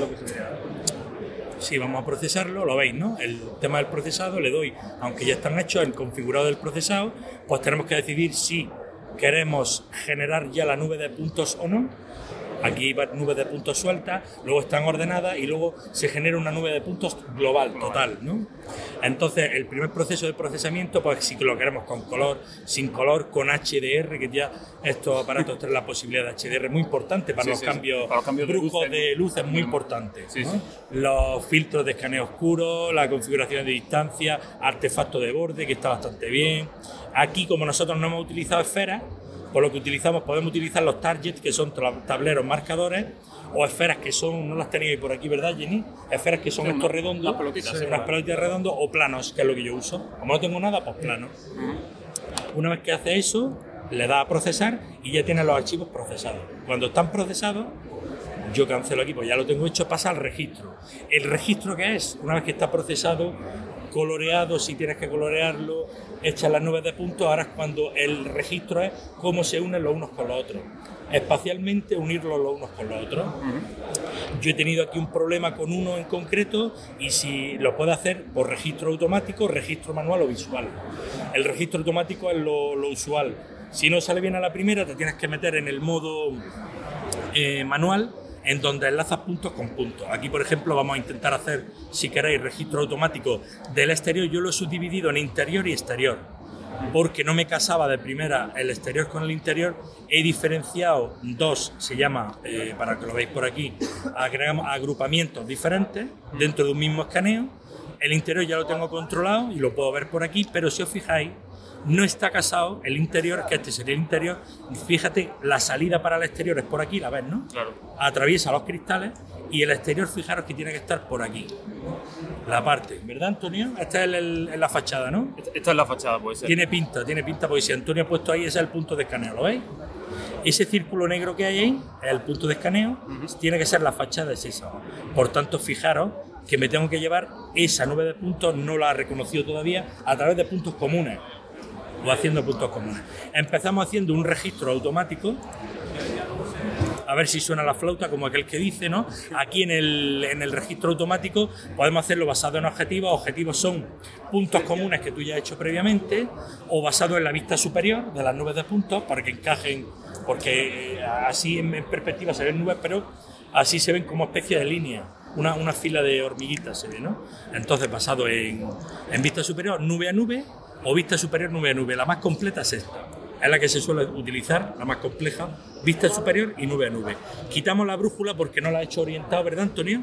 Sí, vamos a procesarlo, lo veis, ¿no? El tema del procesado le doy, aunque ya están hechos, el configurado del procesado, pues tenemos que decidir si queremos generar ya la nube de puntos o no. Aquí va nube de puntos suelta, luego están ordenadas y luego se genera una nube de puntos global, total, ¿no? Entonces, el primer proceso de procesamiento, pues si lo queremos con color, sin color, con HDR, que ya estos aparatos tienen la posibilidad de HDR, muy importante para Sí, los sí, cambios, Para los cambios de bruscos luces, de luz es muy importante. Sí, ¿no? sí. Los filtros de escaneo oscuro, la configuración de distancia, artefacto de borde, que está bastante bien. Aquí, como nosotros no hemos utilizado esferas, por lo que utilizamos, podemos utilizar los targets, que son tableros marcadores, o esferas que son, no las tenéis por aquí, ¿verdad, Jenny? Esferas que son Sí, estos redondos, pelotitas, sí, unas pelotitas redondos, o planos, que es lo que yo uso. Como no tengo nada, pues plano. Una vez que hace eso, le da a procesar y ya tiene los archivos procesados. Cuando están procesados, yo cancelo aquí, pues ya lo tengo hecho, pasa al registro. ¿El registro qué es? Una vez que está procesado, coloreado, si tienes que colorearlo, echas las nubes de puntos, ahora es cuando el registro es cómo se unen los unos con los otros. Espacialmente unirlos los unos con los otros. Yo he tenido aquí un problema con uno en concreto y si lo puedo hacer por registro automático, registro manual o visual. El registro automático es lo, lo usual. Si no sale bien a la primera, te tienes que meter en el modo eh, manual en donde enlazas puntos con puntos. Aquí, por ejemplo, vamos a intentar hacer, si queréis, registro automático del exterior. Yo lo he subdividido en interior y exterior, porque no me casaba de primera el exterior con el interior. He diferenciado dos, se llama, eh, para que lo veáis por aquí, agregamos agrupamientos diferentes dentro de un mismo escaneo. El interior ya lo tengo controlado y lo puedo ver por aquí, pero si os fijáis, no está casado el interior, que este sería el interior. Fíjate, la salida para el exterior es por aquí, la ves, ¿no? Claro. Atraviesa los cristales y el exterior, fijaros que tiene que estar por aquí. La parte, ¿verdad, Antonio? Esta es el- el- la fachada, ¿no? Esta es la fachada, puede ser. Tiene pinta, tiene pinta, porque si Antonio ha puesto ahí, ese es el punto de escaneo, ¿lo veis? Ese círculo negro que hay ahí es el punto de escaneo, tiene que ser la fachada de esa. Por tanto, fijaros que me tengo que llevar esa nube de puntos, no la he reconocido todavía, a través de puntos comunes o haciendo puntos comunes. Empezamos haciendo un registro automático. A ver si suena la flauta como aquel que dice, ¿no? Aquí en el, en el registro automático podemos hacerlo basado en objetivos. Objetivos son puntos comunes que tú ya has hecho previamente o basado en la vista superior de las nubes de puntos para que encajen, porque eh, así en, perspectiva se ven nubes, pero así se ven como especie de línea. Una, una fila de hormiguitas se ve, ¿no? Entonces, basado en, en vista superior, nube a nube, o vista superior, nube a nube. La más completa es esta. Es la que se suele utilizar, la más compleja, vista superior y nube a nube. Quitamos la brújula porque no la ha hecho orientado, ¿verdad, Antonio?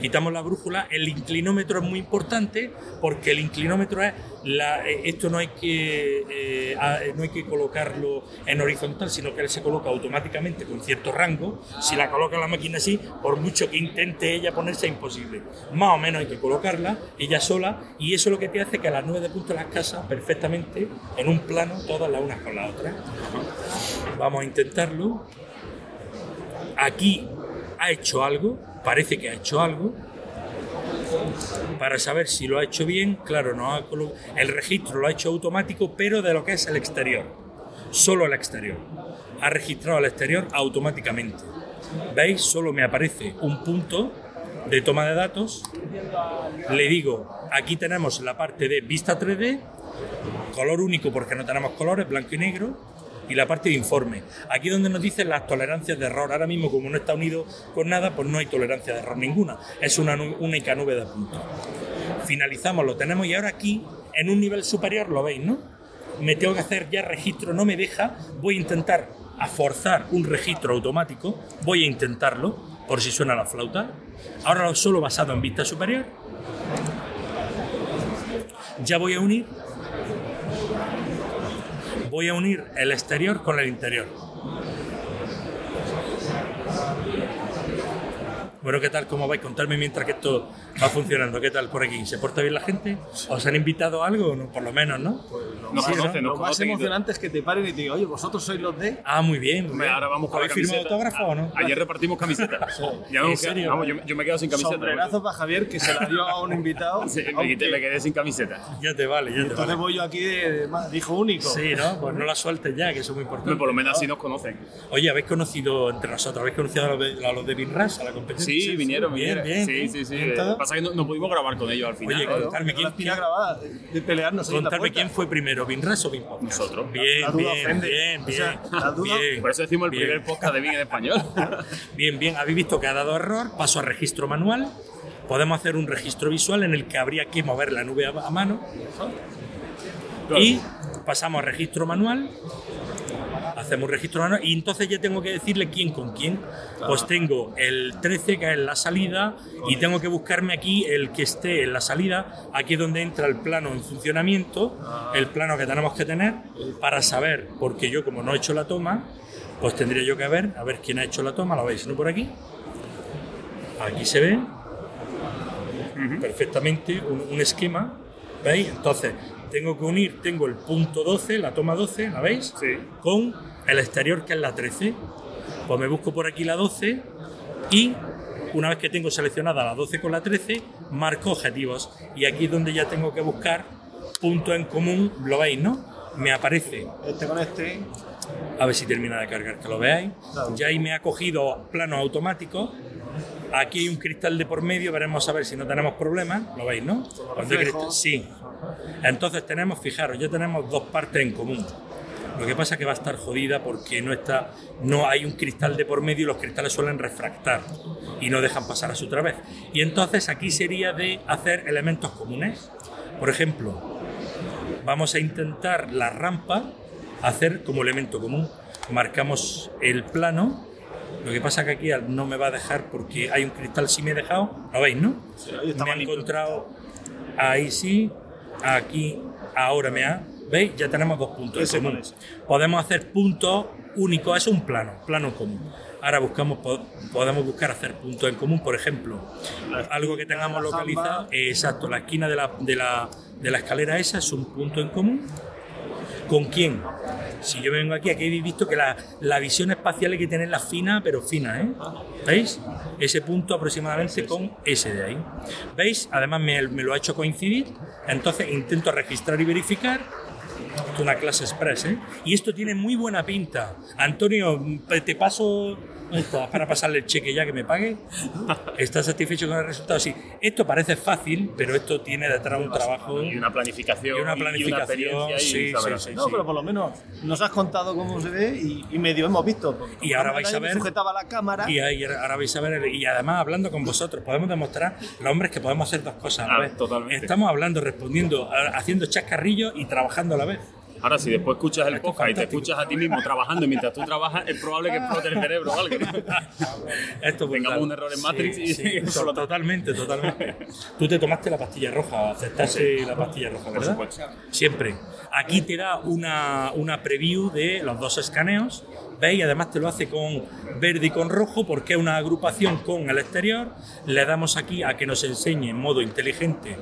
Quitamos la brújula. El inclinómetro es muy importante porque el inclinómetro es la, eh, esto no hay que eh, a- no hay que colocarlo en horizontal, sino que él se coloca automáticamente con cierto rango. Si la coloca la máquina así, por mucho que intente ella ponerse es imposible. Más o menos hay que colocarla ella sola y eso es lo que te hace que las nubes de puntos las casas perfectamente en un plano todas las unas con las otras. Vamos a intentarlo. Aquí ha hecho algo, parece que ha hecho algo. Para saber si lo ha hecho bien, claro, no ha el registro lo ha hecho automático, pero de lo que es el exterior, solo el exterior. Ha registrado el exterior automáticamente. ¿Veis? Solo me aparece un punto de toma de datos. Le digo, aquí tenemos la parte de vista 3D, color único porque no tenemos colores, blanco y negro, y la parte de informe. Aquí donde nos dicen las tolerancias de error. Ahora mismo, como no está unido con nada, pues no hay tolerancia de error ninguna. Es una única nube de puntos. Finalizamos, lo tenemos y ahora aquí, en un nivel superior, lo veis, ¿no? Me tengo que hacer ya registro, no me deja. Voy a intentar forzar un registro automático. Voy a intentarlo, por si suena la flauta. Ahora solo basado en vista superior. Ya voy a unir voy a unir el exterior con el interior. Bueno, ¿qué tal? ¿Cómo vais? Contadme mientras que esto va funcionando. ¿Qué tal por aquí? ¿Se porta bien la gente? ¿Os han invitado a algo? No, por lo menos, ¿no? Nos Sí, ¿no? conocen, nos Lo más emocionante es que te paren y te digan, oye, vosotros sois los de. Ah, muy bien. muy Hombre, bien. ahora vamos con la ¿Habéis firmado camiseta. autógrafo o no? Ayer repartimos camisetas. Ya ¿En quedo- serio? vamos, yo, yo me he quedado sin camiseta. Sombrerazo para Javier que se la dio a un invitado. Sí, me, aunque- quité- me quedé sin camiseta. Ya te vale, ya te Entonces vale. voy yo aquí de, de hijo único. Sí, ¿no? Pues no la sueltes ya, que eso es muy importante. Hombre, por lo menos así nos conocen. Oye, ¿habéis conocido entre nosotros? ¿Habéis conocido a los de, a los de Binras, a la competencia? Sí, vinieron, bien, vinieron. Bien, sí, bien. sí, sí. ¿Bien todo? Pasa que no, no pudimos grabar con ellos al final. Oye, Claro. contarme La quién, grabada de pelearnos la contarme quién fue primero, Binras o Binpodcast. Nosotros. Bien, La duda bien, ofende. bien, O bien, sea, la duda- bien. Por eso decimos el Bien. primer podcast de Bien en español. Bien, bien. Habéis visto que ha dado error. Paso a registro manual. Podemos hacer un registro visual en el que habría que mover la nube a, a mano. Y pasamos a registro manual. Hacemos registro y entonces ya tengo que decirle quién con quién. Pues tengo el 13 que es la salida y tengo que buscarme aquí el que esté en la salida. Aquí es donde entra el plano en funcionamiento, el plano que tenemos que tener para saber, porque yo como no he hecho la toma, pues tendría yo que ver, a ver quién ha hecho la toma, lo veis, ¿no? Por aquí. Aquí se ve perfectamente un, un esquema, ¿veis? Entonces, tengo que unir, tengo el punto 12, la toma 12, ¿la veis? Sí. Con el exterior que es la 13. Pues me busco por aquí la 12 y una vez que tengo seleccionada la 12 con la 13, marco objetivos. Y aquí es donde ya tengo que buscar puntos en común, lo veis, ¿no? Me aparece Este con este. a ver si termina de cargar, que lo veáis. Ya ahí me ha cogido planos automáticos. Aquí hay un cristal de por medio, veremos a ver si no tenemos problemas. Lo veis, ¿no? Cuando Sí. Entonces tenemos, fijaros, ya tenemos dos partes en común. Lo que pasa es que va a estar jodida porque no está, no hay un cristal de por medio y los cristales suelen refractar y no dejan pasar a su través. Y entonces aquí sería de hacer elementos comunes. Por ejemplo, vamos a intentar la rampa hacer como elemento común. Marcamos el plano. Lo que pasa que aquí no me va a dejar porque hay un cristal si me he dejado. ¿Lo veis, no? me limpio. encontrado ahí sí, aquí, ahora me ha. ¿Veis? Ya tenemos dos puntos Ese en común. Podemos hacer puntos únicos, eso es un plano, plano común. Ahora buscamos, po- podemos buscar hacer puntos en común, por ejemplo, algo que tengamos localizado, exacto, la esquina de la, de, la, de la escalera esa es un punto en común. ¿Con quién? Si yo vengo aquí, aquí habéis visto que la, la visión espacial hay que tenerla fina, pero fina, ¿eh? ¿Veis? Ese punto aproximadamente con ese de ahí. ¿Veis? Además me, me lo ha hecho coincidir, entonces intento registrar y verificar. Una clase express, ¿eh? Y esto tiene muy buena pinta. Antonio, te paso ¿Dónde estás? para pasarle el cheque ya que me pague. ¿Estás satisfecho con el resultado? Sí. Esto parece fácil, pero esto tiene detrás un trabajo Y una planificación. y una planificación. y sí, saber sí, sí, No, sí. pero por lo menos nos has contado cómo se ve y, y medio hemos visto. Y ahora vais a ver- sujetaba la cámara. Y ahí ahora vais a ver, el- y además hablando con vosotros, podemos demostrar, los hombres, que podemos hacer dos cosas a la Ah, vez. totalmente. Estamos hablando, respondiendo, haciendo chascarrillos y trabajando a la vez. Ahora, si después escuchas el podcast y te escuchas a ti mismo trabajando y mientras tú trabajas, es probable que explote el cerebro o algo. Esto es Tengamos un error en Matrix Sí, y sí, totalmente, totalmente. Tú te tomaste la pastilla roja, aceptaste la pastilla roja, ¿verdad? supuesto. Siempre. Aquí te da una, una preview de los dos escaneos. ¿Veis? Además te lo hace con verde y con rojo porque es una agrupación con el exterior. Le damos aquí a que nos enseñe en modo inteligente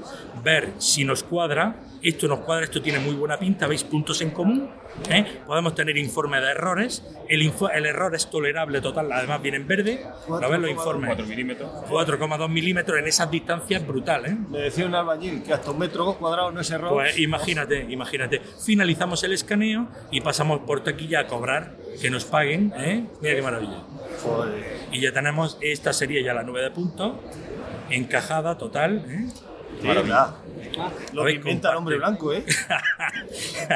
ver si nos cuadra. Esto nos cuadra, esto tiene muy buena pinta. ¿Veis puntos en común? ¿Eh? Podemos tener informe de errores. El, info- el error es tolerable total, además viene en verde. ¿Lo ves los informes? 4 milímetros. 4,2 milímetros en esas distancias brutal, ¿eh? Me decía un albañil que hasta un metro cuadrado no es error. Pues imagínate, imagínate. Finalizamos el escaneo y pasamos por taquilla a cobrar, que nos paguen, ¿eh? Mira qué maravilla. Joder. Y ya tenemos, esta sería ya la nube de puntos, encajada total, ¿eh? Maravilla. Lo que inventa el hombre blanco, ¿eh?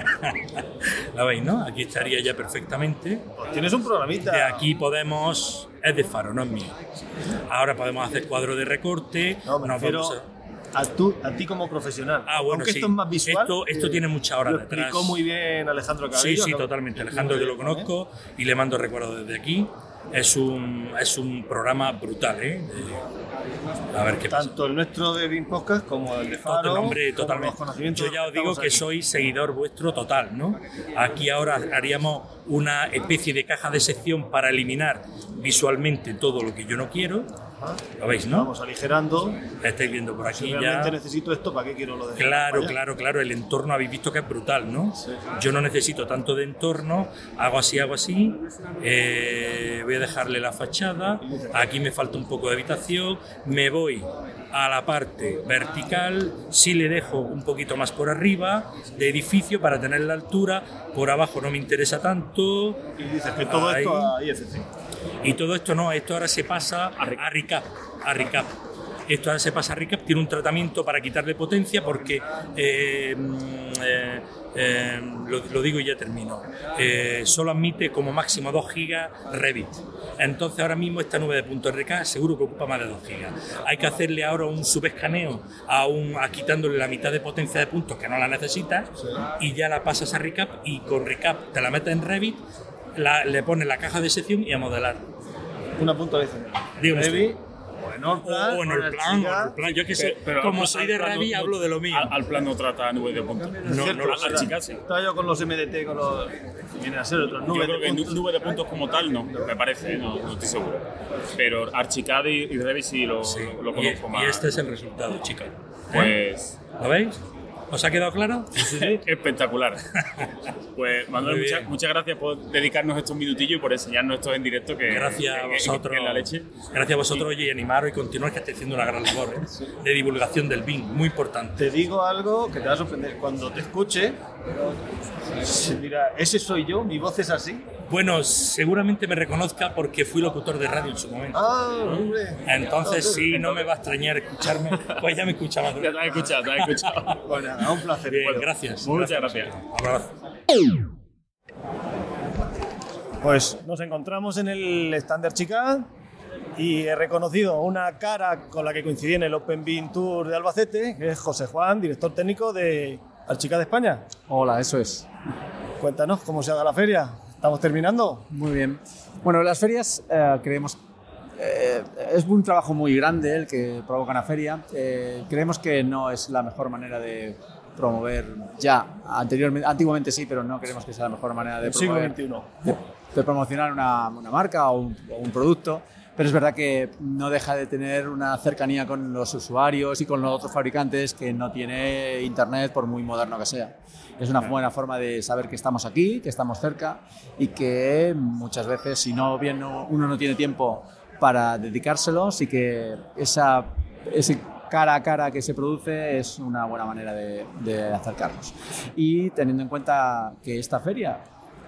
La veis, ¿no? Aquí estaría ya perfectamente. Pues tienes un programita. De aquí podemos, es de Faro, no es mío. Ahora podemos hacer cuadro de recorte. No, me nos refiero vamos a- a, a ti como profesional. Ah, bueno, Aunque sí. esto es más visual. Esto, esto eh, tiene muchas horas Lo detrás. explicó muy bien Alejandro Cabello. Sí, sí, ¿no? totalmente. Alejandro yo lo conozco y le mando recuerdos desde aquí. es un, es un programa brutal, ¿eh? A ver qué pasa. Tanto el nuestro de BIM Podcast como el de Faro. Hombre, totalmente. Yo ya os digo que aquí. soy seguidor vuestro total, ¿no? Aquí ahora haríamos una especie de caja de sección para eliminar visualmente todo lo que yo no quiero. ¿Lo veis, no? Vamos aligerando. Estáis viendo por Si aquí ya. realmente necesito esto, ¿para qué quiero lo de Claro, claro, claro. El entorno habéis visto que es brutal, ¿no? Yo no necesito tanto de entorno. Hago así, hago así. eh, voy a dejarle la fachada. Aquí me falta un poco de habitación. Me voy a la parte vertical. Sí le dejo un poquito más por arriba de edificio para tener la altura. Por abajo no me interesa tanto. Y dices que todo Ahí. esto a IFC. Y todo esto no, esto ahora se pasa a RICAP. A RICAP. Esto ahora se pasa a RICAP, tiene un tratamiento para quitarle potencia porque, eh, mm, eh, eh, lo, lo digo y ya termino, solo admite como máximo 2 gigas Revit. Entonces ahora mismo esta nube de puntos RK seguro que ocupa más de 2 gigas. Hay que hacerle ahora un subescaneo a, un, a quitándole la mitad de potencia de puntos que no la necesitas y ya la pasas a RICAP y con RICAP te la metes en Revit, la- le pones la caja de sección y a modelar. Una punta de Dígame usted. Revit, o en Orplan, O en o el el plan, Chica. o en el plan. Yo que sé, Pero- pero como soy de no- Ravi, no- hablo de lo mío. Al, al plan no trata nubes de puntos. No, no lo sé. Archicad sí. Estaba yo con los MDT, con los. Vienen a ser otras Yo nubes creo de que nube de puntos como tal no, me parece, no, no estoy seguro. Pero Archicad y, y Revit sí lo, lo Y, conozco más. y este es el resultado, chicos. Pues ¿Lo veis? ¿Os ha quedado claro? espectacular. Pues Manuel, Muy muchas, gracias por dedicarnos estos minutillos y por enseñarnos esto en directo. Que, Gracias a que- que- vosotros. que es la leche. Gracias a vosotros oye, y animaros y continuar que estáis haciendo una gran labor ¿eh? de divulgación del BIM, muy importante. Te digo algo que te va a sorprender. Cuando te escuche, dirá, ese soy yo, mi voz es así. Bueno, seguramente me reconozca porque fui locutor de radio en su momento. Ah, hombre. Entonces sí, no me va a extrañar escucharme. Pues ya me escuchaba. Ya te has escuchado, te has escuchado. Bueno, nada, un placer. Bien, Bueno, gracias. Muchas gracias. Pues nos encontramos en el Standard Chica y he reconocido una cara con la que coincidí en el Open Bean Tour de Albacete, que es José Juan, director técnico de Archica de España. Hola, eso es. Cuéntanos cómo se haga la feria. ¿Estamos terminando? Muy bien. Bueno, las ferias eh, creemos eh, es un trabajo muy grande el que provoca una feria. Eh, creemos que no es la mejor manera de promover ya anteriormente antiguamente sí pero no creemos que sea la mejor manera de El siglo promover XXI. de, de promocionar una, una marca o un, o un producto pero es verdad que no deja de tener una cercanía con los usuarios y con los otros fabricantes que no tiene internet por muy moderno que sea es una buena forma de saber que estamos aquí que estamos cerca y que muchas veces si no bien no- uno no tiene tiempo para dedicárselos y que esa ese cara a cara que se produce es una buena manera de, de acercarnos. Y teniendo en cuenta que esta feria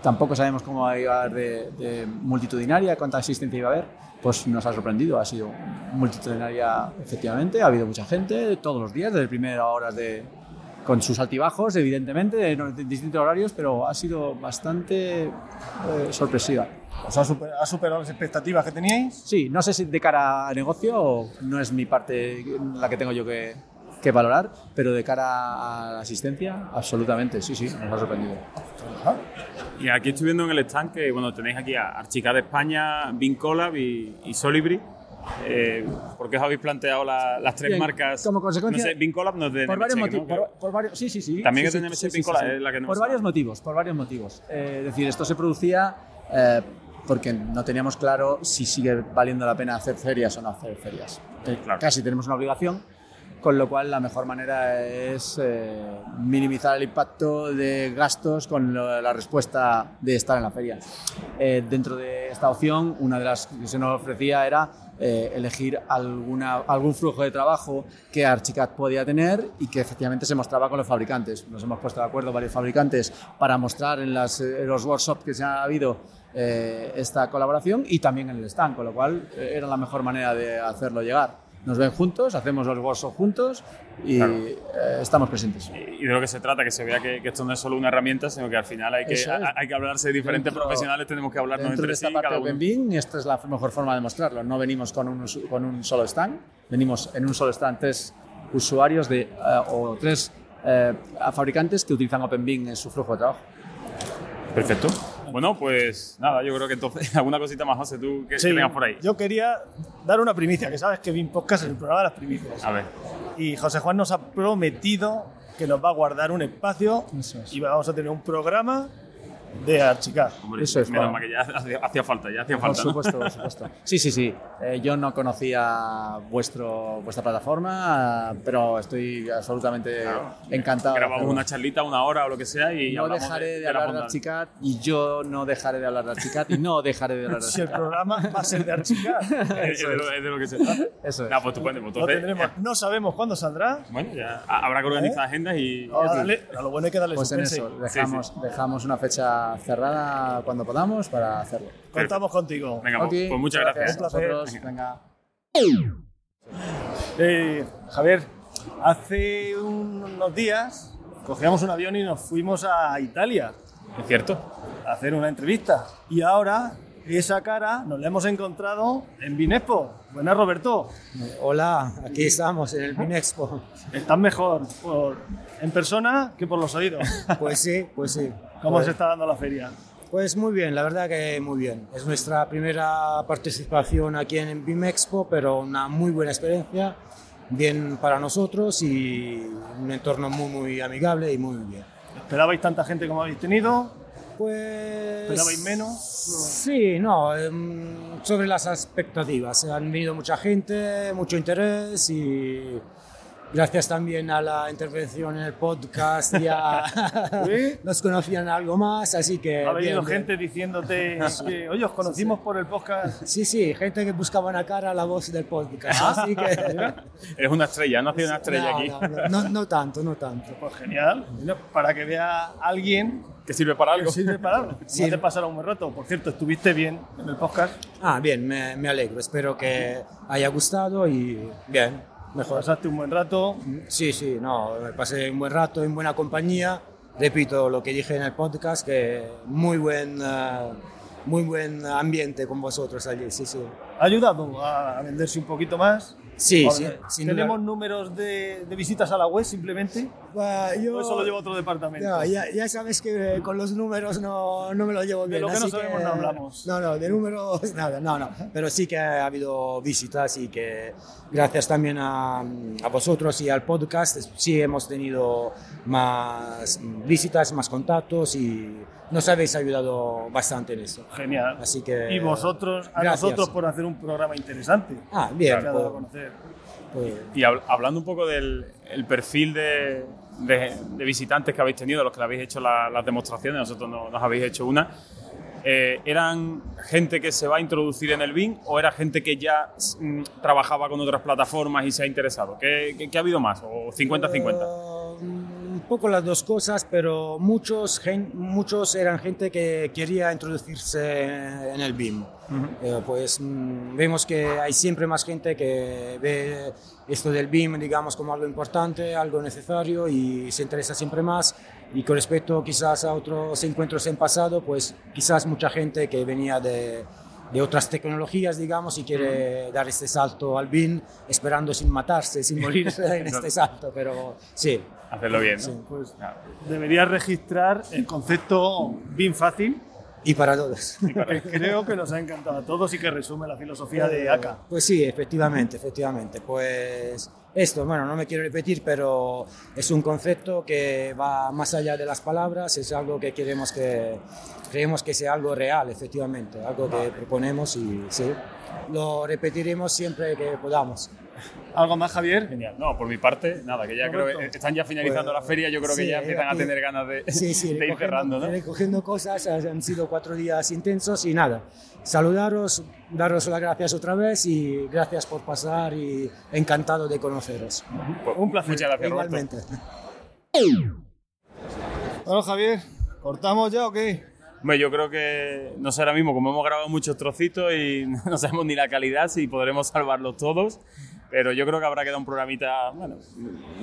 tampoco sabemos cómo va a ir de, de multitudinaria, cuánta asistencia iba a haber, pues nos ha sorprendido. Ha sido multitudinaria, efectivamente, ha habido mucha gente todos los días, desde primeras horas de con sus altibajos, evidentemente, de, de distintos horarios, pero ha sido bastante eh, sorpresiva. ¿Os ha, super- ha superado las expectativas que teníais? Sí, no sé si de cara a negocio no es mi parte la que tengo yo que, que valorar, pero de cara a la asistencia, absolutamente, sí, sí, nos ha sorprendido. Y aquí estoy viendo en el stand que bueno, tenéis aquí a Archicad de España, Vincolab y, y Solibri. Eh, ¿Por qué os habéis planteado la- las tres Bien, marcas? como consecuencia- No sé, Vincolab no es de por varios NMC, ¿no? motivos. Por, por varios, sí, sí, sí. También sí, es de NMC sí, sí, Vincolab, es la que no Por varios motivos, por varios motivos. Eh, es decir, esto se producía eh, porque no teníamos claro si sigue valiendo la pena hacer ferias o no hacer ferias. Eh, Casi tenemos una obligación, con lo cual la mejor manera es eh, minimizar el impacto de gastos con lo- la respuesta de estar en la feria. Eh, dentro de esta opción, una de las que se nos ofrecía era eh, elegir alguna, algún flujo de trabajo que Archicad podía tener y que efectivamente se mostraba con los fabricantes. Nos hemos puesto de acuerdo varios fabricantes para mostrar en, las, eh, los workshops que se ha habido eh, esta colaboración y también en el stand, con lo cual eh, era la mejor manera de hacerlo llegar. Nos ven juntos, hacemos los workshops juntos y Claro. eh, estamos presentes. Y de lo que se trata, que se vea que, que esto no es solo una herramienta, sino que al final hay que, es. ha- hay que hablarse de diferentes Dentro- profesionales, tenemos que hablarnos entre de esta sí. parte cada uno. Beam, y esta es la mejor forma de mostrarlo. No venimos con un, con un solo stand, venimos en un solo stand tres usuarios de, eh, o tres eh, fabricantes que utilizan Open Beam en su flujo de trabajo. Perfecto. Bueno, pues nada, yo creo que entonces alguna cosita más, José, tú que, Sí, que tengas por ahí. Yo quería dar una primicia, que sabes que Bin Podcast es el programa de las primicias. A ver. Y José Juan nos ha prometido que nos va a guardar un espacio y vamos a tener un programa de Archicad. Hombre, menos mal que ya hacía, hacía falta, ya hacía Por falta. ¿no? supuesto, por supuesto. Sí, sí, sí. Eh, yo no conocía vuestro, vuestra plataforma, pero estoy absolutamente encantado. de Grabamos una charlita, una hora o lo que sea y no dejaré de, la hablar de bondad. Archicad y yo no dejaré de hablar de Archicad y no dejaré de hablar de Si el Archicad. programa va a ser de Archicad. Es de, lo, es de lo que se trata. Eso es. Nah, pues pues Lo entonces, tendremos. No sabemos cuándo saldrá. bueno, ya habrá que organizar agendas y. No, dale- a lo bueno hay que darle Pues en eso, dejamos, dejamos una fecha cerrada cuando podamos para hacerlo. Contamos contigo. Venga, pues- Ok, pues muchas gracias. Un placer. Venga. Eh, Javier, hace unos días cogíamos un avión y nos fuimos a Italia ¿Es cierto? a hacer una entrevista. Y ahora esa cara nos la hemos encontrado en Binexpo. Buenas, Roberto. Hola, aquí estamos en el Binexpo. Estás mejor por- en persona que por los oídos. Pues sí, pues sí. ¿Cómo Pues- se está dando la feria? Pues muy bien, la verdad que muy bien. Es nuestra primera participación aquí en Bimexpo, pero una muy buena experiencia, bien para nosotros y un entorno muy, muy amigable y muy bien. ¿Esperabais tanta gente como habéis tenido? Pues... ¿Esperabais menos? Sí, no, em, sobre las expectativas. Han venido mucha gente, mucho interés y gracias también a la intervención en el podcast ya ¿Sí? nos conocían algo más, así que... Ha venido bien, bien. gente diciéndote que, oye, os conocimos por el podcast. Sí, sí, gente que buscaba una cara a la voz del podcast, Ah, así que... Es una estrella, no ha sido una estrella No, aquí. no, no, no tanto, no tanto. Pues genial. Para que vea alguien Que sirve para algo. que sirve para algo. Sí. No te pasará un buen rato. Por cierto, estuviste bien en el podcast. Ah, bien, me, me alegro, espero que haya gustado y bien, mejor. Pasaste un buen rato. Sí, sí, no, me pasé un buen rato en buena compañía. Repito lo que dije en el podcast, que muy buen, eh, muy buen ambiente con vosotros allí, sí, sí. ¿Ha ayudado a venderse un poquito más? Sí, sí, sin duda. ¿Tenemos números de, de visitas a la web simplemente? Bah, yo- ¿O eso lo lleva otro departamento? No, ya, ya sabes que con los números no, no me lo llevo De bien. lo que no así sabemos no hablamos. No, no, de números nada, no, no. Pero sí que ha habido visitas y que gracias también a, a vosotros y al podcast sí hemos tenido más visitas, más contactos y nos habéis ayudado bastante en esto. Genial. Así que... Y vosotros, a gracias. nosotros por hacer un programa interesante. Ah, bien, a pues- conocer. pues, Y hab- hablando un poco del el perfil de, de- de visitantes que habéis tenido, los que le habéis hecho la- las demostraciones, nosotros no- nos habéis hecho una, eh, ¿eran gente que se va a introducir en el BIM o era gente que ya mm, trabajaba con otras plataformas y se ha interesado? ¿Qué, qué- qué ha habido más? ¿O 50-50? Un poco las dos cosas, pero muchos, gen- muchos eran gente que quería introducirse en el BIM. Eh, pues mm, vemos que hay siempre más gente que ve esto del BIM, digamos, como algo importante, algo necesario y se interesa siempre más. Y con respecto quizás a otros encuentros en pasado, pues quizás mucha gente que venía de, de otras tecnologías, digamos, y quiere dar este salto al BIM, esperando sin matarse, sin morirse en este salto, pero sí. Hacerlo bien, ¿no? Sí. Pues deberías registrar el concepto bien fácil. Y para todos. Que creo que nos ha encantado a todos y que resume la filosofía de ACA. Pues sí, efectivamente, efectivamente. Pues esto, bueno, no me quiero repetir, pero es un concepto que va más allá de las palabras, es algo que queremos que, creemos que sea algo real, efectivamente, algo que proponemos y sí, lo repetiremos siempre que podamos. ¿Algo más, Javier? Genial. No, por mi parte, nada, que ya creo que Roberto. están ya finalizando Pues, la feria, yo creo que sí, ya empiezan a tener ganas de, Sí, sí, de ir recogiendo- cerrando, ¿no? recogiendo cosas, han sido cuatro días intensos y nada, saludaros, daros las gracias otra vez y gracias por pasar y encantado de conoceros. Un placer. Muchas gracias, Roberto. Igualmente. Bueno, Javier, ¿cortamos ya o qué? Hombre, yo creo que, no sé ahora mismo, como hemos grabado muchos trocitos y no sabemos ni la calidad, si podremos salvarlos todos, pero yo creo que habrá quedado un programita, bueno,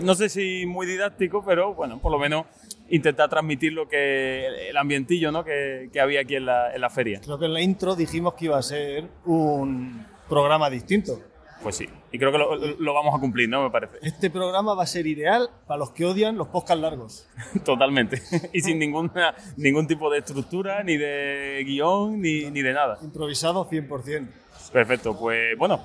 no sé si muy didáctico, pero bueno, por lo menos intentar transmitir lo que, el ambientillo ¿no? que, que había aquí en la, en la feria. Creo que en la intro dijimos que iba a ser un programa distinto. Pues sí, y creo que lo, lo vamos a cumplir, ¿no? Me parece. Este programa va a ser ideal para los que odian los podcasts largos. Totalmente. Y sin ninguna, ningún tipo de estructura, ni de guion, ni, ni de nada. Improvisado 100%. Perfecto, pues bueno,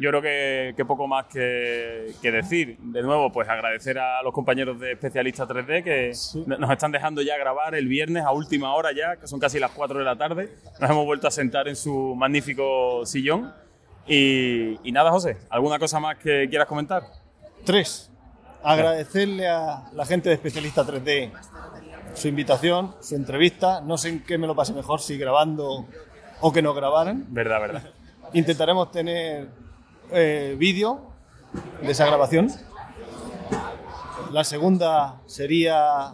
yo creo que, que poco más que, que decir. De nuevo, pues agradecer a los compañeros de Especialista 3D que nos están dejando ya grabar el viernes a última hora ya, que son casi las 4 de la tarde. Nos hemos vuelto a sentar en su magnífico sillón. Y, y nada, José, ¿alguna cosa más que quieras comentar? Tres. Agradecerle a la gente de Especialista 3D su invitación, su entrevista. No sé en qué me lo pase mejor, si grabando o que no grabaran. Verdad, verdad. Intentaremos tener eh, vídeo de esa grabación. La segunda sería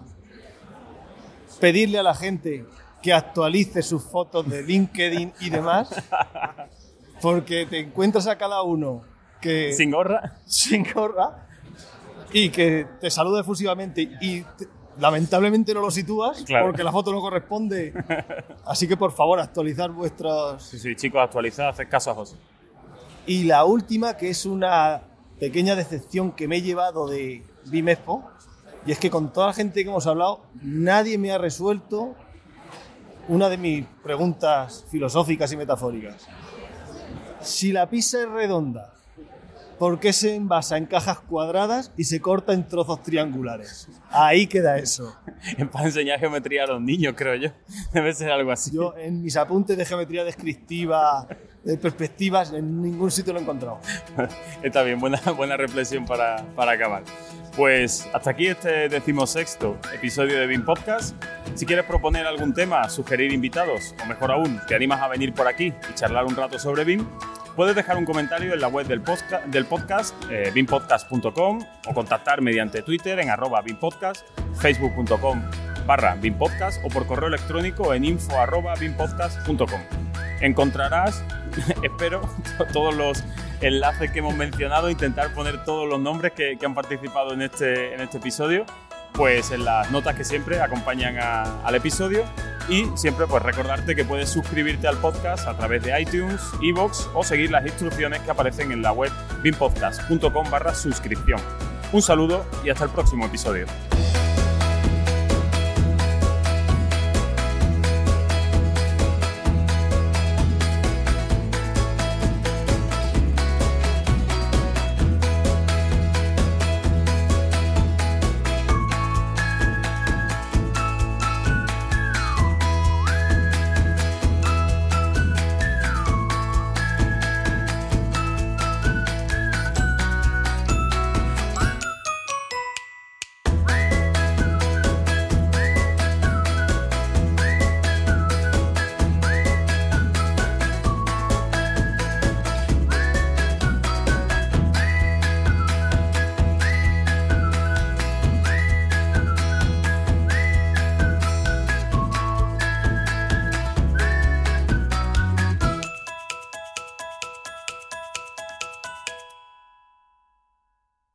pedirle a la gente que actualice sus fotos de LinkedIn y demás, porque te encuentras a cada uno que sin gorra, sin gorra y que te saluda efusivamente y te- lamentablemente no lo sitúas Claro. porque la foto no corresponde. Así que por favor actualizar vuestros Sí, sí, chicos, actualizad, haced caso a José. Y la última, que es una pequeña decepción que me he llevado de BIM Expo, y es que con toda la gente que hemos hablado, nadie me ha resuelto una de mis preguntas filosóficas y metafóricas. Si la pizza es redonda, ¿por qué se envasa en cajas cuadradas y se corta en trozos triangulares? Ahí queda eso. Para enseñar geometría a los niños, creo yo. Debe ser algo así. Yo en mis apuntes de geometría descriptiva, de perspectivas, en ningún sitio lo he encontrado. Está bien, buena, buena reflexión para, para acabar. Pues hasta aquí este decimosexto episodio de BIM Podcast. Si quieres proponer algún tema, sugerir invitados, o mejor aún, te animas a venir por aquí y charlar un rato sobre BIM, puedes dejar un comentario en la web del, del podcast, eh, bimpodcast.com, o contactar mediante Twitter en arroba bimpodcast, facebook.com barra bimpodcast, o por correo electrónico en info arroba. Encontrarás, espero, todos los enlaces que hemos mencionado, intentar poner todos los nombres que, han participado en este, en este episodio, pues en las notas que siempre acompañan al episodio y siempre pues recordarte que puedes suscribirte al podcast a través de iTunes, iVoox o seguir las instrucciones que aparecen en la web bimpodcast.com barra suscripción. Un saludo y hasta el próximo episodio.